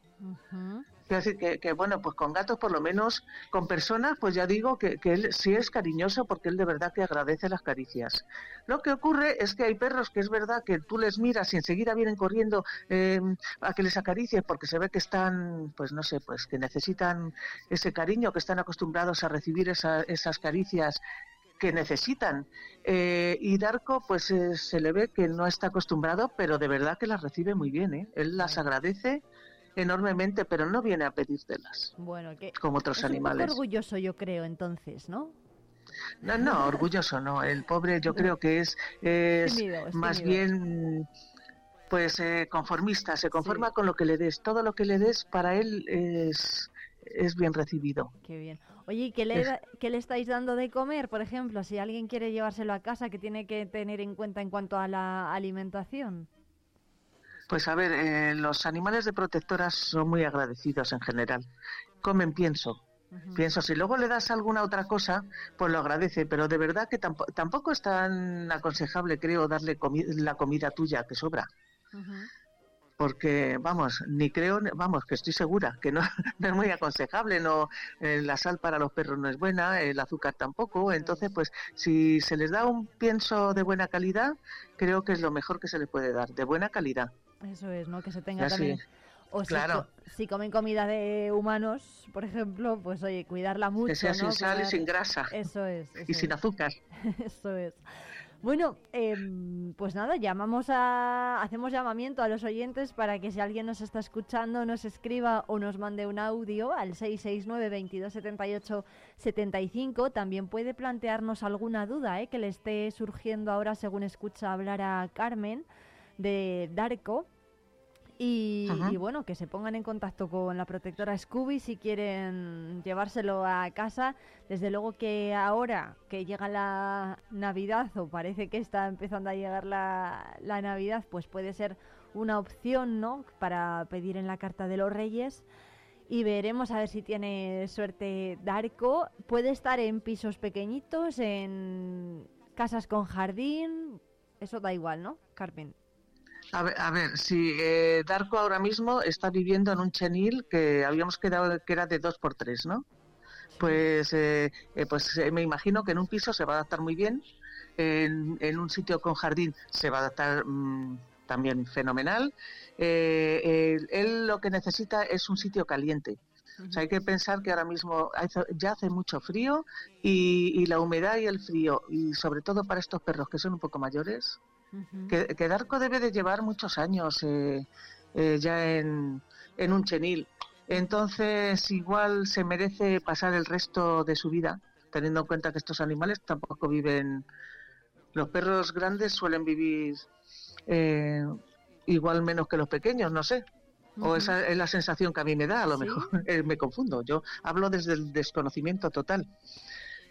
Quiero decir que, que, bueno, pues con gatos por lo menos, con personas, pues ya digo que, que él sí es cariñoso porque él de verdad que agradece las caricias. Lo que ocurre es que hay perros que es verdad que tú les miras y enseguida vienen corriendo eh, a que les acaricies porque se ve que están, pues no sé, pues que necesitan ese cariño, que están acostumbrados a recibir esa- esas caricias que necesitan. Eh, y Darko, pues eh, se le ve que no está acostumbrado, pero de verdad que las recibe muy bien. ¿eh? Él las agradece enormemente, pero no viene a pedírtelas, Bueno, que como otros es un animales. poco orgulloso, yo creo, entonces, ¿no? No, no, orgulloso no. El pobre yo creo que es, es Tímido, es más tímido. bien pues eh, conformista, se conforma con lo que le des. Todo lo que le des para él es, es bien recibido. Qué bien. Oye, ¿y qué le, Es- qué le estáis dando de comer, por ejemplo? Si alguien quiere llevárselo a casa, ¿qué tiene que tener en cuenta en cuanto a la alimentación? Pues a ver, eh, los animales de protectoras son muy agradecidos en general. Comen pienso. Pienso, si luego le das alguna otra cosa, pues lo agradece, pero de verdad que tampo- tampoco es tan aconsejable, creo, darle comi- la comida tuya que sobra. Porque, vamos, ni creo, vamos, que estoy segura que no, no es muy aconsejable, no, eh, la sal para los perros no es buena, el azúcar tampoco, entonces, pues, si se les da un pienso de buena calidad, creo que es lo mejor que se les puede dar, de buena calidad. Eso es, ¿no? Que se tenga Ya sí. también... O si Claro. si, comen comida de humanos, por ejemplo, pues oye, cuidarla mucho, sea sin ¿no? sal y sin grasa. Eso es. Y eso sin es. azúcar. Eso es. Bueno, em, pues nada, llamamos a, hacemos llamamiento a los oyentes para que si alguien nos está escuchando nos escriba o nos mande un audio al 669 22 78 75. También puede plantearnos alguna duda ¿eh? que le esté surgiendo ahora según escucha hablar a Carmen de Darko. Y, bueno, que se pongan en contacto con la protectora Scooby si quieren llevárselo a casa. Desde luego que ahora que llega la Navidad o parece que está empezando a llegar la, la Navidad, pues puede ser una opción, ¿no? Para pedir en la carta de los Reyes. Y veremos a ver si tiene suerte Darko. Puede estar en pisos pequeñitos, en casas con jardín. Eso da igual, ¿no, Carmen? A ver, a ver si eh, Darko ahora mismo está viviendo en un chenil que habíamos quedado que era de dos por tres, ¿no? Pues, eh, eh, pues eh, me imagino que en un piso se va a adaptar muy bien, en, en un sitio con jardín se va a adaptar mm, también fenomenal. Eh, eh, él lo que necesita es un sitio caliente, O sea, hay que pensar que ahora mismo ya hace mucho frío y, y la humedad y el frío, y sobre todo para estos perros que son un poco mayores, que, que Darko debe de llevar muchos años eh, eh, ya en, en un chenil. Entonces, igual se merece pasar el resto de su vida, teniendo en cuenta que estos animales tampoco viven. Los perros grandes suelen vivir eh, igual menos que los pequeños, no sé. O esa es la sensación que a mí me da, a lo ¿Sí? mejor eh, me confundo. Yo hablo desde el desconocimiento total.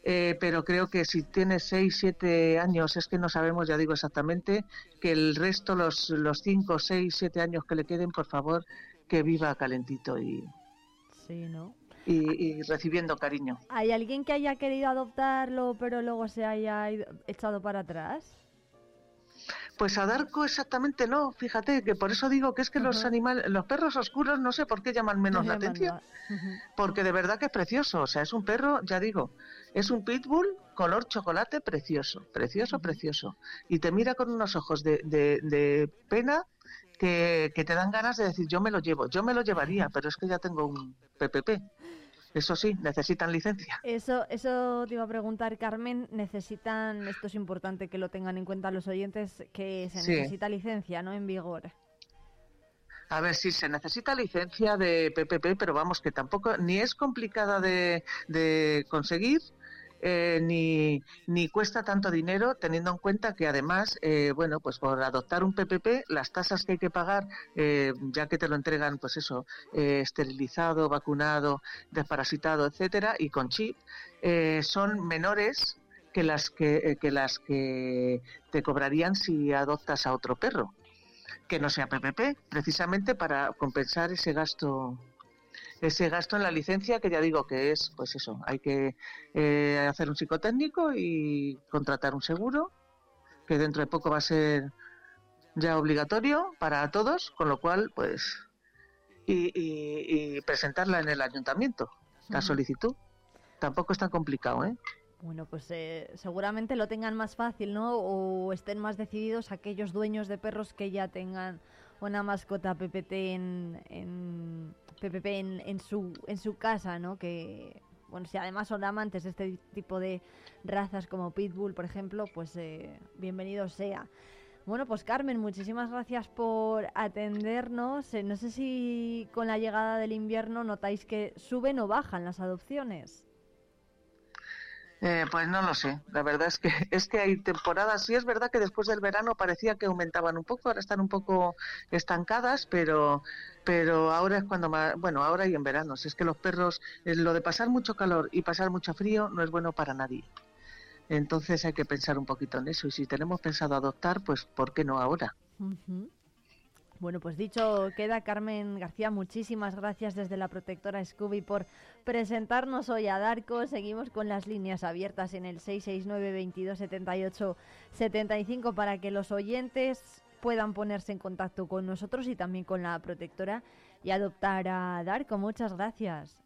Eh, pero creo que si tiene 6, 7 años, es que no sabemos, ya digo exactamente, que el resto, los, los 5, 6, 7 años que le queden, por favor, que viva calentito y, Sí, ¿no? y, y recibiendo cariño. ¿Hay alguien que haya querido adoptarlo pero luego se haya ido- echado para atrás? Pues a Darko exactamente no, fíjate, que por eso digo que es que los animales, los perros oscuros no sé por qué llaman menos la Llaman atención, porque de verdad que es precioso, o sea, es un perro, ya digo, es un pitbull color chocolate precioso, precioso, precioso, y te mira con unos ojos de, de- de pena que, que te dan ganas de decir, yo me lo llevo, yo me lo llevaría, pero es que ya tengo un PPP. Eso sí, necesitan licencia. Eso, eso te iba a preguntar, Carmen. Necesitan, esto es importante que lo tengan en cuenta los oyentes, que se Sí. necesita licencia, ¿no? En vigor. A ver, sí, se necesita licencia de PPP, pero vamos, que tampoco ni es complicada de, de conseguir, eh, ni, ni cuesta tanto dinero, teniendo en cuenta que además, eh, bueno, pues por adoptar un PPP, las tasas que hay que pagar, eh, ya que te lo entregan, pues eso, eh, esterilizado, vacunado, desparasitado, etcétera, y con chip, eh, son menores que las que, eh, que las que te cobrarían si adoptas a otro perro que no sea PPP, precisamente para compensar ese gasto ese gasto en la licencia que ya digo que es pues eso hay que eh, hacer un psicotécnico y contratar un seguro que dentro de poco va a ser ya obligatorio para todos con lo cual pues y, y- y presentarla en el ayuntamiento la solicitud tampoco es tan complicado ¿eh? Bueno, pues eh, seguramente lo tengan más fácil, ¿no? O estén más decididos aquellos dueños de perros que ya tengan una mascota PPT en, PPP en, en su en su casa, ¿no? Que bueno, si además son amantes de este tipo de razas como Pitbull, por ejemplo, pues eh, bienvenido sea. Bueno, pues Carmen, muchísimas gracias por atendernos. Eh, no sé si con la llegada del invierno notáis que suben o bajan las adopciones. Eh, pues no lo sé. La verdad es que es que hay temporadas. Sí es verdad que después del verano parecía que aumentaban un poco. Ahora están un poco estancadas, pero pero ahora es cuando más. Bueno, ahora y en verano. Si es que los perros eh, lo de pasar mucho calor y pasar mucho frío no es bueno para nadie. Entonces hay que pensar un poquito en eso. Y si tenemos pensado adoptar, pues ¿por qué no ahora? Bueno, pues dicho queda, Carmen García, muchísimas gracias desde la protectora Scooby por presentarnos hoy a Darko. Seguimos con las líneas abiertas en el 669 22 78 75 para que los oyentes puedan ponerse en contacto con nosotros y también con la protectora y adoptar a Darko. Muchas gracias.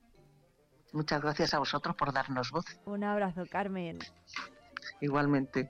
Muchas gracias a vosotros por darnos voz. Un abrazo, Carmen. Igualmente.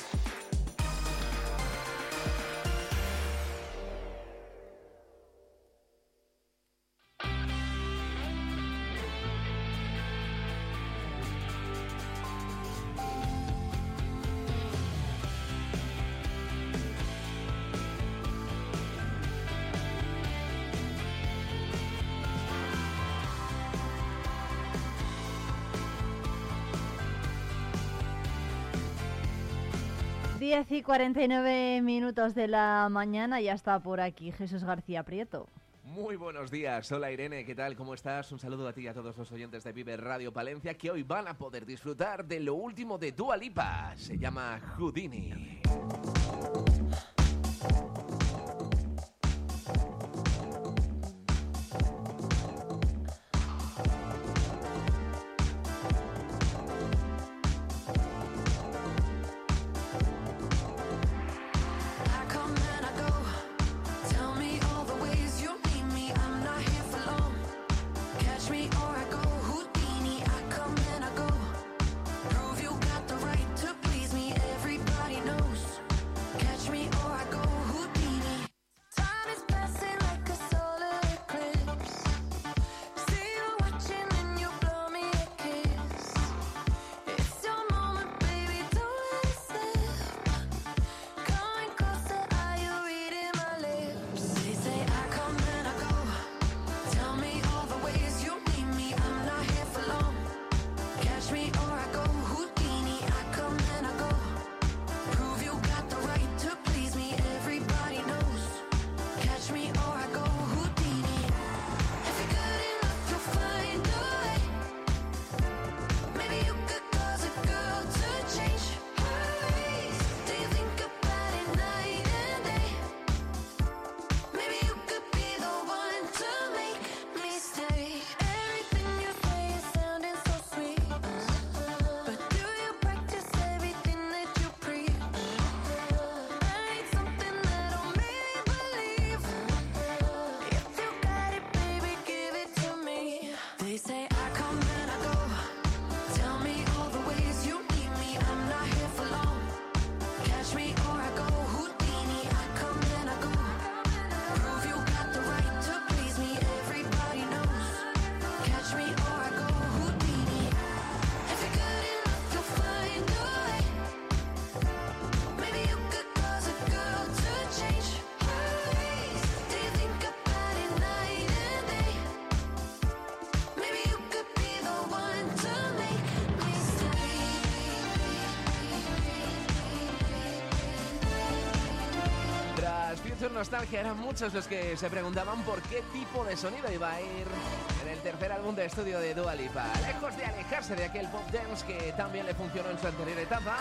10 y 49 minutos de la mañana ya está por aquí Jesús García Prieto. Muy buenos días, hola Irene, ¿qué tal? ¿Cómo estás? Un saludo a ti y a todos los oyentes de Vive Radio Palencia que hoy van a poder disfrutar de lo último de Dua Lipa. Se llama Houdini. nostalgia eran muchos los que se preguntaban por qué tipo de sonido iba a ir en el tercer álbum de estudio de Dua Lipa. Lejos de alejarse de aquel pop dance que también le funcionó en su anterior etapa,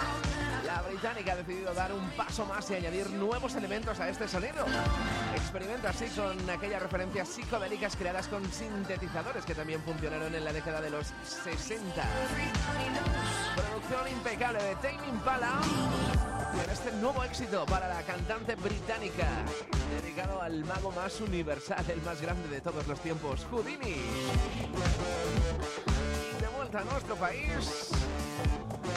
la británica ha decidido dar un paso más y añadir nuevos elementos a este sonido. Experimenta así con aquellas referencias psicodélicas creadas con sintetizadores que también funcionaron en la década de los 60. Producción impecable de Tame Impala en este nuevo éxito para la cantante británica, dedicado al mago más universal, el más grande de todos los tiempos, Houdini. De vuelta a nuestro país,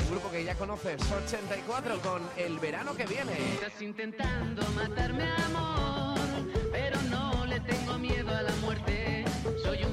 un grupo que ya conoces, 84, con El verano que viene. Estás intentando matarme, amor, pero no le tengo miedo a la muerte. Soy un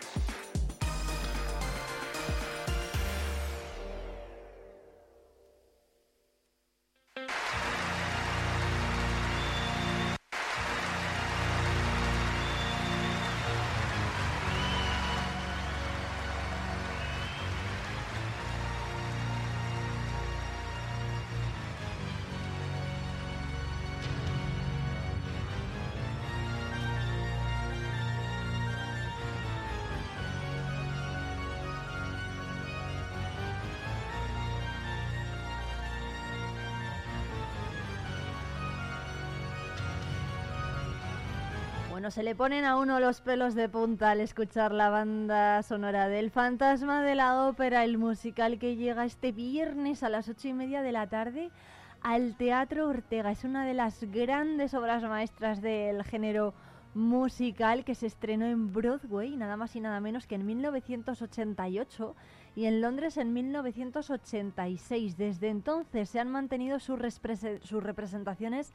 Se le ponen a uno los pelos de punta al escuchar la banda sonora del Fantasma de la Ópera, el musical que llega este viernes a las ocho y media de la tarde al Teatro Ortega. Es una de las grandes obras maestras del género musical que se estrenó en Broadway, nada más y nada menos que en 1988 y en Londres en 1986. Desde entonces se han mantenido sus representaciones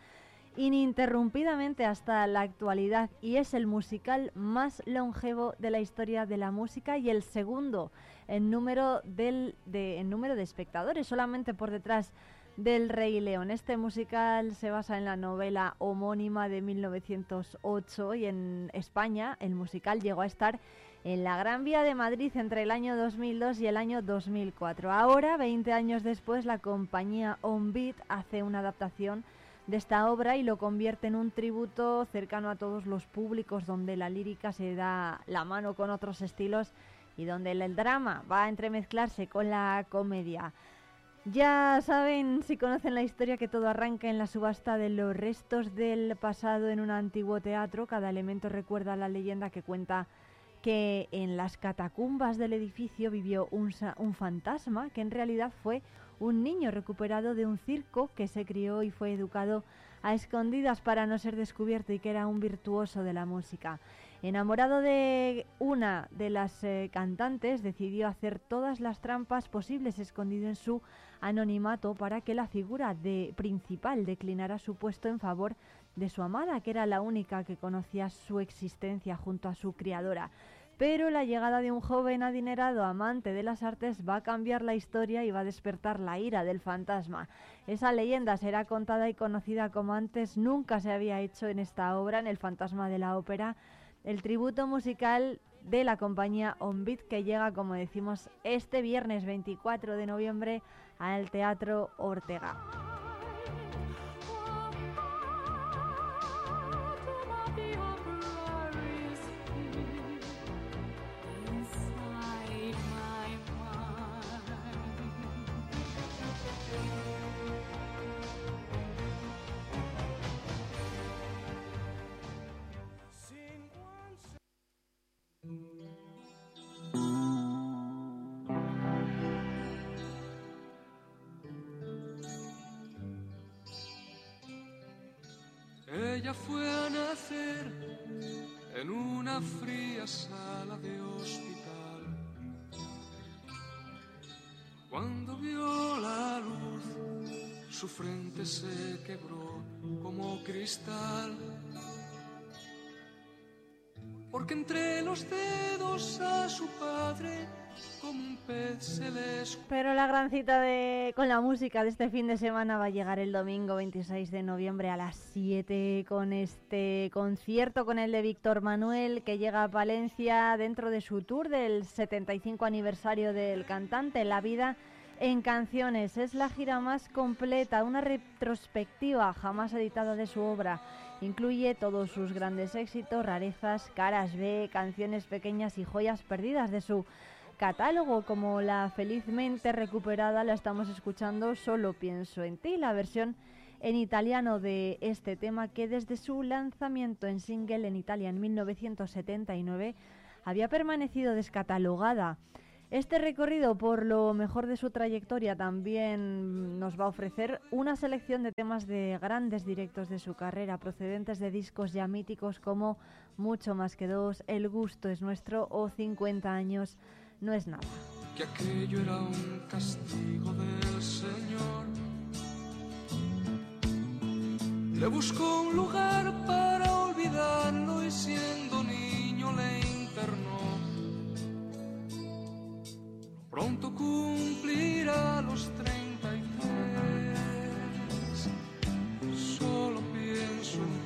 ininterrumpidamente hasta la actualidad y es el musical más longevo de la historia de la música y el segundo en número, del, de, en número de espectadores, solamente por detrás del Rey León. Este musical se basa en la novela homónima de 1908 y en España el musical llegó a estar en la Gran Vía de Madrid entre el año 2002 y el año 2004. Ahora, 20 años después, la compañía On hace una adaptación de esta obra y lo convierte en un tributo cercano a todos los públicos donde la lírica se da la mano con otros estilos y donde el, drama va a entremezclarse con la comedia. Ya saben, si conocen la historia, que todo arranca en la subasta de los restos del pasado en un antiguo teatro. Cada elemento recuerda la leyenda que cuenta que en las catacumbas del edificio vivió un, un fantasma que en realidad fue un niño recuperado de un circo que se crió y fue educado a escondidas para no ser descubierto y que era un virtuoso de la música. Enamorado de una de las eh, cantantes, decidió hacer todas las trampas posibles escondido en su anonimato para que la figura de principal declinara su puesto en favor de su amada, que era la única que conocía su existencia junto a su criadora. Pero la llegada de un joven adinerado amante de las artes va a cambiar la historia y va a despertar la ira del fantasma. Esa leyenda será contada y conocida como antes nunca se había hecho en esta obra, en El fantasma de la ópera, el tributo musical de la compañía On Beat que llega, como decimos, este viernes 24 de noviembre al Teatro Ortega. Ella fue a nacer en una fría sala de hospital. Cuando vio la luz, su frente se quebró como cristal. Porque entre los dedos a su padre, Pero la gran cita de, con la música de este fin de semana va a llegar el domingo 26 de noviembre a las 7 con este concierto con el de Víctor Manuel que llega a Palencia dentro de su tour del 75 aniversario del cantante La vida en canciones. Es la gira más completa, una retrospectiva jamás editada de su obra. Incluye todos sus grandes éxitos, rarezas, caras B, canciones pequeñas y joyas perdidas de su catálogo, como la felizmente recuperada la estamos escuchando Solo pienso en ti, la versión en italiano de este tema que desde su lanzamiento en single en Italia en 1979 había permanecido descatalogada. Este recorrido por lo mejor de su trayectoria también nos va a ofrecer una selección de temas de grandes directos de su carrera procedentes de discos ya míticos como Mucho más que dos, El gusto es nuestro o 50 años no es nada. que aquello era un castigo del Señor. Le buscó un lugar para olvidarlo y siendo niño le internó. Pronto cumplirá los 33. Solo pienso en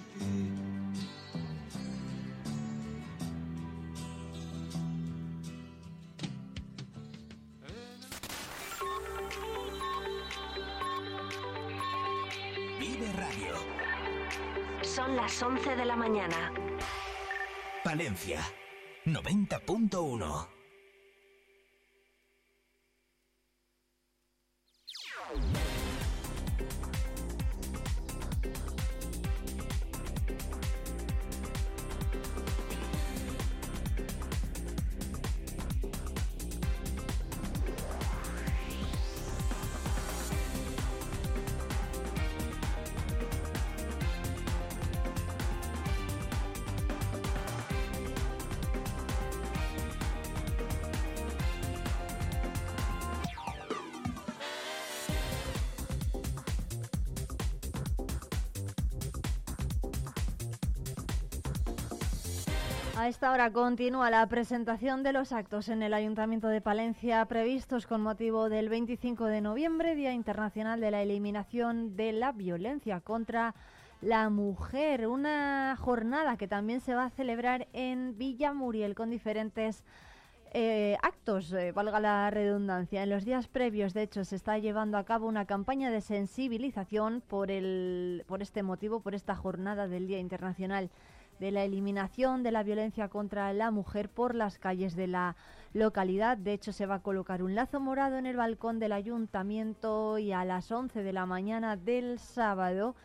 11 de la mañana. Palencia 90.1. A esta hora continúa la presentación de los actos en el Ayuntamiento de Palencia previstos con motivo del 25 de noviembre, Día Internacional de la Eliminación de la Violencia contra la Mujer. Una jornada que también se va a celebrar en Villa Muriel con diferentes eh, actos, eh, valga la redundancia. En los días previos, de hecho, se está llevando a cabo una campaña de sensibilización por, el, por este motivo, por esta jornada del Día Internacional de la eliminación de la violencia contra la mujer por las calles de la localidad. De hecho, se va a colocar un lazo morado en el balcón del ayuntamiento y a las 11 de la mañana del sábado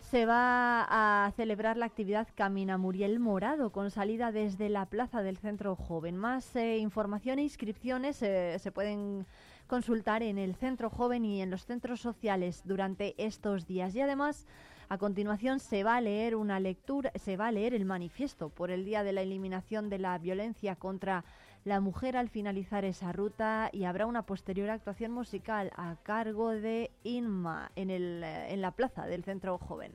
se va a celebrar la actividad Camina Muriel Morado con salida desde la plaza del Centro Joven. Más eh, información e inscripciones eh, se pueden consultar en el Centro Joven y en los centros sociales durante estos días. Y además, a continuación se va a leer una lectura, se va a leer el manifiesto por el Día de la Eliminación de la Violencia contra la Mujer al finalizar esa ruta y habrá una posterior actuación musical a cargo de Inma en, el, eh, en la plaza del Centro Joven.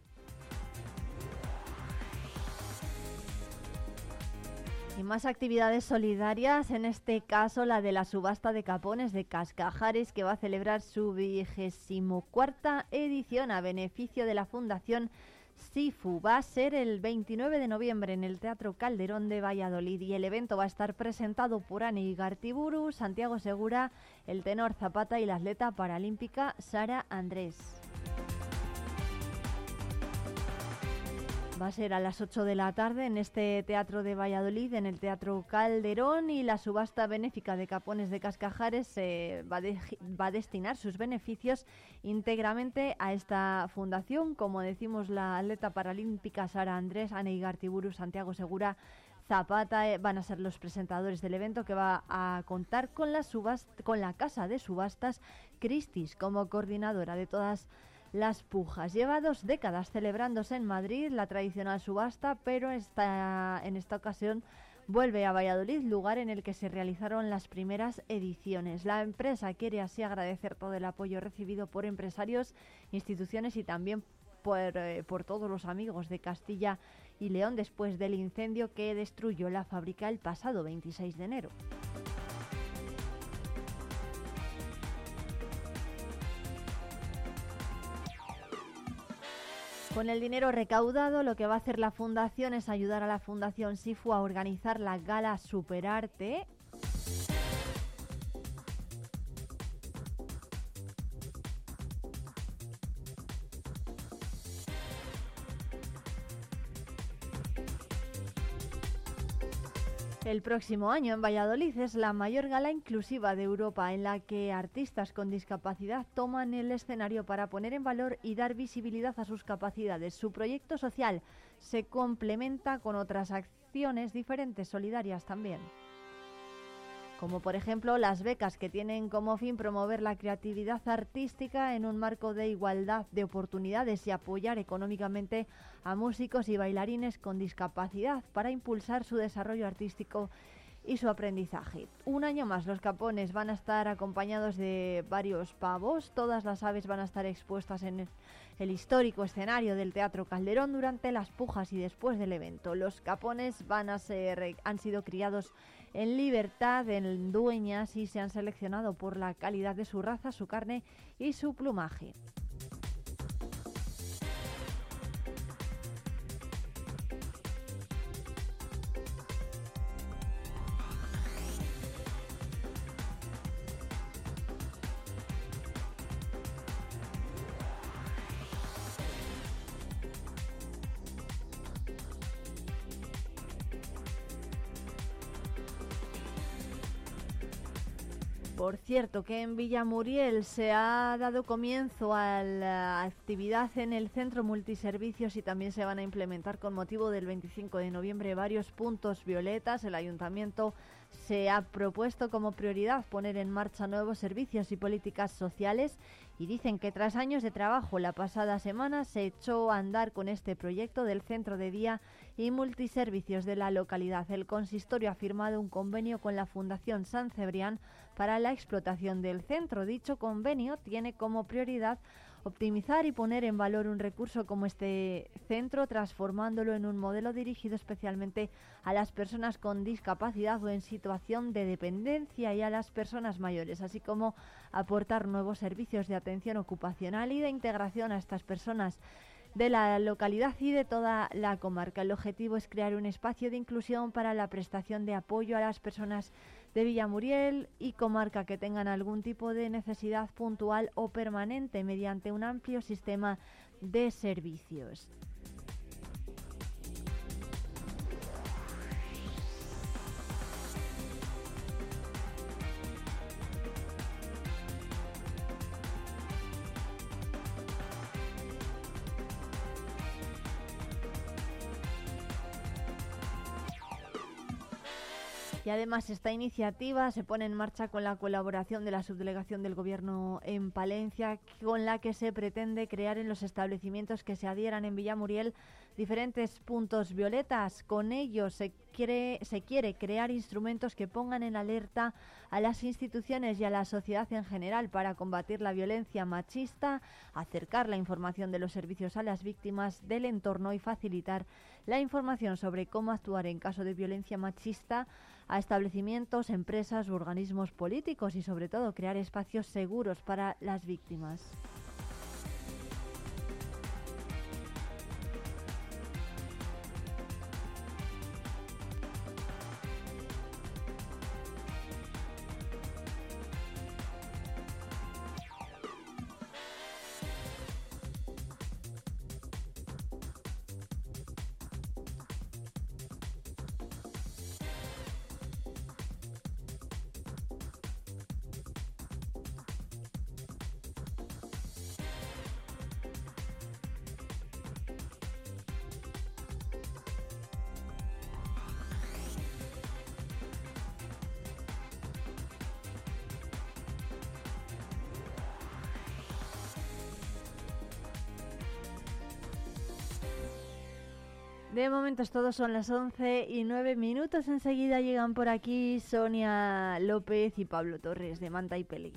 Y más actividades solidarias, en este caso la de la subasta de capones de Cascajares, que va a celebrar su vigésimo cuarta edición a beneficio de la Fundación SIFU. Va a ser el 29 de noviembre en el Teatro Calderón de Valladolid y el evento va a esestar presentado por Ani Gartiburu, Santiago Segura, el tenor Zapata y la atleta paralímpica Sara Andrés. Va a ser a las 8 de la tarde en este Teatro de Valladolid, en el Teatro Calderón, y la subasta benéfica de capones de Cascajares se va, a destinar sus beneficios íntegramente a esta fundación. Como decimos, la atleta paralímpica Sara Andrés, Ana Igartiburu, Santiago Segura, Zapata eh, van a ser los presentadores del evento que va a contar con la, con la casa de subastas Christie's como coordinadora de todas las pujas. Lleva dos décadas celebrándose en Madrid la tradicional subasta, pero esta, en esta ocasión vuelve a Valladolid, lugar en el que se realizaron las primeras ediciones. La empresa quiere así agradecer todo el apoyo recibido por empresarios, instituciones y también por, eh, por todos los amigos de Castilla y León después del incendio que destruyó la fábrica el pasado 26 de enero. Con el dinero recaudado, lo que va a hacer la fundación es ayudar a la Fundación SIFU a organizar la gala Superarte. El próximo año en Valladolid es la mayor gala inclusiva de Europa en la que artistas con discapacidad toman el escenario para poner en valor y dar visibilidad a sus capacidades. Su proyecto social se complementa con otras acciones diferentes, solidarias también como por ejemplo las becas que tienen como fin promover la creatividad artística en un marco de igualdad de oportunidades y apoyar económicamente a músicos y bailarines con discapacidad para impulsar su desarrollo artístico y su aprendizaje. Un año más los capones van a estar acompañados de varios pavos, todas las aves van a estar expuestas en el histórico escenario del Teatro Calderón durante las pujas y después del evento. Los capones van a ser han sido criados en libertad en dueñas y se han seleccionado por la calidad de su raza, su carne y su plumaje. Cierto, que en Villamuriel se ha dado comienzo a la actividad en el centro multiservicios y también se van a implementar con motivo del 25 de noviembre varios puntos violetas. El ayuntamiento se ha propuesto como prioridad poner en marcha nuevos servicios y políticas sociales y dicen que tras años de trabajo la pasada semana se echó a andar con este proyecto del centro de día y multiservicios de la localidad. El consistorio ha firmado un convenio con la Fundación San Cebrián para la explotación del centro. Dicho convenio tiene como prioridad optimizar y poner en valor un recurso como este centro, transformándolo en un modelo dirigido especialmente a las personas con discapacidad o en situación de dependencia y a las personas mayores, así como aportar nuevos servicios de atención ocupacional y de integración a estas personas de la localidad y de toda la comarca. El objetivo es crear un espacio de inclusión para la prestación de apoyo a las personas de Villamuriel y comarca que tengan algún tipo de necesidad puntual o permanente mediante un amplio sistema de servicios. Y además esta iniciativa se pone en marcha con la colaboración de la subdelegación del Gobierno en Palencia, con la que se pretende crear en los establecimientos que se adhieran en Villamuriel diferentes puntos violetas. Con ello se se quiere crear instrumentos que pongan en alerta a las instituciones y a la sociedad en general para combatir la violencia machista, acercar la información de los servicios a las víctimas del entorno y facilitar la información sobre cómo actuar en caso de violencia machista a establecimientos, empresas u organismos políticos y sobre todo crear espacios seguros para las víctimas. De momento todos son las 11 y 9 minutos. Enseguida llegan por aquí Sonia López y Pablo Torres de Manta y Peli.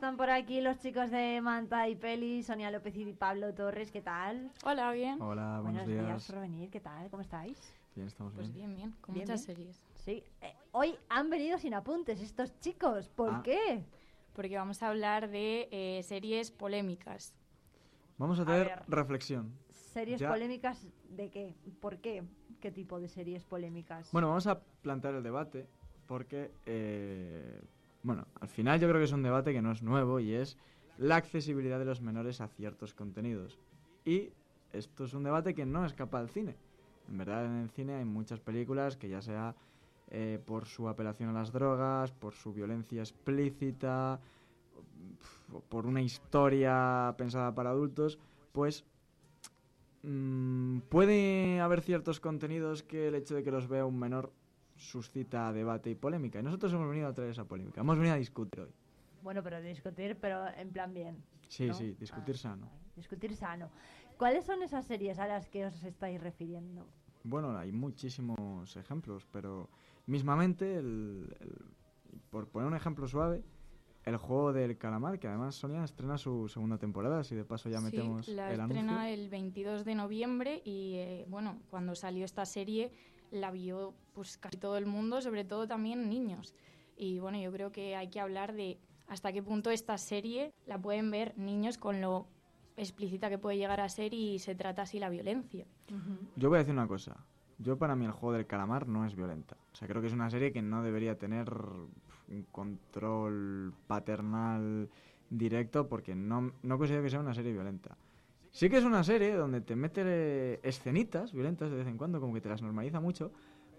Están por aquí los chicos de Manta y Peli, Sonia López y Pablo Torres, ¿qué tal? Hola, bien. Hola, buenos días. por venir, ¿qué tal? ¿Cómo estáis? Bien, estamos Pues bien. bien, bien, con Bien, muchas bien. series. Sí. Eh, hoy han venido sin apuntes estos chicos, ¿por Ah. qué? Porque vamos a hablar de eh, series polémicas. Vamos a tener reflexión. ¿Series Ya- polémicas de qué? ¿Por qué? ¿Qué tipo de series polémicas? Bueno, vamos a plantear el debate porque, eh, bueno, al final yo creo que es un debate que no es nuevo y es la accesibilidad de los menores a ciertos contenidos. Y esto es un debate que no escapa al cine. En verdad en el cine hay muchas películas que ya sea eh, por su apelación a las drogas, por su violencia explícita, por una historia pensada para adultos, pues mm, puede haber ciertos contenidos que el hecho de que los vea un menor suscita debate y polémica. Y nosotros hemos venido a traer esa polémica. Hemos venido a discutir hoy. Bueno, pero discutir, pero en plan bien. Sí, ¿no? sí, discutir sano. Discutir sano. ¿Cuáles son esas series a las que os estáis refiriendo? Bueno, hay muchísimos ejemplos, pero mismamente, el- el- por poner un ejemplo suave, el juego del calamar, que además Sonia estrena su segunda temporada, si de paso ya metemos sí, la el estrena anuncio. el 22 de noviembre y eh, bueno, cuando salió esta serie la vio pues casi todo el mundo, sobre todo también niños. Y bueno, yo creo que hay que hablar de hasta qué punto esta serie la pueden ver niños con lo explícita que puede llegar a ser y se trata así la violencia. Yo voy a decir una cosa. Yo para mí el juego del calamar no es violenta. O sea, creo que es una serie que no debería tener un control paternal directo porque no, no considero que sea una serie violenta. Sí que es una serie donde te mete eh, escenitas violentas de vez en cuando, como que te las normaliza mucho,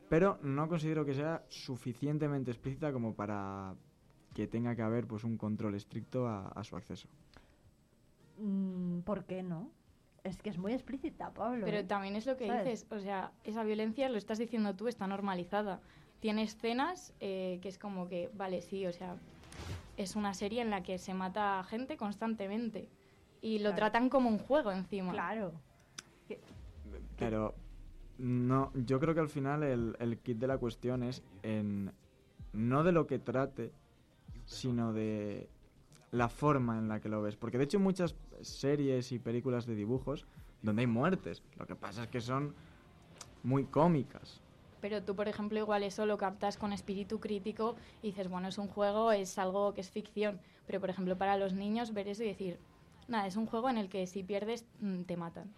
pero no considero que sea suficientemente explícita como para que tenga que haber pues un control estricto a, a su acceso. Mm, ¿Por qué no? Es que es muy explícita, Pablo. Pero ¿eh? también es lo que ¿Sabes? dices, o sea, esa violencia, lo estás diciendo tú, está normalizada. Tiene escenas eh, que es como que, vale, sí, o sea, es una serie en la que se mata a gente constantemente. Y lo Claro. tratan como un juego encima. Claro. Pero no, yo creo que al final el, el kit de la cuestión es en no de lo que trate, sino de la forma en la que lo ves. Porque de hecho hay muchas series y películas de dibujos donde hay muertes. Lo que pasa es que son muy cómicas. Pero tú, por ejemplo, igual eso lo captas con espíritu crítico y dices, bueno, es un juego, es algo que es ficción. Pero, por ejemplo, para los niños ver eso y decir, nada, es un juego en el que si pierdes mm, te matan.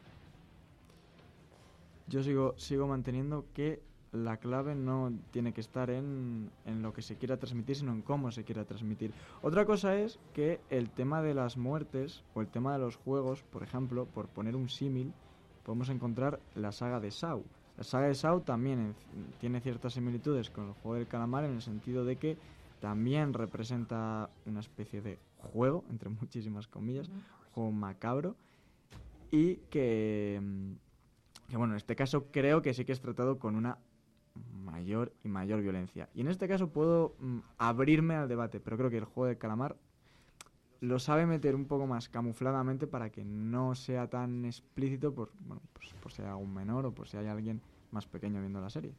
Yo sigo, sigo manteniendo que la clave no tiene que estar en, en lo que se quiera transmitir, sino en cómo se quiera transmitir. Otra cosa es que el tema de las muertes o el tema de los juegos, por ejemplo, por poner un símil, podemos encontrar la saga de Saw. La saga de Saw también en- tiene ciertas similitudes con el juego del calamar en el sentido de que también representa una especie de juego, entre muchísimas comillas, juego macabro, y que, mm, que, bueno, en este caso creo que sí que es tratado con una mayor y mayor violencia. Y en este caso puedo mm, abrirme al debate, pero creo que el juego del calamar lo sabe meter un poco más camufladamente para que no sea tan explícito por, bueno, pues, por si hay algún menor o por si hay alguien más pequeño viendo la serie.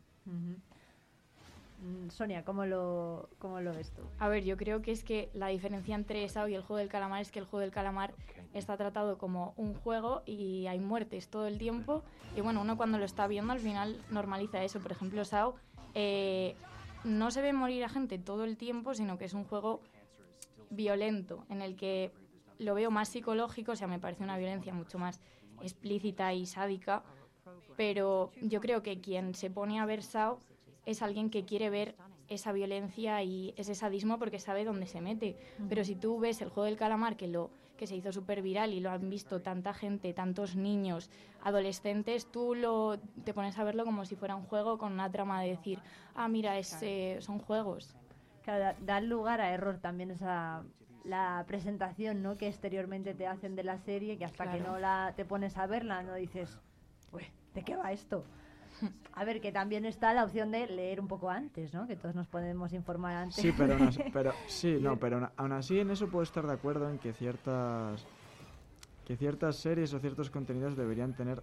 Sonia, ¿cómo lo, ¿cómo lo ves tú? A ver, yo creo que es que la diferencia entre esa y el juego del calamar es que el juego del calamar está tratado como un juego y hay muertes todo el tiempo. Y bueno, uno cuando lo está viendo al final normaliza eso. Por ejemplo, Sao eh, no se ve morir a gente todo el tiempo, sino que es un juego violento en el que lo veo más psicológico, o sea, me parece una violencia mucho más explícita y sádica. Pero yo creo que quien se pone a ver Sao es alguien que quiere ver esa violencia y ese sadismo porque sabe dónde se mete. Pero si tú ves el juego del calamar que lo que se hizo súper viral y lo han visto tanta gente, tantos niños, adolescentes, tú lo te pones a verlo como si fuera un juego con una trama de decir, ah, mira, es, eh, son juegos. Claro, da, lugar a error también esa la presentación ¿no? que exteriormente te hacen de la serie, que hasta que no la te pones a verla no dices, "Uy, ¿de qué va esto? A ver, que también está la opción de leer un poco antes, ¿no? Que todos nos podemos informar antes. Sí, pero, aún así- pero sí, no, pero aún- así en eso puedo estar de acuerdo en que ciertas que ciertas series o ciertos contenidos deberían tener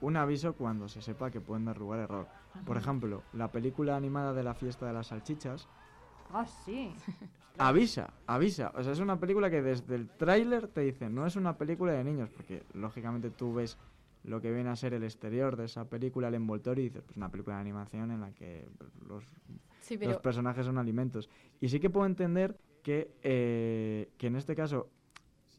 un aviso cuando se sepa que pueden dar lugar a error. Por ejemplo, la película animada de la fiesta de las salchichas Ah, sí. Avisa, avisa. O sea, es una película que desde el tráiler te dice, no es una película de niños, porque lógicamente tú ves lo que viene a ser el exterior de esa película, el envoltorio, y dices, pues una película de animación en la que los, Sí, pero- los personajes son alimentos. Y sí que puedo entender que, eh, que en este caso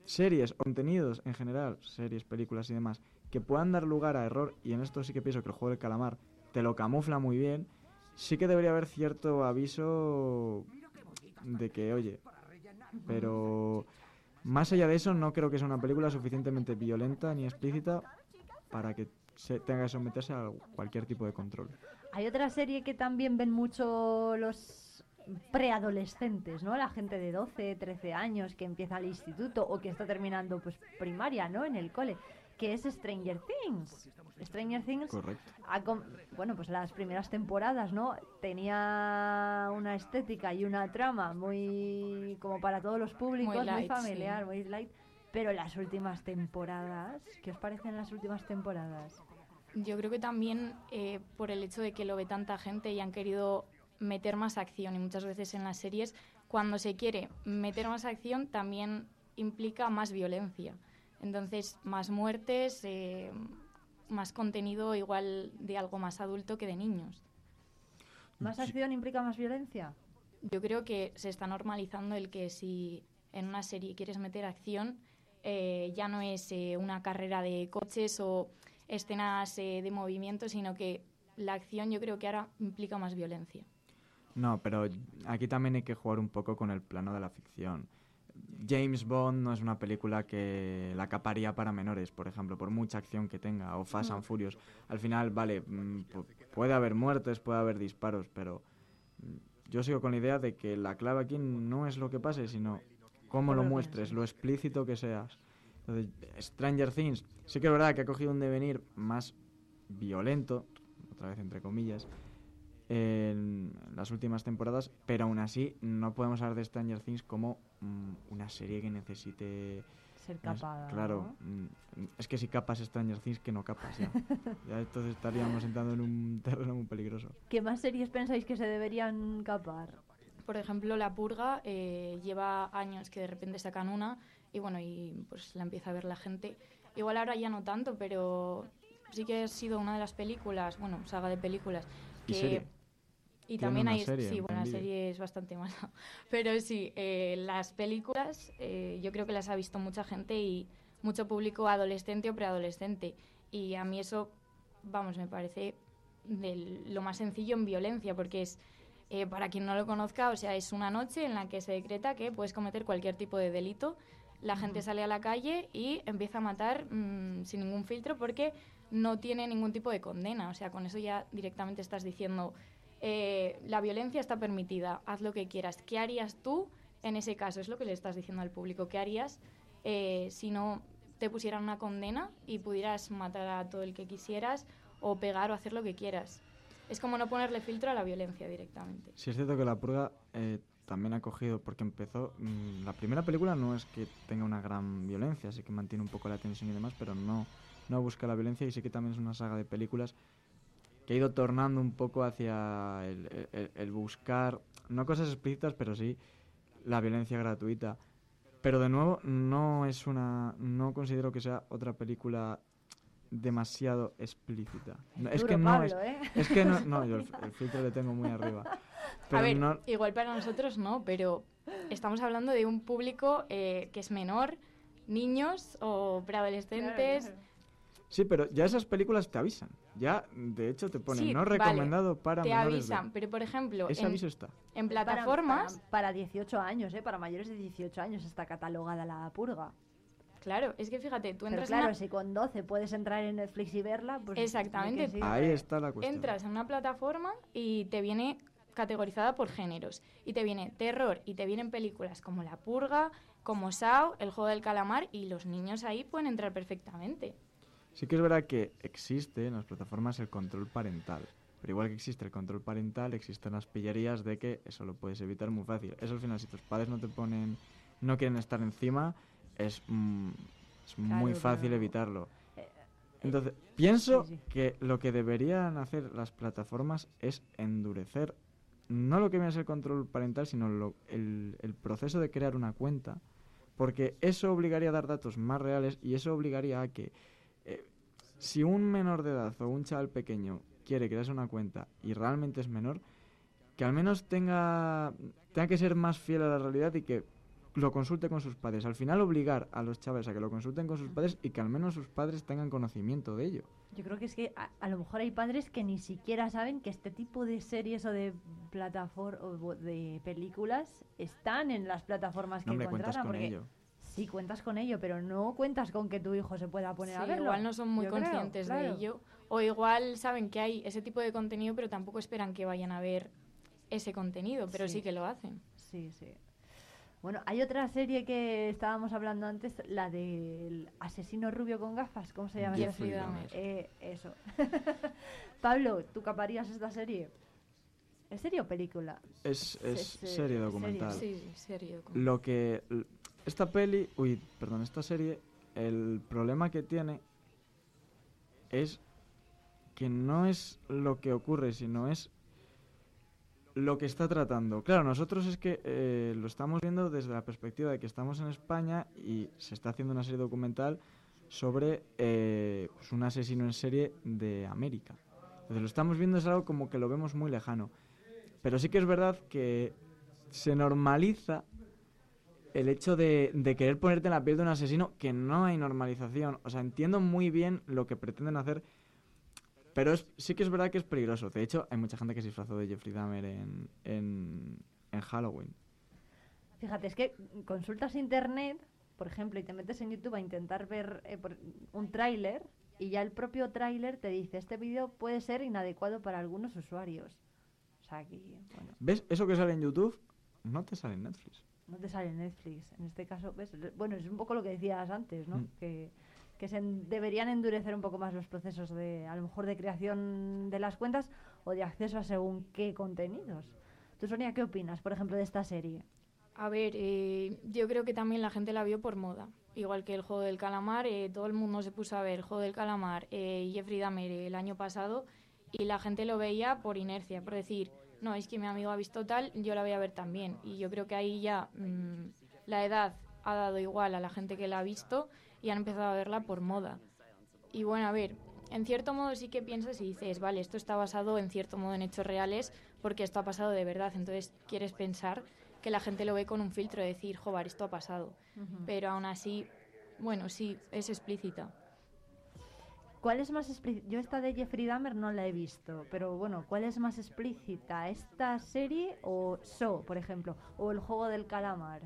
series contenidos en general, series, películas y demás, que puedan dar lugar a error, y en esto sí que pienso que el juego del calamar te lo camufla muy bien, sí que debería haber cierto aviso de que, oye, pero más allá de eso, no creo que sea una película suficientemente violenta ni explícita para que se tenga que someterse a cualquier tipo de control. Hay otra serie que también ven mucho los preadolescentes, ¿no? La gente de 12, 13 años que empieza el instituto o que está terminando pues primaria, ¿no? En el cole, que es Stranger Things. Stranger Things Correcto. bueno, pues las primeras temporadas, ¿no? Tenía una estética y una trama muy como para todos los públicos, muy, light, familiar, sí. muy light, pero las últimas temporadas, ¿qué os parecen las últimas temporadas? Yo creo que también eh, por el hecho de que lo ve tanta gente y han querido meter más acción y muchas veces en las series, cuando se quiere meter más acción también implica más violencia. Entonces, más muertes, eh, más contenido igual de algo más adulto que de niños. ¿Más acción implica más violencia? Yo creo que se está normalizando el que si en una serie quieres meter acción, eh, ya no es eh, una carrera de coches o escenas eh, de movimiento, sino que la acción yo creo que ahora implica más violencia. No, pero aquí también hay que jugar un poco con el plano de la ficción. James Bond no es una película que la caparía para menores, por ejemplo, por mucha acción que tenga, o Fast No. and Furious. Al final, vale, mm, pu- puede haber muertes, puede haber disparos, pero mm, yo sigo con la idea de que la clave aquí no es lo que pase, sino cómo lo muestres, lo explícito que seas. Entonces, Stranger Things, sí que es verdad que ha cogido un devenir más violento, otra vez entre comillas, en las últimas temporadas, pero aún así no podemos hablar de Stranger Things como mm, una serie que necesite... Ser no capada, Claro, mm, es que si capas Stranger Things que no capas ya. ya entonces estaríamos entrando en un terreno muy peligroso. ¿Qué más series pensáis que se deberían capar? Por ejemplo, La Purga eh, lleva años que de repente sacan una y bueno, y pues la empieza a ver la gente. Igual ahora ya no tanto, pero sí que ha sido una de las películas, bueno, saga de películas ¿Y que serie? y Tiene también hay serie sí, en bueno, la serie es bastante mala, pero sí, eh, las películas eh, yo creo que las ha visto mucha gente y mucho público adolescente o preadolescente y a mí eso, vamos, me parece del- lo más sencillo en violencia porque es eh, para quien no lo conozca, o sea, es una noche en la que se decreta que puedes cometer cualquier tipo de delito. La gente sale a la calle y empieza a matar mm, sin ningún filtro porque no tiene ningún tipo de condena. O sea, con eso ya directamente estás diciendo, eh, la violencia está permitida, haz lo que quieras. ¿Qué harías tú en ese caso? Es lo que le estás diciendo al público. ¿Qué harías eh, si no te pusieran una condena y pudieras matar a todo el que quisieras o pegar o hacer lo que quieras? Es como no ponerle filtro a la violencia directamente. Sí es cierto que La Purga eh, también ha cogido, porque empezó... mm, la primera película no es que tenga una gran violencia, sí que mantiene un poco la tensión y demás, pero no, no busca la violencia y sí que también es una saga de películas que ha ido tornando un poco hacia el- el buscar, no cosas explícitas, pero sí la violencia gratuita. Pero de nuevo, no es una. No considero que sea otra película demasiado explícita. No, es que no Pablo, es. ¿eh? Es que no. No, yo el, el filtro le tengo muy arriba. Pero a ver, no. igual para nosotros no, pero estamos hablando de un público eh, que es menor, niños o preadolescentes. Sí, pero ya esas películas te avisan. Ya, de hecho, te ponen Sí, no vale, recomendado para te menores de- avisan, pero por ejemplo, Ese en, aviso está. en Para- plataformas, Para, para 18 años, ¿eh? Para mayores de 18 años está catalogada la purga. Claro, es que fíjate, tú Pero entras claro, en una- si con 12 puedes entrar en Netflix y verla, pues... Exactamente. sí. Ahí está la cuestión. entras en una plataforma y te viene categorizada por géneros. Y te viene terror y te vienen películas como La Purga, como Sao, El Juego del Calamar y los niños ahí pueden entrar perfectamente. Sí que es verdad que existe en las plataformas el control parental. Pero igual que existe el control parental, existen las pillerías de que eso lo puedes evitar muy fácil. Eso al final, si tus padres no te ponen, no quieren estar encima, es, mm, es muy fácil pero- evitarlo. Entonces, pienso sí, sí. que lo que deberían hacer las plataformas es endurecer no lo que viene a ser control parental, sino lo- el, el proceso de crear una cuenta, porque eso obligaría a dar datos más reales y eso obligaría a que eh, si un menor de edad o un chaval pequeño quiere crearse una cuenta y realmente es menor, que al menos tenga, tenga que ser más fiel a la realidad y que lo consulte con sus padres. Al final obligar a los chavales a que lo consulten con sus padres y que al menos sus padres tengan conocimiento de ello. Yo creo que es que a, a lo mejor hay padres que ni siquiera saben que este tipo de series o de plataformas o de películas están en las plataformas que No, hombre, cuentas con porque ello. sí cuentas con ello, pero no cuentas con que tu hijo se pueda poner a Sí, verlo. igual no son muy yo creo, conscientes de ello. O igual saben que hay ese tipo de contenido, pero tampoco esperan que vayan a ver ese contenido, pero sí, Sí. que lo hacen. Sí, sí. Bueno, hay otra serie que estábamos hablando antes, la del asesino rubio con gafas, ¿cómo se llama? Jeffrey serie? Dahmer. Eh, eso. Pablo, ¿tú caparías esta serie? ¿Es serie o película? Es, es Se- se- serie documental. Sí, sí, serie documental. Lo que... Esta peli... Uy, perdón, esta serie, el problema que tiene es que no es lo que ocurre, sino es lo que está tratando. Claro, nosotros es que eh, lo estamos viendo desde la perspectiva de que estamos en España y se está haciendo una serie documental sobre eh, pues un asesino en serie de América. Entonces lo estamos viendo es algo como que lo vemos muy lejano. Pero sí que es verdad que se normaliza el hecho de, de querer ponerte en la piel de un asesino que no hay normalización. O sea, entiendo muy bien lo que pretenden hacer, pero es, sí que es verdad que es peligroso. De hecho, hay mucha gente que se disfrazó de Jeffrey Dahmer en, en, en Halloween. Fíjate, es que consultas internet, por ejemplo, y te metes en YouTube a intentar ver eh, por- un tráiler y ya el propio tráiler te dice, este vídeo puede ser inadecuado para algunos usuarios. O sea, aquí, bueno, ¿Ves? Eso que sale en YouTube no te sale en Netflix. no te sale en Netflix. En este caso, ¿ves? Bueno, es un poco lo que decías antes, ¿no? Mm. Que, que se deberían endurecer un poco más los procesos de, a lo mejor, de creación de las cuentas o de acceso a según qué contenidos. Tú, Sonia, ¿qué opinas, por ejemplo, de esta serie? A ver, eh, yo creo que también la gente la vio por moda. Igual que el juego del calamar, eh, todo el mundo se puso a ver el juego del calamar eh, Jeffrey Dahmer eh, el año pasado y la gente lo veía por inercia, por decir, no, es que mi amigo ha visto tal, yo la voy a ver también. Y yo creo que ahí ya mm, la edad ha dado igual a la gente que la ha visto y han empezado a verla por moda. Y bueno, a ver, en cierto modo sí que piensas y dices, vale, esto está basado en cierto modo en hechos reales porque esto ha pasado de verdad. Entonces quieres pensar que la gente lo ve con un filtro de decir, joder, esto ha pasado. Pero aún así, bueno, sí, es explícita. ¿Cuál es más explícita? Yo esta de Jeffrey Dahmer no la he visto, pero bueno, ¿cuál es más explícita? ¿Esta serie o So, por ejemplo? ¿O el juego del calamar?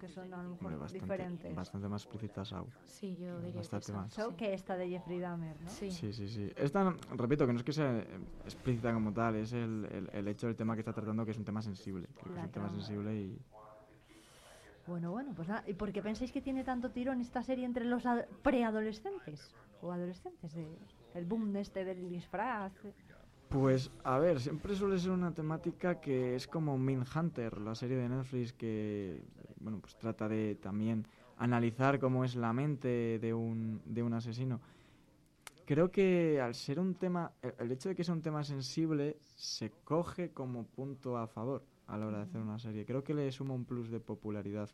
Que son a lo mejor bastante, diferentes. bastante más explícita Sau. Sí, yo diría Bastante que más. So que esta de Jeffrey Dahmer, ¿no? Sí. Sí, sí, sí. Esta, repito, que no es que sea eh, explícita como tal, es el, el, el hecho del tema que está tratando, que es un tema sensible. Creo que es un tema sensible y... Bueno, bueno, pues nada. ¿Y por qué pensáis que tiene tanto tirón esta serie entre los ad- preadolescentes? O adolescentes, de, el boom de este del disfraz. Pues, a ver, siempre suele ser una temática que es como Mindhunter, la serie de Netflix que, bueno, pues trata de también analizar cómo es la mente de un, de un asesino. Creo que al ser un tema, el, el hecho de que sea un tema sensible se coge como punto a favor a la hora de hacer una serie. Creo que le suma un plus de popularidad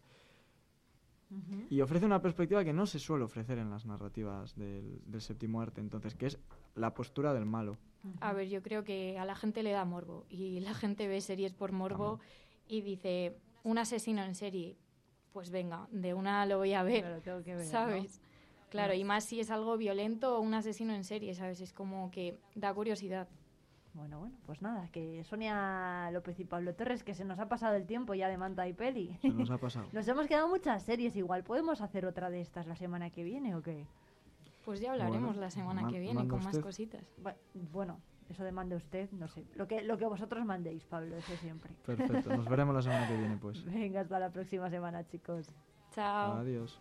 y ofrece una perspectiva que no se suele ofrecer en las narrativas del, del séptimo arte, entonces, que es la postura del malo. A ver, yo creo que a la gente le da morbo y la gente ve series por morbo y dice, un asesino en serie, pues venga, de una lo voy a ver, Claro, tengo que ver. ¿sabes? Claro, Claro. y más si es algo violento o un asesino en serie, ¿sabes? Es como que da curiosidad. Bueno, bueno, pues nada, que Sonia López y Pablo Torres, que se nos ha pasado el tiempo ya de manta y peli. Se nos ha pasado. Nos hemos quedado muchas series, igual podemos hacer otra de estas la semana que viene o qué. Pues ya hablaremos Bueno, la semana man- que viene con más usted. cositas. Bu- Bueno, eso demande usted, no sé. Lo que, lo que vosotros mandéis, Pablo, eso siempre. Perfecto, nos veremos la semana que viene, pues. Venga, hasta la próxima semana, chicos. Chao. Adiós.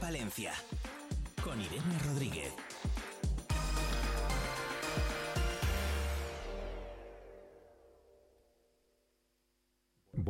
Palencia. Con Irene Rodríguez.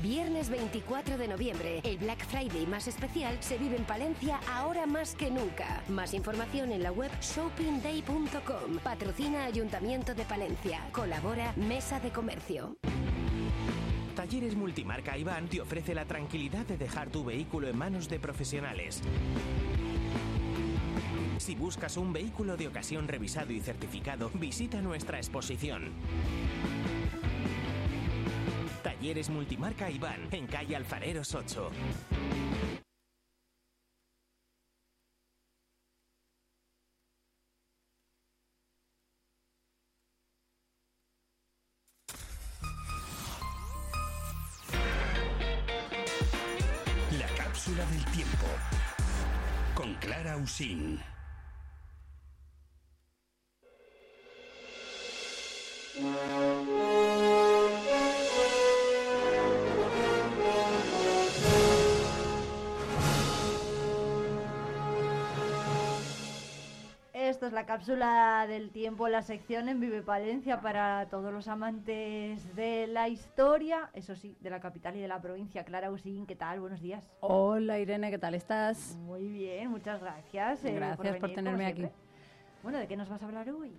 Viernes 24 de noviembre. El Black Friday más especial se vive en Palencia ahora más que nunca. Más información en la web shoppingday.com. Patrocina Ayuntamiento de Palencia. Colabora Mesa de Comercio. Talleres Multimarca Iván te ofrece la tranquilidad de dejar tu vehículo en manos de profesionales. Si buscas un vehículo de ocasión revisado y certificado, visita nuestra exposición. Talleres Multimarca Iván, en calle Alfareros 8. La cápsula del tiempo. Con Clara Usín. La cápsula del tiempo, la sección en Vive Palencia para todos los amantes de la historia, eso sí, de la capital y de la provincia. Clara Usín, ¿qué tal? Buenos días. Hola Irene, ¿qué tal estás? Muy bien, muchas gracias. eh, Gracias por, venir, tenerme aquí. Bueno, ¿de qué nos vas a hablar hoy?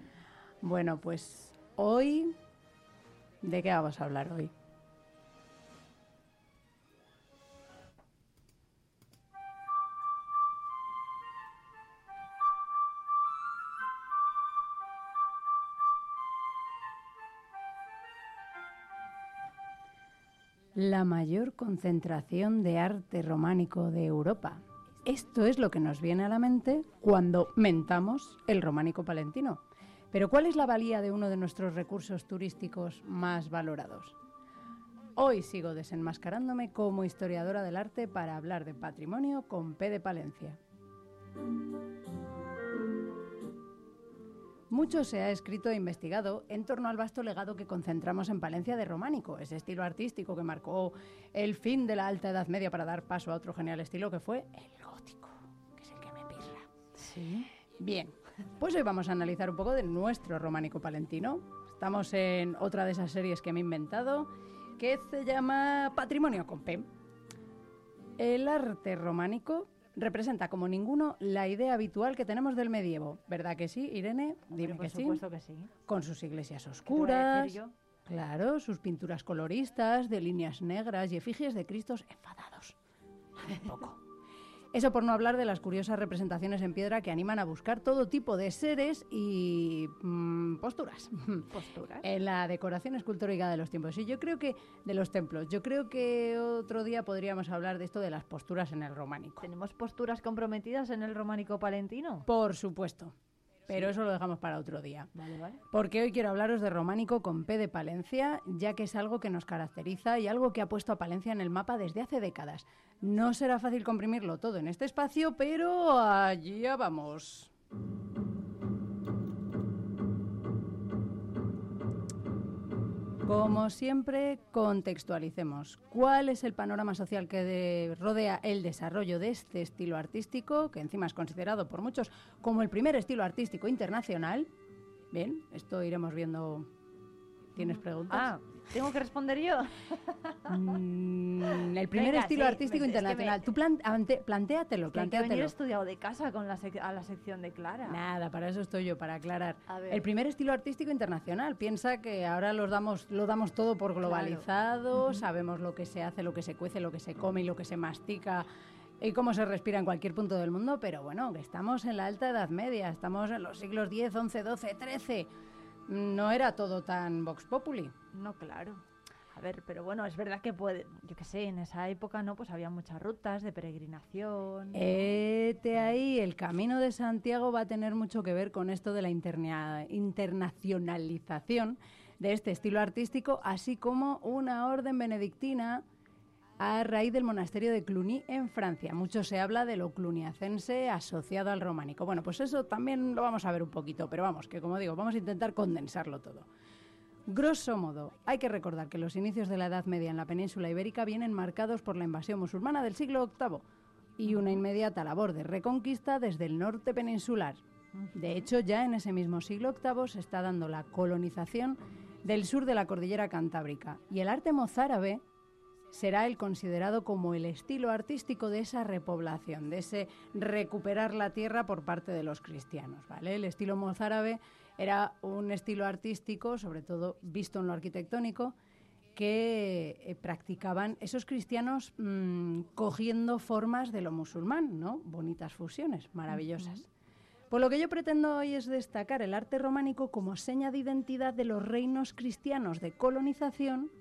Bueno, pues hoy... ¿De qué vamos a hablar hoy? La mayor concentración de arte románico de Europa. Esto es lo que nos viene a la mente cuando mentamos el románico palentino. Pero ¿cuál es la valía de uno de nuestros recursos turísticos más valorados? Hoy sigo desenmascarándome como historiadora del arte para hablar de patrimonio con P de Palencia. Mucho se ha escrito e investigado en torno al vasto legado que concentramos en Palencia de románico, ese estilo artístico que marcó el fin de la Alta Edad Media para dar paso a otro genial estilo que fue el gótico, que es el que me pirra. Sí. Bien, pues hoy vamos a analizar un poco de nuestro románico palentino. Estamos en otra de esas series que me he inventado, que se llama Patrimonio con P. El arte románico representa como ninguno la idea habitual que tenemos del medievo. ¿Verdad que sí, Irene? Dime por que sí. supuesto que sí. Con sus iglesias te voy a oscuras. decir yo? Claro, sus pinturas coloristas, de líneas negras y efigies de Cristos enfadados. Un poco. Eso por no hablar de las curiosas representaciones en piedra que animan a buscar todo tipo de seres y mm, posturas. Posturas. En la decoración escultórica de los tiempos. Y yo creo que de los templos. Yo creo que otro día podríamos hablar de esto de las posturas en el románico. ¿Tenemos posturas comprometidas en el románico palentino? Por supuesto. Pero eso lo dejamos para otro día. Vale, vale. Porque hoy quiero hablaros de románico con P de Palencia, ya que es algo que nos caracteriza y algo que ha puesto a Palencia en el mapa desde hace décadas. No será fácil comprimirlo todo en este espacio, pero allí vamos. Como siempre, contextualicemos. ¿Cuál es el panorama social que de- rodea el desarrollo de este estilo artístico, que encima es considerado por muchos como el primer estilo artístico internacional? Bien, esto iremos viendo. ¿Tienes preguntas? Ah, ¿tengo que responder yo? Mm, el primer Venga, estilo sí, artístico me- es que me- internacional. Tú plan- ante- plantéatelo, Que hay que venir plantéatelo. estudiado de casa con la sec- a la sección de Clara. Nada, para eso estoy yo, para aclarar. El primer estilo artístico internacional. Piensa que ahora los damos, lo damos todo por globalizado, sabemos lo que se hace, lo que se cuece, lo que se come y lo que se mastica y cómo se respira en cualquier punto del mundo, pero bueno, que estamos en la alta Edad Media, estamos en los siglos X, XI, XII, XIII. No era todo tan vox populi. No, claro. A ver, pero bueno, es verdad que puede, yo qué sé, en esa época, ¿no? Pues había muchas rutas de peregrinación. Este ahí, el camino de Santiago va a tener mucho que ver con esto de la interna- internacionalización de este estilo artístico, así como una orden benedictina a raíz del monasterio de Cluny en Francia. Mucho se habla de lo cluniacense asociado al románico. Bueno, pues eso también lo vamos a ver un poquito, pero vamos, que como digo, vamos a intentar condensarlo todo. Grosso modo, hay que recordar que los inicios de la Edad Media en la península ibérica vienen marcados por la invasión musulmana del siglo VIII y una inmediata labor de reconquista desde el norte peninsular. De hecho, ya en ese mismo siglo VIII se está dando la colonización del sur de la cordillera cantábrica y el arte mozárabe será el considerado como el estilo artístico de esa repoblación, de ese recuperar la tierra por parte de los cristianos, ¿vale? El estilo mozárabe era un estilo artístico, sobre todo visto en lo arquitectónico, que eh, practicaban esos cristianos mm, cogiendo formas de lo musulmán, ¿no? Bonitas fusiones, maravillosas. Por lo que yo pretendo hoy es destacar el arte románico como seña de identidad de los reinos cristianos de colonización,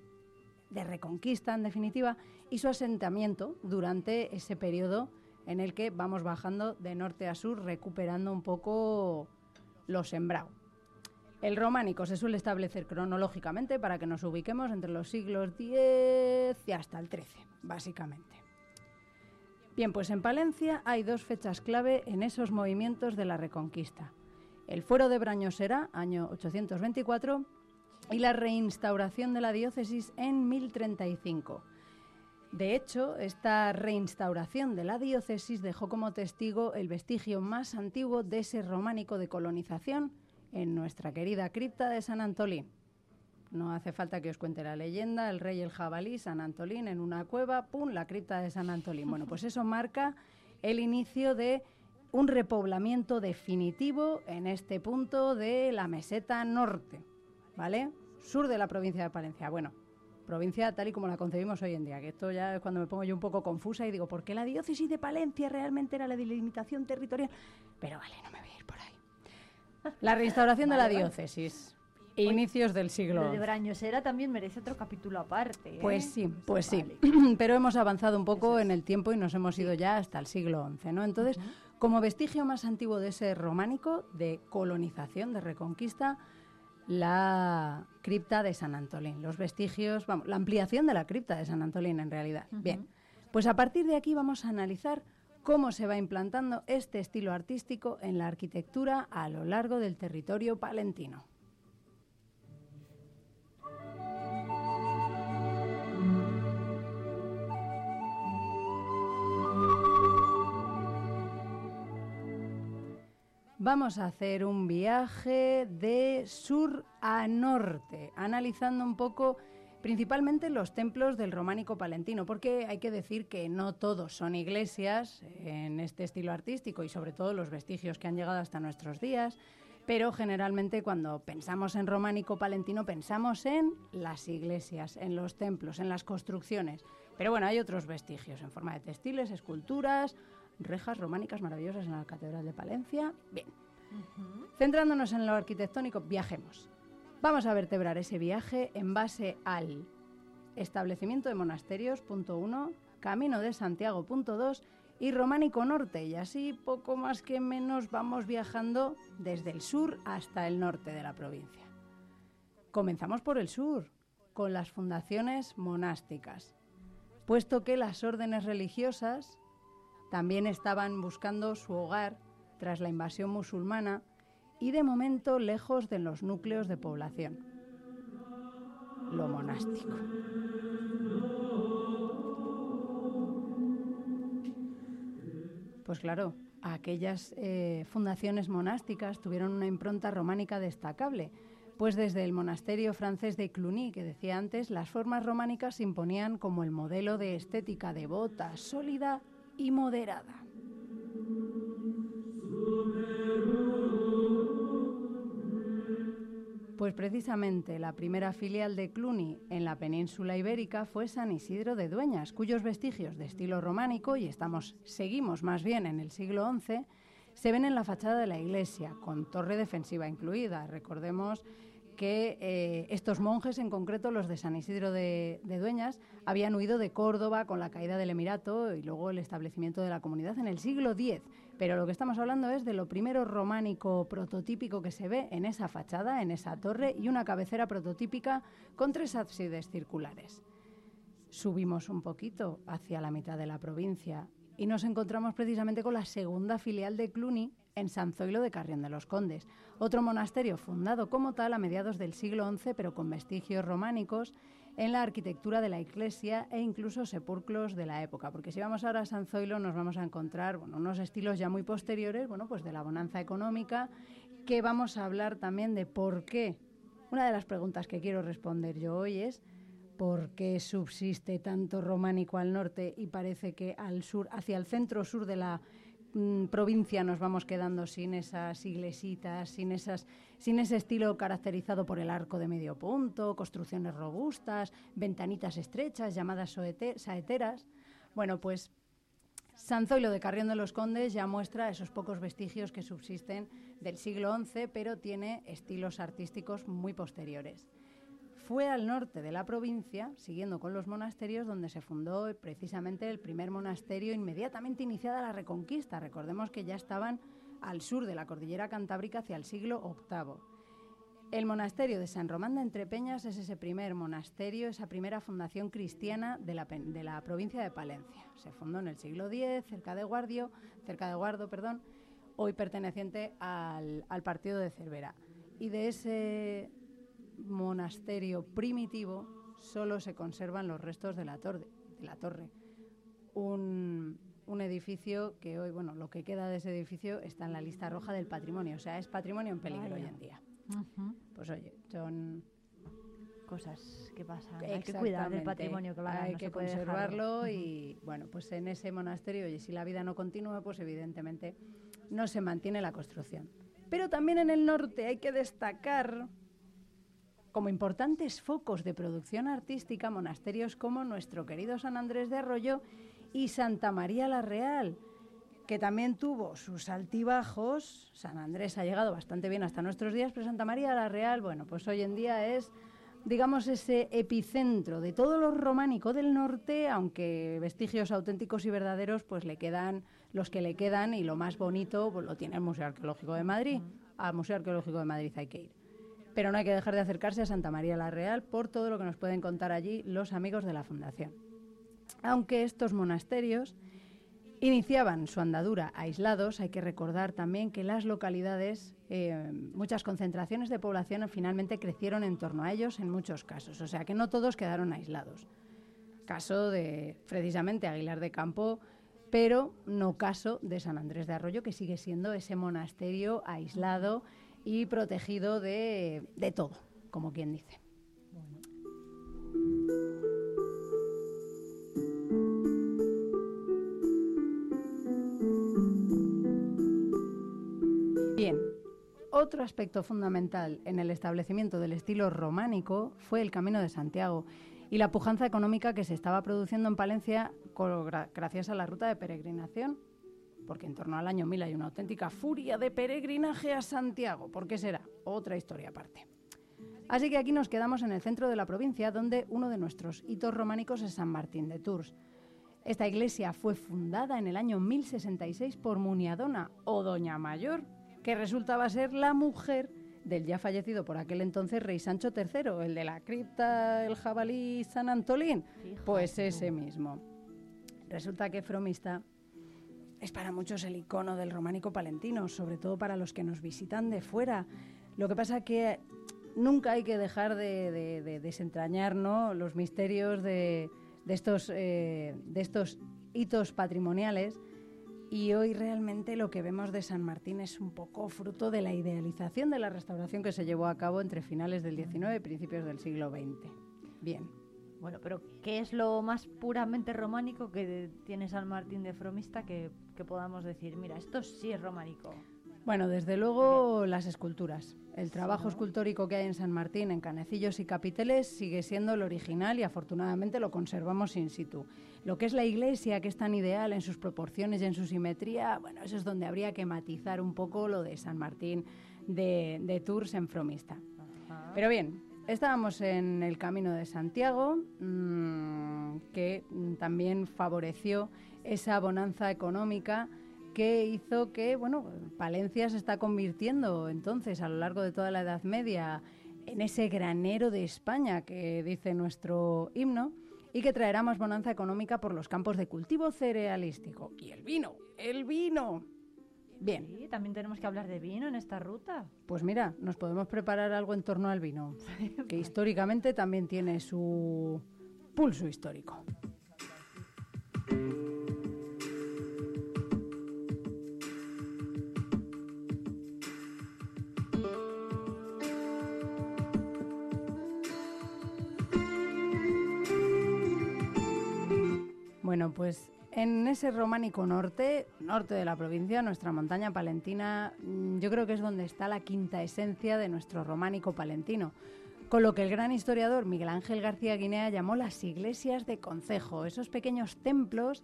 de reconquista en definitiva, y su asentamiento durante ese periodo en el que vamos bajando de norte a sur, recuperando un poco lo sembrado. El románico se suele establecer cronológicamente para que nos ubiquemos entre los siglos X y hasta el XIII, básicamente. Bien, pues en Palencia hay dos fechas clave en esos movimientos de la Reconquista. El fuero de Brañosera, año 824, y la reinstauración de la diócesis en 1035. De hecho, esta reinstauración de la diócesis dejó como testigo el vestigio más antiguo de ese románico de colonización en nuestra querida cripta de San Antolín. No hace falta que os cuente la leyenda, el rey y el jabalí, San Antolín en una cueva, ¡pum!, la cripta de San Antolín. Bueno, pues eso marca el inicio de un repoblamiento definitivo en este punto de la meseta norte, ¿vale? Sur de la provincia de Palencia. Bueno, provincia tal y como la concebimos hoy en día, que esto ya es cuando me pongo yo un poco confusa y digo, ¿por qué la diócesis de Palencia realmente era la delimitación territorial? Pero vale, no me voy a ir por ahí. La reinstauración de la Vale, diócesis. Inicios del siglo Lo de. Brañosera también merece otro capítulo aparte. ¿eh? Pues sí, pues sí. Pero hemos avanzado un poco en el tiempo y nos hemos ido ya hasta el siglo XI, ¿no? Entonces, como vestigio más antiguo de ese románico, de colonización, de reconquista, la cripta de San Antolín. Los vestigios, vamos, la ampliación de la cripta de San Antolín en realidad. Bien, pues a partir de aquí vamos a analizar cómo se va implantando este estilo artístico en la arquitectura a lo largo del territorio palentino. Vamos a hacer un viaje de sur a norte, analizando un poco principalmente los templos del románico palentino, porque hay que decir que no todos son iglesias en este estilo artístico y sobre todo los vestigios que han llegado hasta nuestros días, pero generalmente cuando pensamos en románico palentino pensamos en las iglesias, en los templos, en las construcciones. Pero bueno, hay otros vestigios en forma de textiles, esculturas, rejas románicas maravillosas en la Catedral de Palencia. Bien, centrándonos en lo arquitectónico, viajemos. Vamos a vertebrar ese viaje en base al establecimiento de monasterios, punto uno, Camino de Santiago, punto dos, y Románico Norte, y así poco más que menos vamos viajando desde el sur hasta el norte de la provincia. Comenzamos por el sur, con las fundaciones monásticas, puesto que las órdenes religiosas también estaban buscando su hogar tras la invasión musulmana y de momento lejos de los núcleos de población. Lo monástico. Pues claro, aquellas eh, fundaciones monásticas tuvieron una impronta románica destacable, pues desde el monasterio francés de Cluny, que decía antes, las formas románicas se imponían como el modelo de estética devota, sólida y moderada. Pues precisamente la primera filial de Cluny en la península ibérica fue San Isidro de Dueñas, cuyos vestigios de estilo románico, y estamos, seguimos más bien en el siglo XI, se ven en la fachada de la iglesia, con torre defensiva incluida. Recordemos que eh, estos monjes, en concreto los de San Isidro de, de Dueñas, habían huido de Córdoba con la caída del Emirato y luego el establecimiento de la comunidad en el siglo X. Pero lo que estamos hablando es de lo primero románico prototípico que se ve en esa fachada, en esa torre, y una cabecera prototípica con tres ábsides circulares. Subimos un poquito hacia la mitad de la provincia y nos encontramos precisamente con la segunda filial de Cluny en San Zoilo de Carrión de los Condes, otro monasterio fundado como tal a mediados del siglo XI, pero con vestigios románicos en la arquitectura de la iglesia e incluso sepulcros de la época. Porque si vamos ahora a San Zoilo nos vamos a encontrar bueno, unos estilos ya muy posteriores, bueno, pues de la bonanza económica, que vamos a hablar también de por qué. Una de las preguntas que quiero responder yo hoy es por qué subsiste tanto románico al norte y parece que al sur, hacia el centro sur de la mm, provincia nos vamos quedando sin esas iglesitas, sin, esas, sin ese estilo caracterizado por el arco de medio punto, construcciones robustas, ventanitas estrechas llamadas saeteras. Bueno, pues San Zoilo de Carrión de los Condes ya muestra esos pocos vestigios que subsisten del siglo XI, pero tiene estilos artísticos muy posteriores. Fue al norte de la provincia, siguiendo con los monasterios, donde se fundó precisamente el primer monasterio inmediatamente iniciada la Reconquista. Recordemos que ya estaban al sur de la cordillera Cantábrica hacia el siglo VIII. El monasterio de San Román de Entrepeñas es ese primer monasterio, esa primera fundación cristiana de la, de la provincia de Palencia. Se fundó en el siglo X, cerca de Guardio, cerca de Guardo, perdón, hoy perteneciente al, al partido de Cervera. Y de ese monasterio primitivo solo se conservan los restos de la torre. De la torre. Un, un edificio que hoy, bueno, lo que queda de ese edificio está en la lista roja del patrimonio, o sea, es patrimonio en peligro Vaya. hoy en día. Pues oye, son Cosas que pasan. Hay que cuidar del patrimonio, claro. Hay no que se puede dejarlo. conservarlo y bueno, pues en ese monasterio, oye, si la vida no continúa, pues evidentemente no se mantiene la construcción. Pero también en el norte hay que destacar como importantes focos de producción artística monasterios como nuestro querido San Andrés de Arroyo y Santa María la Real, que también tuvo sus altibajos. San Andrés ha llegado bastante bien hasta nuestros días, pero Santa María la Real, bueno, pues hoy en día es, digamos, ese epicentro de todo lo románico del norte, aunque vestigios auténticos y verdaderos, pues le quedan los que le quedan y lo más bonito pues, lo tiene el Museo Arqueológico de Madrid. Al Museo Arqueológico de Madrid hay que ir. Pero no hay que dejar de acercarse a Santa María la Real por todo lo que nos pueden contar allí los amigos de la Fundación. Aunque estos monasterios iniciaban su andadura aislados, hay que recordar también que las localidades, eh, muchas concentraciones de población finalmente crecieron en torno a ellos en muchos casos, o sea que no todos quedaron aislados. Caso de precisamente Aguilar de Campo, pero no caso de San Andrés de Arroyo, que sigue siendo ese monasterio aislado y protegido de, de todo, como quien dice. Bien, otro aspecto fundamental en el establecimiento del estilo románico fue el Camino de Santiago y la pujanza económica que se estaba produciendo en Palencia gracias a la ruta de peregrinación, porque en torno al año 1000 hay una auténtica furia de peregrinaje a Santiago. ¿Por qué será? Otra historia aparte. Así que aquí nos quedamos en el centro de la provincia, donde uno de nuestros hitos románicos es San Martín de Tours. Esta iglesia fue fundada en el año 1066 por Muniadona o Doña Mayor, que resultaba ser la mujer del ya fallecido por aquel entonces rey Sancho III, el de la cripta, el jabalí San Antolín. Pues ese mismo. Resulta que Fromista es para muchos el icono del románico palentino, sobre todo para los que nos visitan de fuera. Lo que pasa que nunca hay que dejar de, de- de desentrañar los misterios de estos, eh, de estos hitos patrimoniales. Y hoy realmente lo que vemos de San Martín es un poco fruto de la idealización de la restauración que se llevó a cabo entre finales del XIX y principios del siglo XX. Bien. Bueno, pero ¿qué es lo más puramente románico que tiene San Martín de Fromista que, que podamos decir, mira, esto sí es románico? Bueno, desde luego las esculturas. El trabajo escultórico que hay en San Martín, en canecillos y capiteles, sigue siendo el original y afortunadamente lo conservamos in situ. Lo que es la iglesia, que es tan ideal en sus proporciones y en su simetría, bueno, eso es donde habría que matizar un poco lo de San Martín de, de Tours en Fromista. Pero bien, estábamos en el Camino de Santiago, mm, que también favoreció esa bonanza económica que hizo que, bueno, Palencia se está convirtiendo entonces a lo largo de toda la Edad Media en ese granero de España que dice nuestro himno y que traerá más bonanza económica por los campos de cultivo cerealístico. Y el vino, el vino. Bien. Sí, también tenemos que hablar de vino en esta ruta. Pues mira, nos podemos preparar algo en torno al vino, que históricamente también tiene su pulso histórico. Bueno, pues en ese románico norte, norte de la provincia, nuestra montaña palentina, mm, yo creo que es donde está la quinta esencia de nuestro románico palentino. Con lo que el gran historiador Miguel Ángel García Guinea llamó las iglesias de concejo, esos pequeños templos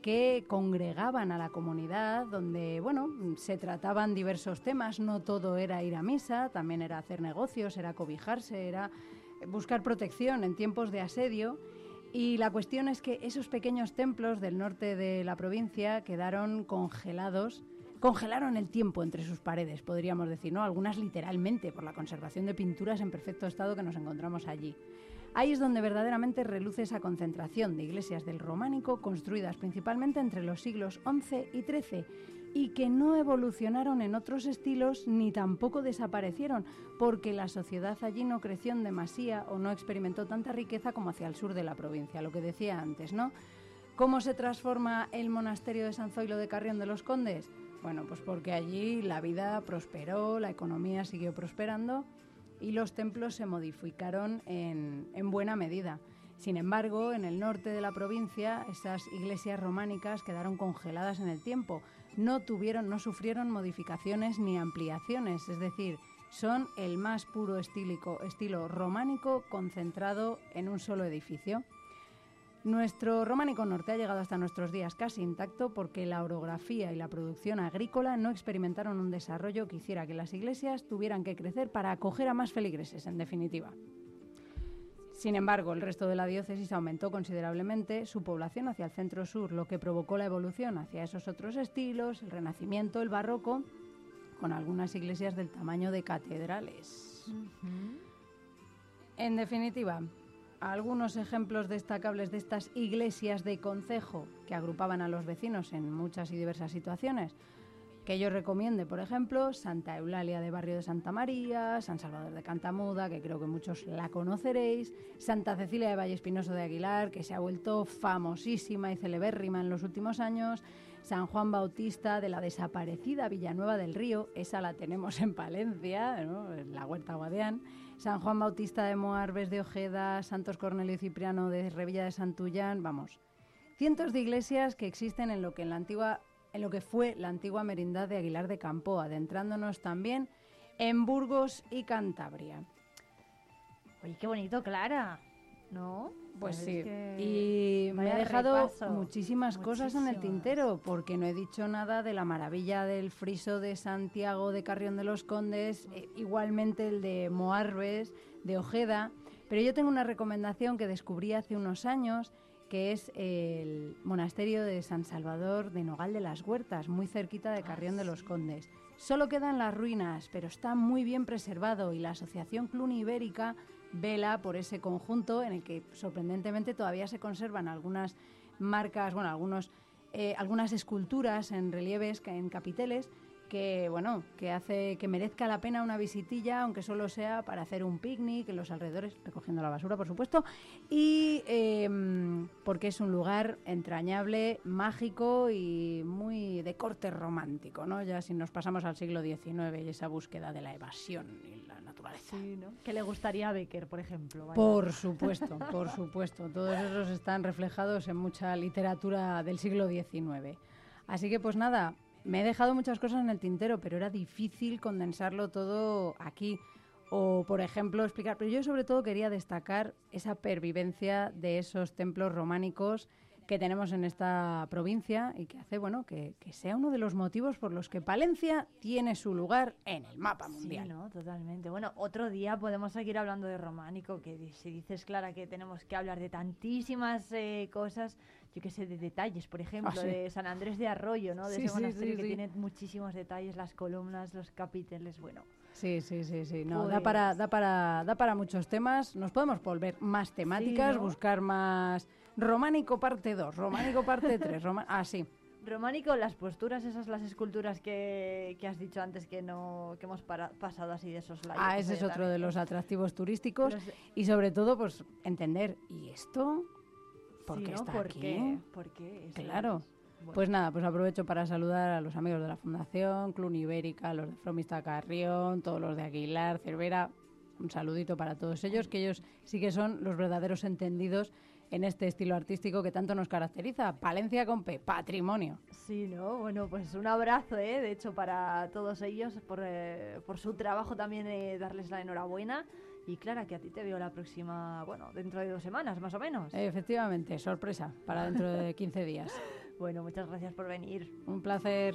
que congregaban a la comunidad, donde, bueno, se trataban diversos temas, no todo era ir a misa, también era hacer negocios, era cobijarse, era buscar protección en tiempos de asedio. Y la cuestión es que esos pequeños templos del norte de la provincia quedaron congelados, congelaron el tiempo entre sus paredes, podríamos decir, ¿no? Algunas literalmente por la conservación de pinturas en perfecto estado que nos encontramos allí. Ahí es donde verdaderamente reluce esa concentración de iglesias del románico construidas principalmente entre los siglos XI y XIII y que no evolucionaron en otros estilos ni tampoco desaparecieron, porque la sociedad allí no creció en demasía o no experimentó tanta riqueza como hacia el sur de la provincia, lo que decía antes, ¿no? ¿Cómo se transforma el monasterio de San Zoilo de Carrión de los Condes? Bueno, pues porque allí la vida prosperó, la economía siguió prosperando y los templos se modificaron en, en buena medida. Sin embargo, en el norte de la provincia, esas iglesias románicas quedaron congeladas en el tiempo. No tuvieron, no sufrieron modificaciones ni ampliaciones, es decir, son el más puro estílico, estilo románico concentrado en un solo edificio. Nuestro románico norte ha llegado hasta nuestros días casi intacto porque la orografía y la producción agrícola no experimentaron un desarrollo que hiciera que las iglesias tuvieran que crecer para acoger a más feligreses, en definitiva. Sin embargo, el resto de la diócesis aumentó considerablemente su población hacia el centro-sur, lo que provocó la evolución hacia esos otros estilos, el renacimiento, el barroco, con algunas iglesias del tamaño de catedrales. En definitiva, algunos ejemplos destacables de estas iglesias de concejo que agrupaban a los vecinos en muchas y diversas situaciones. Que yo recomiende, por ejemplo, Santa Eulalia de Barrio de Santa María, San Salvador de Cantamuda, que creo que muchos la conoceréis, Santa Cecilia de Valle Espinoso de Aguilar, que se ha vuelto famosísima y celebérrima en los últimos años, San Juan Bautista de la desaparecida Villanueva del Río, esa la tenemos en Palencia, en la Huerta Guadián, San Juan Bautista de Moarbes de Ojeda, Santos Cornelio y Cipriano de Revilla de Santullán, vamos. Cientos de iglesias que existen en lo que en la antigua en lo que fue la antigua merindad de Aguilar de Campo, adentrándonos también en Burgos y Cantabria. Oye, qué bonito, Clara. ¿No? Pues Es sí. Y me vaya dejado repaso. muchísimas cosas en el tintero, porque no he dicho nada de la maravilla del friso de Santiago de Carrión de los Condes, eh, igualmente el de Moarbes, de Ojeda. Pero yo tengo una recomendación que descubrí hace unos años, que es el monasterio de San Salvador de Nogal de las Huertas, muy cerquita de Carrión de los Condes. Solo quedan las ruinas, pero está muy bien preservado y la Asociación Cluny Ibérica vela por ese conjunto en el que sorprendentemente todavía se conservan algunas marcas, bueno, algunos, eh, algunas esculturas en relieves, en capiteles, que bueno, que hace que merezca la pena una visitilla, aunque solo sea para hacer un picnic en los alrededores, recogiendo la basura, por supuesto, y eh, porque es un lugar entrañable, mágico y muy de corte romántico, ¿no? Ya si nos pasamos al siglo XIX y esa búsqueda de la evasión y la naturaleza. ¿Qué le gustaría a Becker, por ejemplo? Vaya. Por supuesto, por supuesto. Todos esos están reflejados en mucha literatura del siglo XIX. Así que pues nada, me he dejado muchas cosas en el tintero, pero era difícil condensarlo todo aquí. O, por ejemplo, explicar. Pero yo sobre todo quería destacar esa pervivencia de esos templos románicos que tenemos en esta provincia y que hace bueno que, que sea uno de los motivos por los que Palencia tiene su lugar en el mapa mundial. Sí, ¿no? Totalmente. Bueno, otro día podemos seguir hablando de románico, que si dices, Clara, que tenemos que hablar de tantísimas eh, cosas, yo qué sé, de detalles, por ejemplo, Ah, sí. de San Andrés de Arroyo, ¿no? De Sí, ese sí, monasterio sí, que tiene muchísimos detalles, las columnas, los capiteles, bueno. Sí, sí, sí, sí. No, da Pues- para, da para, da para muchos temas. Nos podemos volver más temáticas, ¿no? buscar más románico parte 2, románico parte 3, roma... ah, sí. Románico, las posturas, esas las esculturas que, que has dicho antes que no que hemos para- pasado así de esos lados. Ah, ese es otro de los atractivos turísticos y sobre todo pues entender, ¿y esto? ¿Por Sí, qué ¿no? está ¿Por aquí? qué? ¿Por qué? Eso Claro. Bueno. Pues nada, pues aprovecho para saludar a los amigos de la Fundación, Clun Ibérica, los de Fromista Carrión, todos los de Aguilar, Cervera. Un saludito para todos ellos, que ellos sí que son los verdaderos entendidos en este estilo artístico que tanto nos caracteriza. Palencia con P, patrimonio. Sí, ¿no? Bueno, pues un abrazo, ¿eh? De hecho, para todos ellos, por, eh, por su trabajo también eh, darles la enhorabuena. Y Clara, que a ti te veo la próxima, bueno, dentro de dos semanas, más o menos. Efectivamente, sorpresa para dentro de 15 días. Bueno, muchas gracias por venir. Un placer.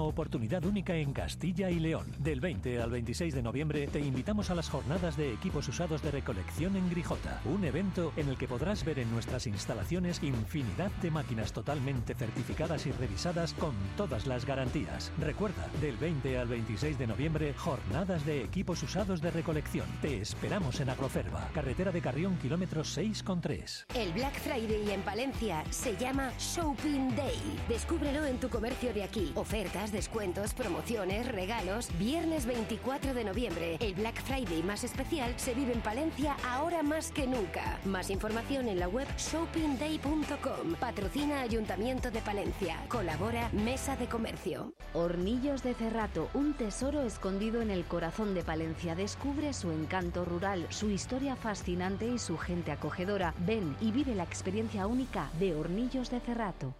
oportunidad única en Castilla y León. Del 20 al 26 de noviembre te invitamos a las jornadas de equipos usados de recolección en Grijota, un evento en el que podrás ver en nuestras instalaciones infinidad de máquinas totalmente certificadas y revisadas con todas las garantías. Recuerda, del 20 al 26 de noviembre, jornadas de equipos usados de recolección. Te esperamos en Agroferva, carretera de Carrión, kilómetro 6,3. El Black Friday en Palencia se llama Shopping Day. Descúbrelo en tu comercio de aquí. Ofertas, descuentos, promociones, regalos. Viernes 24 de noviembre, el Black Friday más especial se vive en Palencia ahora más que nunca. Más información en la web shoppingday.com. Patrocina Ayuntamiento de Palencia. Colabora Mesa de Comercio. Hornillos de Cerrato, un tesoro escondido en el corazón de Palencia. Descubre su encanto rural, su historia fascinante y su gente acogedora. Ven y vive la experiencia única de Hornillos de Cerrato.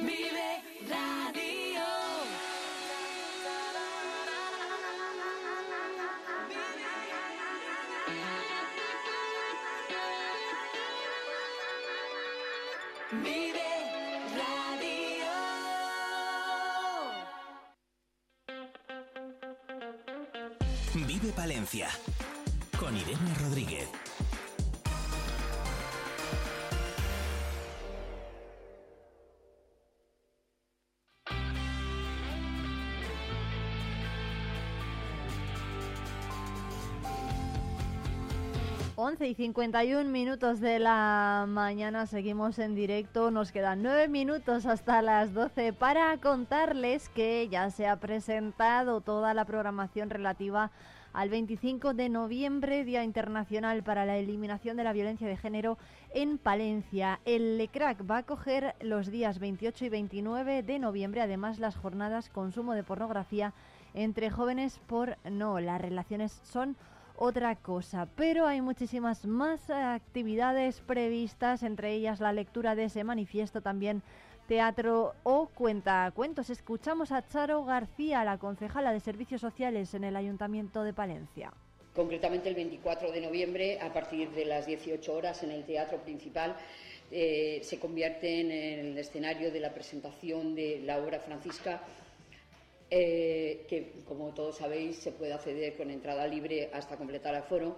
Vive Radio. Vive Radio. Vive Palencia con Irene Rodríguez. Once y 51 minutos de la mañana, seguimos en directo. Nos quedan 9 minutos hasta las 12 para contarles que ya se ha presentado toda la programación relativa al 25 de noviembre, Día Internacional para la Eliminación de la Violencia de Género en Palencia. El LECRAC va a coger los días 28 y 29 de noviembre, además las jornadas consumo de pornografía entre jóvenes por no. Las relaciones son otra cosa, pero hay muchísimas más actividades previstas, entre ellas la lectura de ese manifiesto también teatro o cuentacuentos. Escuchamos a Charo García, la concejala de Servicios Sociales en el Ayuntamiento de Palencia. Concretamente el 24 de noviembre, a partir de las 18 horas, en el Teatro Principal, eh, se convierte en el escenario de la presentación de la obra Francisca, eh, que, como todos sabéis, se puede acceder con entrada libre hasta completar el foro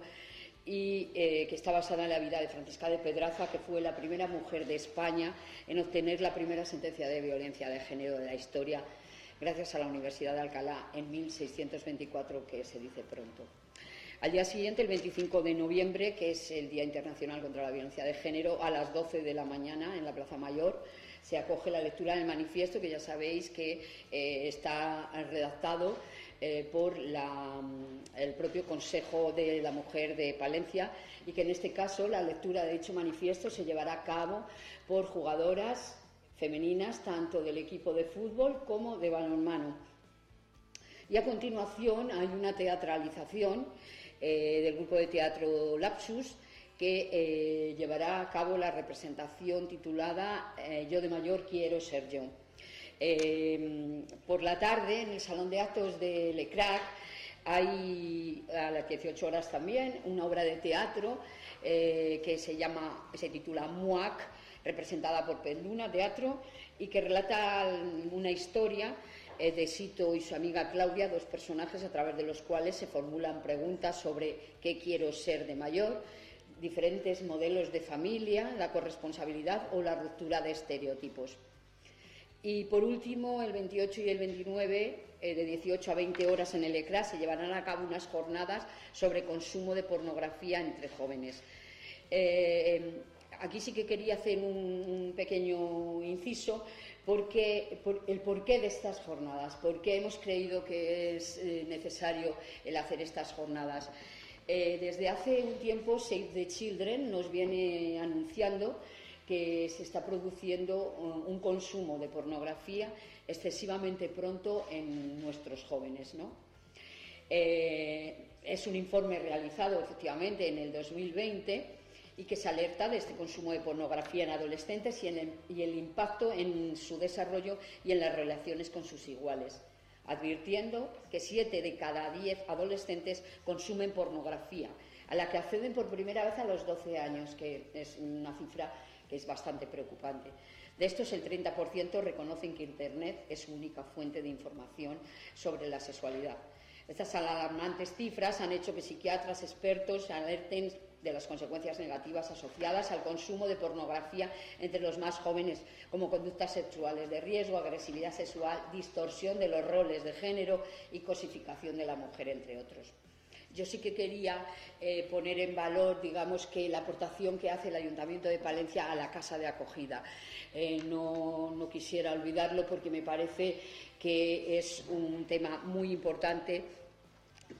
y eh, que está basada en la vida de Francisca de Pedraza, que fue la primera mujer de España en obtener la primera sentencia de violencia de género de la historia, gracias a la Universidad de Alcalá en 1624, que se dice pronto. Al día siguiente, el 25 de noviembre, que es el Día Internacional contra la Violencia de Género, a las 12 de la mañana en la Plaza Mayor, se acoge la lectura del manifiesto, que ya sabéis que eh, está redactado eh, por la, el propio Consejo de la Mujer de Palencia y que en este caso la lectura de dicho manifiesto se llevará a cabo por jugadoras femeninas tanto del equipo de fútbol como de balonmano. Y a continuación hay una teatralización eh, del grupo de teatro Lapsus que eh, llevará a cabo la representación titulada eh, Yo de mayor quiero ser yo. Eh, por la tarde, en el Salón de Actos de Lecrac, hay a las 18 horas también una obra de teatro eh, que se llama, se titula Muac, representada por Penduna Teatro, y que relata una historia eh, de Sito y su amiga Claudia, dos personajes a través de los cuales se formulan preguntas sobre qué quiero ser de mayor, diferentes modelos de familia, la corresponsabilidad o la ruptura de estereotipos. Y por último, el 28 y el 29, eh, de 18 a 20 horas en el ECRA, se llevarán a cabo unas jornadas sobre consumo de pornografía entre jóvenes. Eh, aquí sí que quería hacer un, pequeño inciso porque, por, el porqué de estas jornadas, por qué hemos creído que es eh, necesario el hacer estas jornadas. Eh, desde hace un tiempo Save the Children nos viene anunciando que se está produciendo uh, un consumo de pornografía excesivamente pronto en nuestros jóvenes. ¿no? Eh, es un informe realizado efectivamente en el 2020 y que se alerta de este consumo de pornografía en adolescentes y, y el impacto en su desarrollo y en las relaciones con sus iguales advirtiendo que siete de cada diez adolescentes consumen pornografía, a la que acceden por primera vez a los 12 años, que es una cifra que es bastante preocupante. De estos, el 30% reconocen que Internet es su única fuente de información sobre la sexualidad. Estas alarmantes cifras han hecho que psiquiatras expertos alerten de las consecuencias negativas asociadas al consumo de pornografía entre los más jóvenes, como conductas sexuales de riesgo, agresividad sexual, distorsión de los roles de género y cosificación de la mujer, entre otros. Yo sí que quería eh, poner en valor, digamos, que la aportación que hace el Ayuntamiento de Palencia a la casa de acogida. Eh, no, no quisiera olvidarlo porque me parece que es un tema muy importante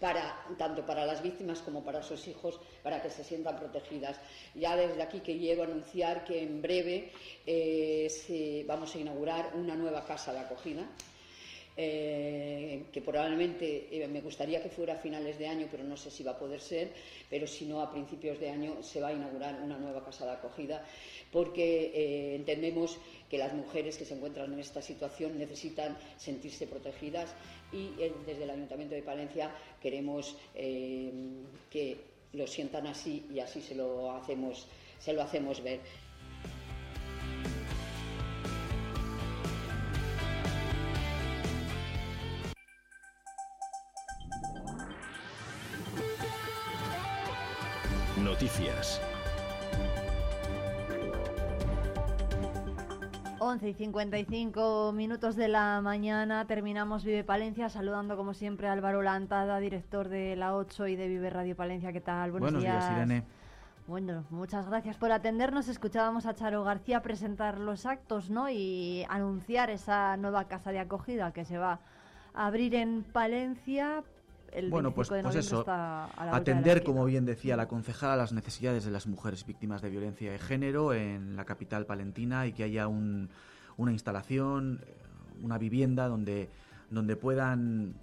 para, tanto para las víctimas como para sus hijos, para que se sientan protegidas. Ya desde aquí que quiero anunciar que en breve eh, vamos a inaugurar una nueva casa de acogida. Eh, que probablemente eh, me gustaría que fuera a finales de año, pero no sé si va a poder ser, pero si no a principios de año se va a inaugurar una nueva casa de acogida, porque entendemos que las mujeres que se encuentran en esta situación necesitan sentirse protegidas y eh, desde el Ayuntamiento de Palencia queremos eh, que lo sientan así y así se lo hacemos, se lo hacemos ver. Noticias. 11 y 55 minutos de la mañana terminamos Vive Palencia saludando como siempre a Álvaro Lantada, director de la 8 y de Vive Radio Palencia. ¿Qué tal? Buenos, Buenos días, Irene. Bueno, muchas gracias por atendernos. Escuchábamos a Charo García presentar los actos ¿no? y anunciar esa nueva casa de acogida que se va a abrir en Palencia. El Bueno, pues, 25 de pues eso, está a la vuelta de la atender, como bien decía la concejala, las necesidades de las mujeres víctimas de violencia de género en la capital palentina y que haya un- una instalación, eh, una vivienda donde, donde puedan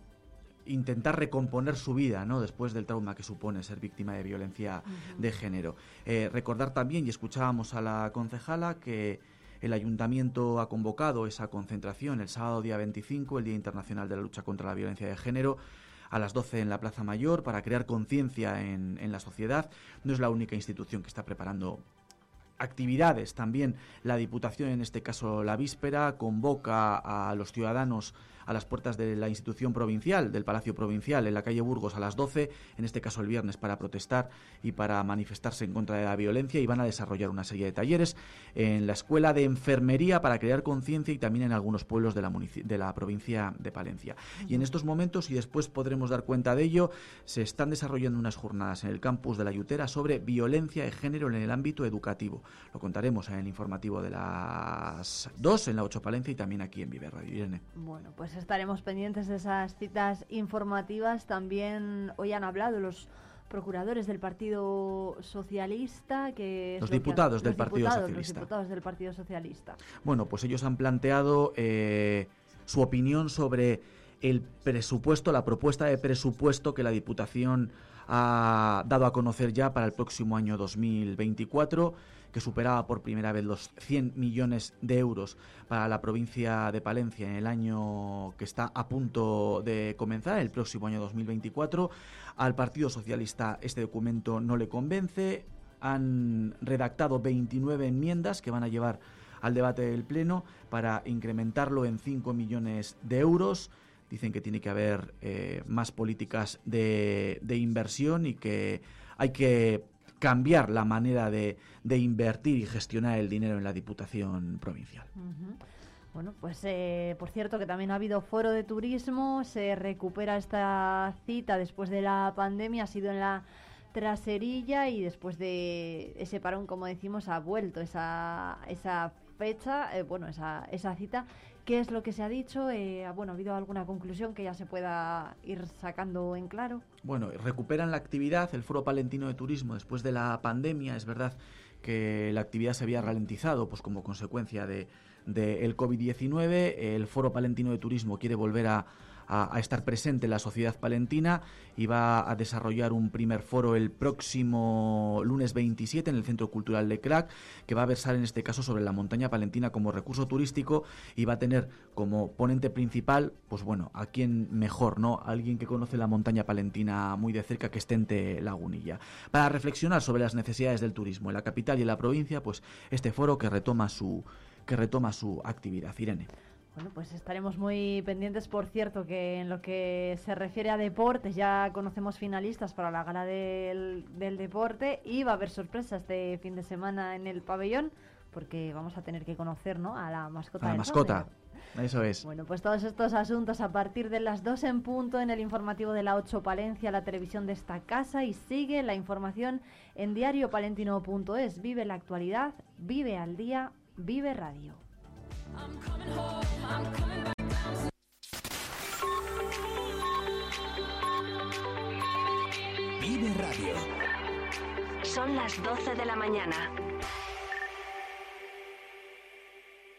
intentar recomponer su vida ¿no? después del trauma que supone ser víctima de violencia de género. Eh, recordar también, y escuchábamos a la concejala, que el ayuntamiento ha convocado esa concentración el sábado día 25, el Día Internacional de la Lucha contra la Violencia de Género, a las 12 en la Plaza Mayor para crear conciencia en, en la sociedad. No es la única institución que está preparando actividades. También la Diputación, en este caso la víspera, convoca a los ciudadanos a las puertas de la institución provincial, del Palacio Provincial, en la calle Burgos a las 12, en este caso el viernes, para protestar y para manifestarse en contra de la violencia y van a desarrollar una serie de talleres en la Escuela de Enfermería para crear conciencia y también en algunos pueblos de la, de la provincia de Palencia. Y en estos momentos, y después podremos dar cuenta de ello, se están desarrollando unas jornadas en el campus de la Yutera sobre violencia de género en el ámbito educativo. Lo contaremos en el informativo de las 2 en la 8 Palencia y también aquí en Vive Radio Irene. Bueno, pues estaremos pendientes de esas citas informativas. También hoy han hablado los procuradores del Partido Socialista, que es Los lo que han- diputados del los Partido diputados, Socialista. Los diputados del Partido Socialista. Bueno, pues ellos han planteado eh, su opinión sobre el presupuesto, la propuesta de presupuesto que la Diputación ha dado a conocer ya para el próximo año 2024, superaba por primera vez los 100 millones de euros para la provincia de Palencia en el año que está a punto de comenzar, el próximo año 2024. Al Partido Socialista este documento no le convence. Han redactado 29 enmiendas que van a llevar al debate del Pleno para incrementarlo en 5 millones de euros. Dicen que tiene que haber eh, más políticas de inversión y que hay que cambiar la manera de, de invertir y gestionar el dinero en la Diputación Provincial. Bueno, pues eh, por cierto que también ha habido foro de turismo, se recupera esta cita después de la pandemia, ha sido en la traserilla y después de ese parón, como decimos, ha vuelto esa, esa fecha, eh, bueno, esa, esa cita. ¿Qué es lo que se ha dicho? Eh, bueno, ¿ha habido alguna conclusión que ya se pueda ir sacando en claro? Bueno, recuperan la actividad, el Foro Palentino de Turismo después de la pandemia. Es verdad que la actividad se había ralentizado pues como consecuencia de, del COVID-19. El Foro Palentino de Turismo quiere volver a, a- estar presente en la sociedad palentina y va a desarrollar un primer foro el próximo lunes 27 en el Centro Cultural de Crac, que va a versar en este caso sobre la montaña palentina como recurso turístico y va a tener como ponente principal, pues bueno, a quien mejor, ¿no? Alguien que conoce la montaña palentina muy de cerca, que es Tente Lagunilla. Para reflexionar sobre las necesidades del turismo en la capital y en la provincia, pues este foro que retoma su que retoma su actividad. Irene. Bueno, pues estaremos muy pendientes, por cierto, que en lo que se refiere a deportes ya conocemos finalistas para la gala del, del deporte y va a haber sorpresa este fin de semana en el pabellón porque vamos a tener que conocer ¿no? a la mascota. A la mascota. Eso es. Bueno, pues todos estos asuntos a partir de las 2 en punto en el informativo de la 8 Palencia, la televisión de esta casa y sigue la información en diariopalentino.es. Vive la actualidad, vive al día, vive radio. Vive Radio. Son las 12 de la mañana.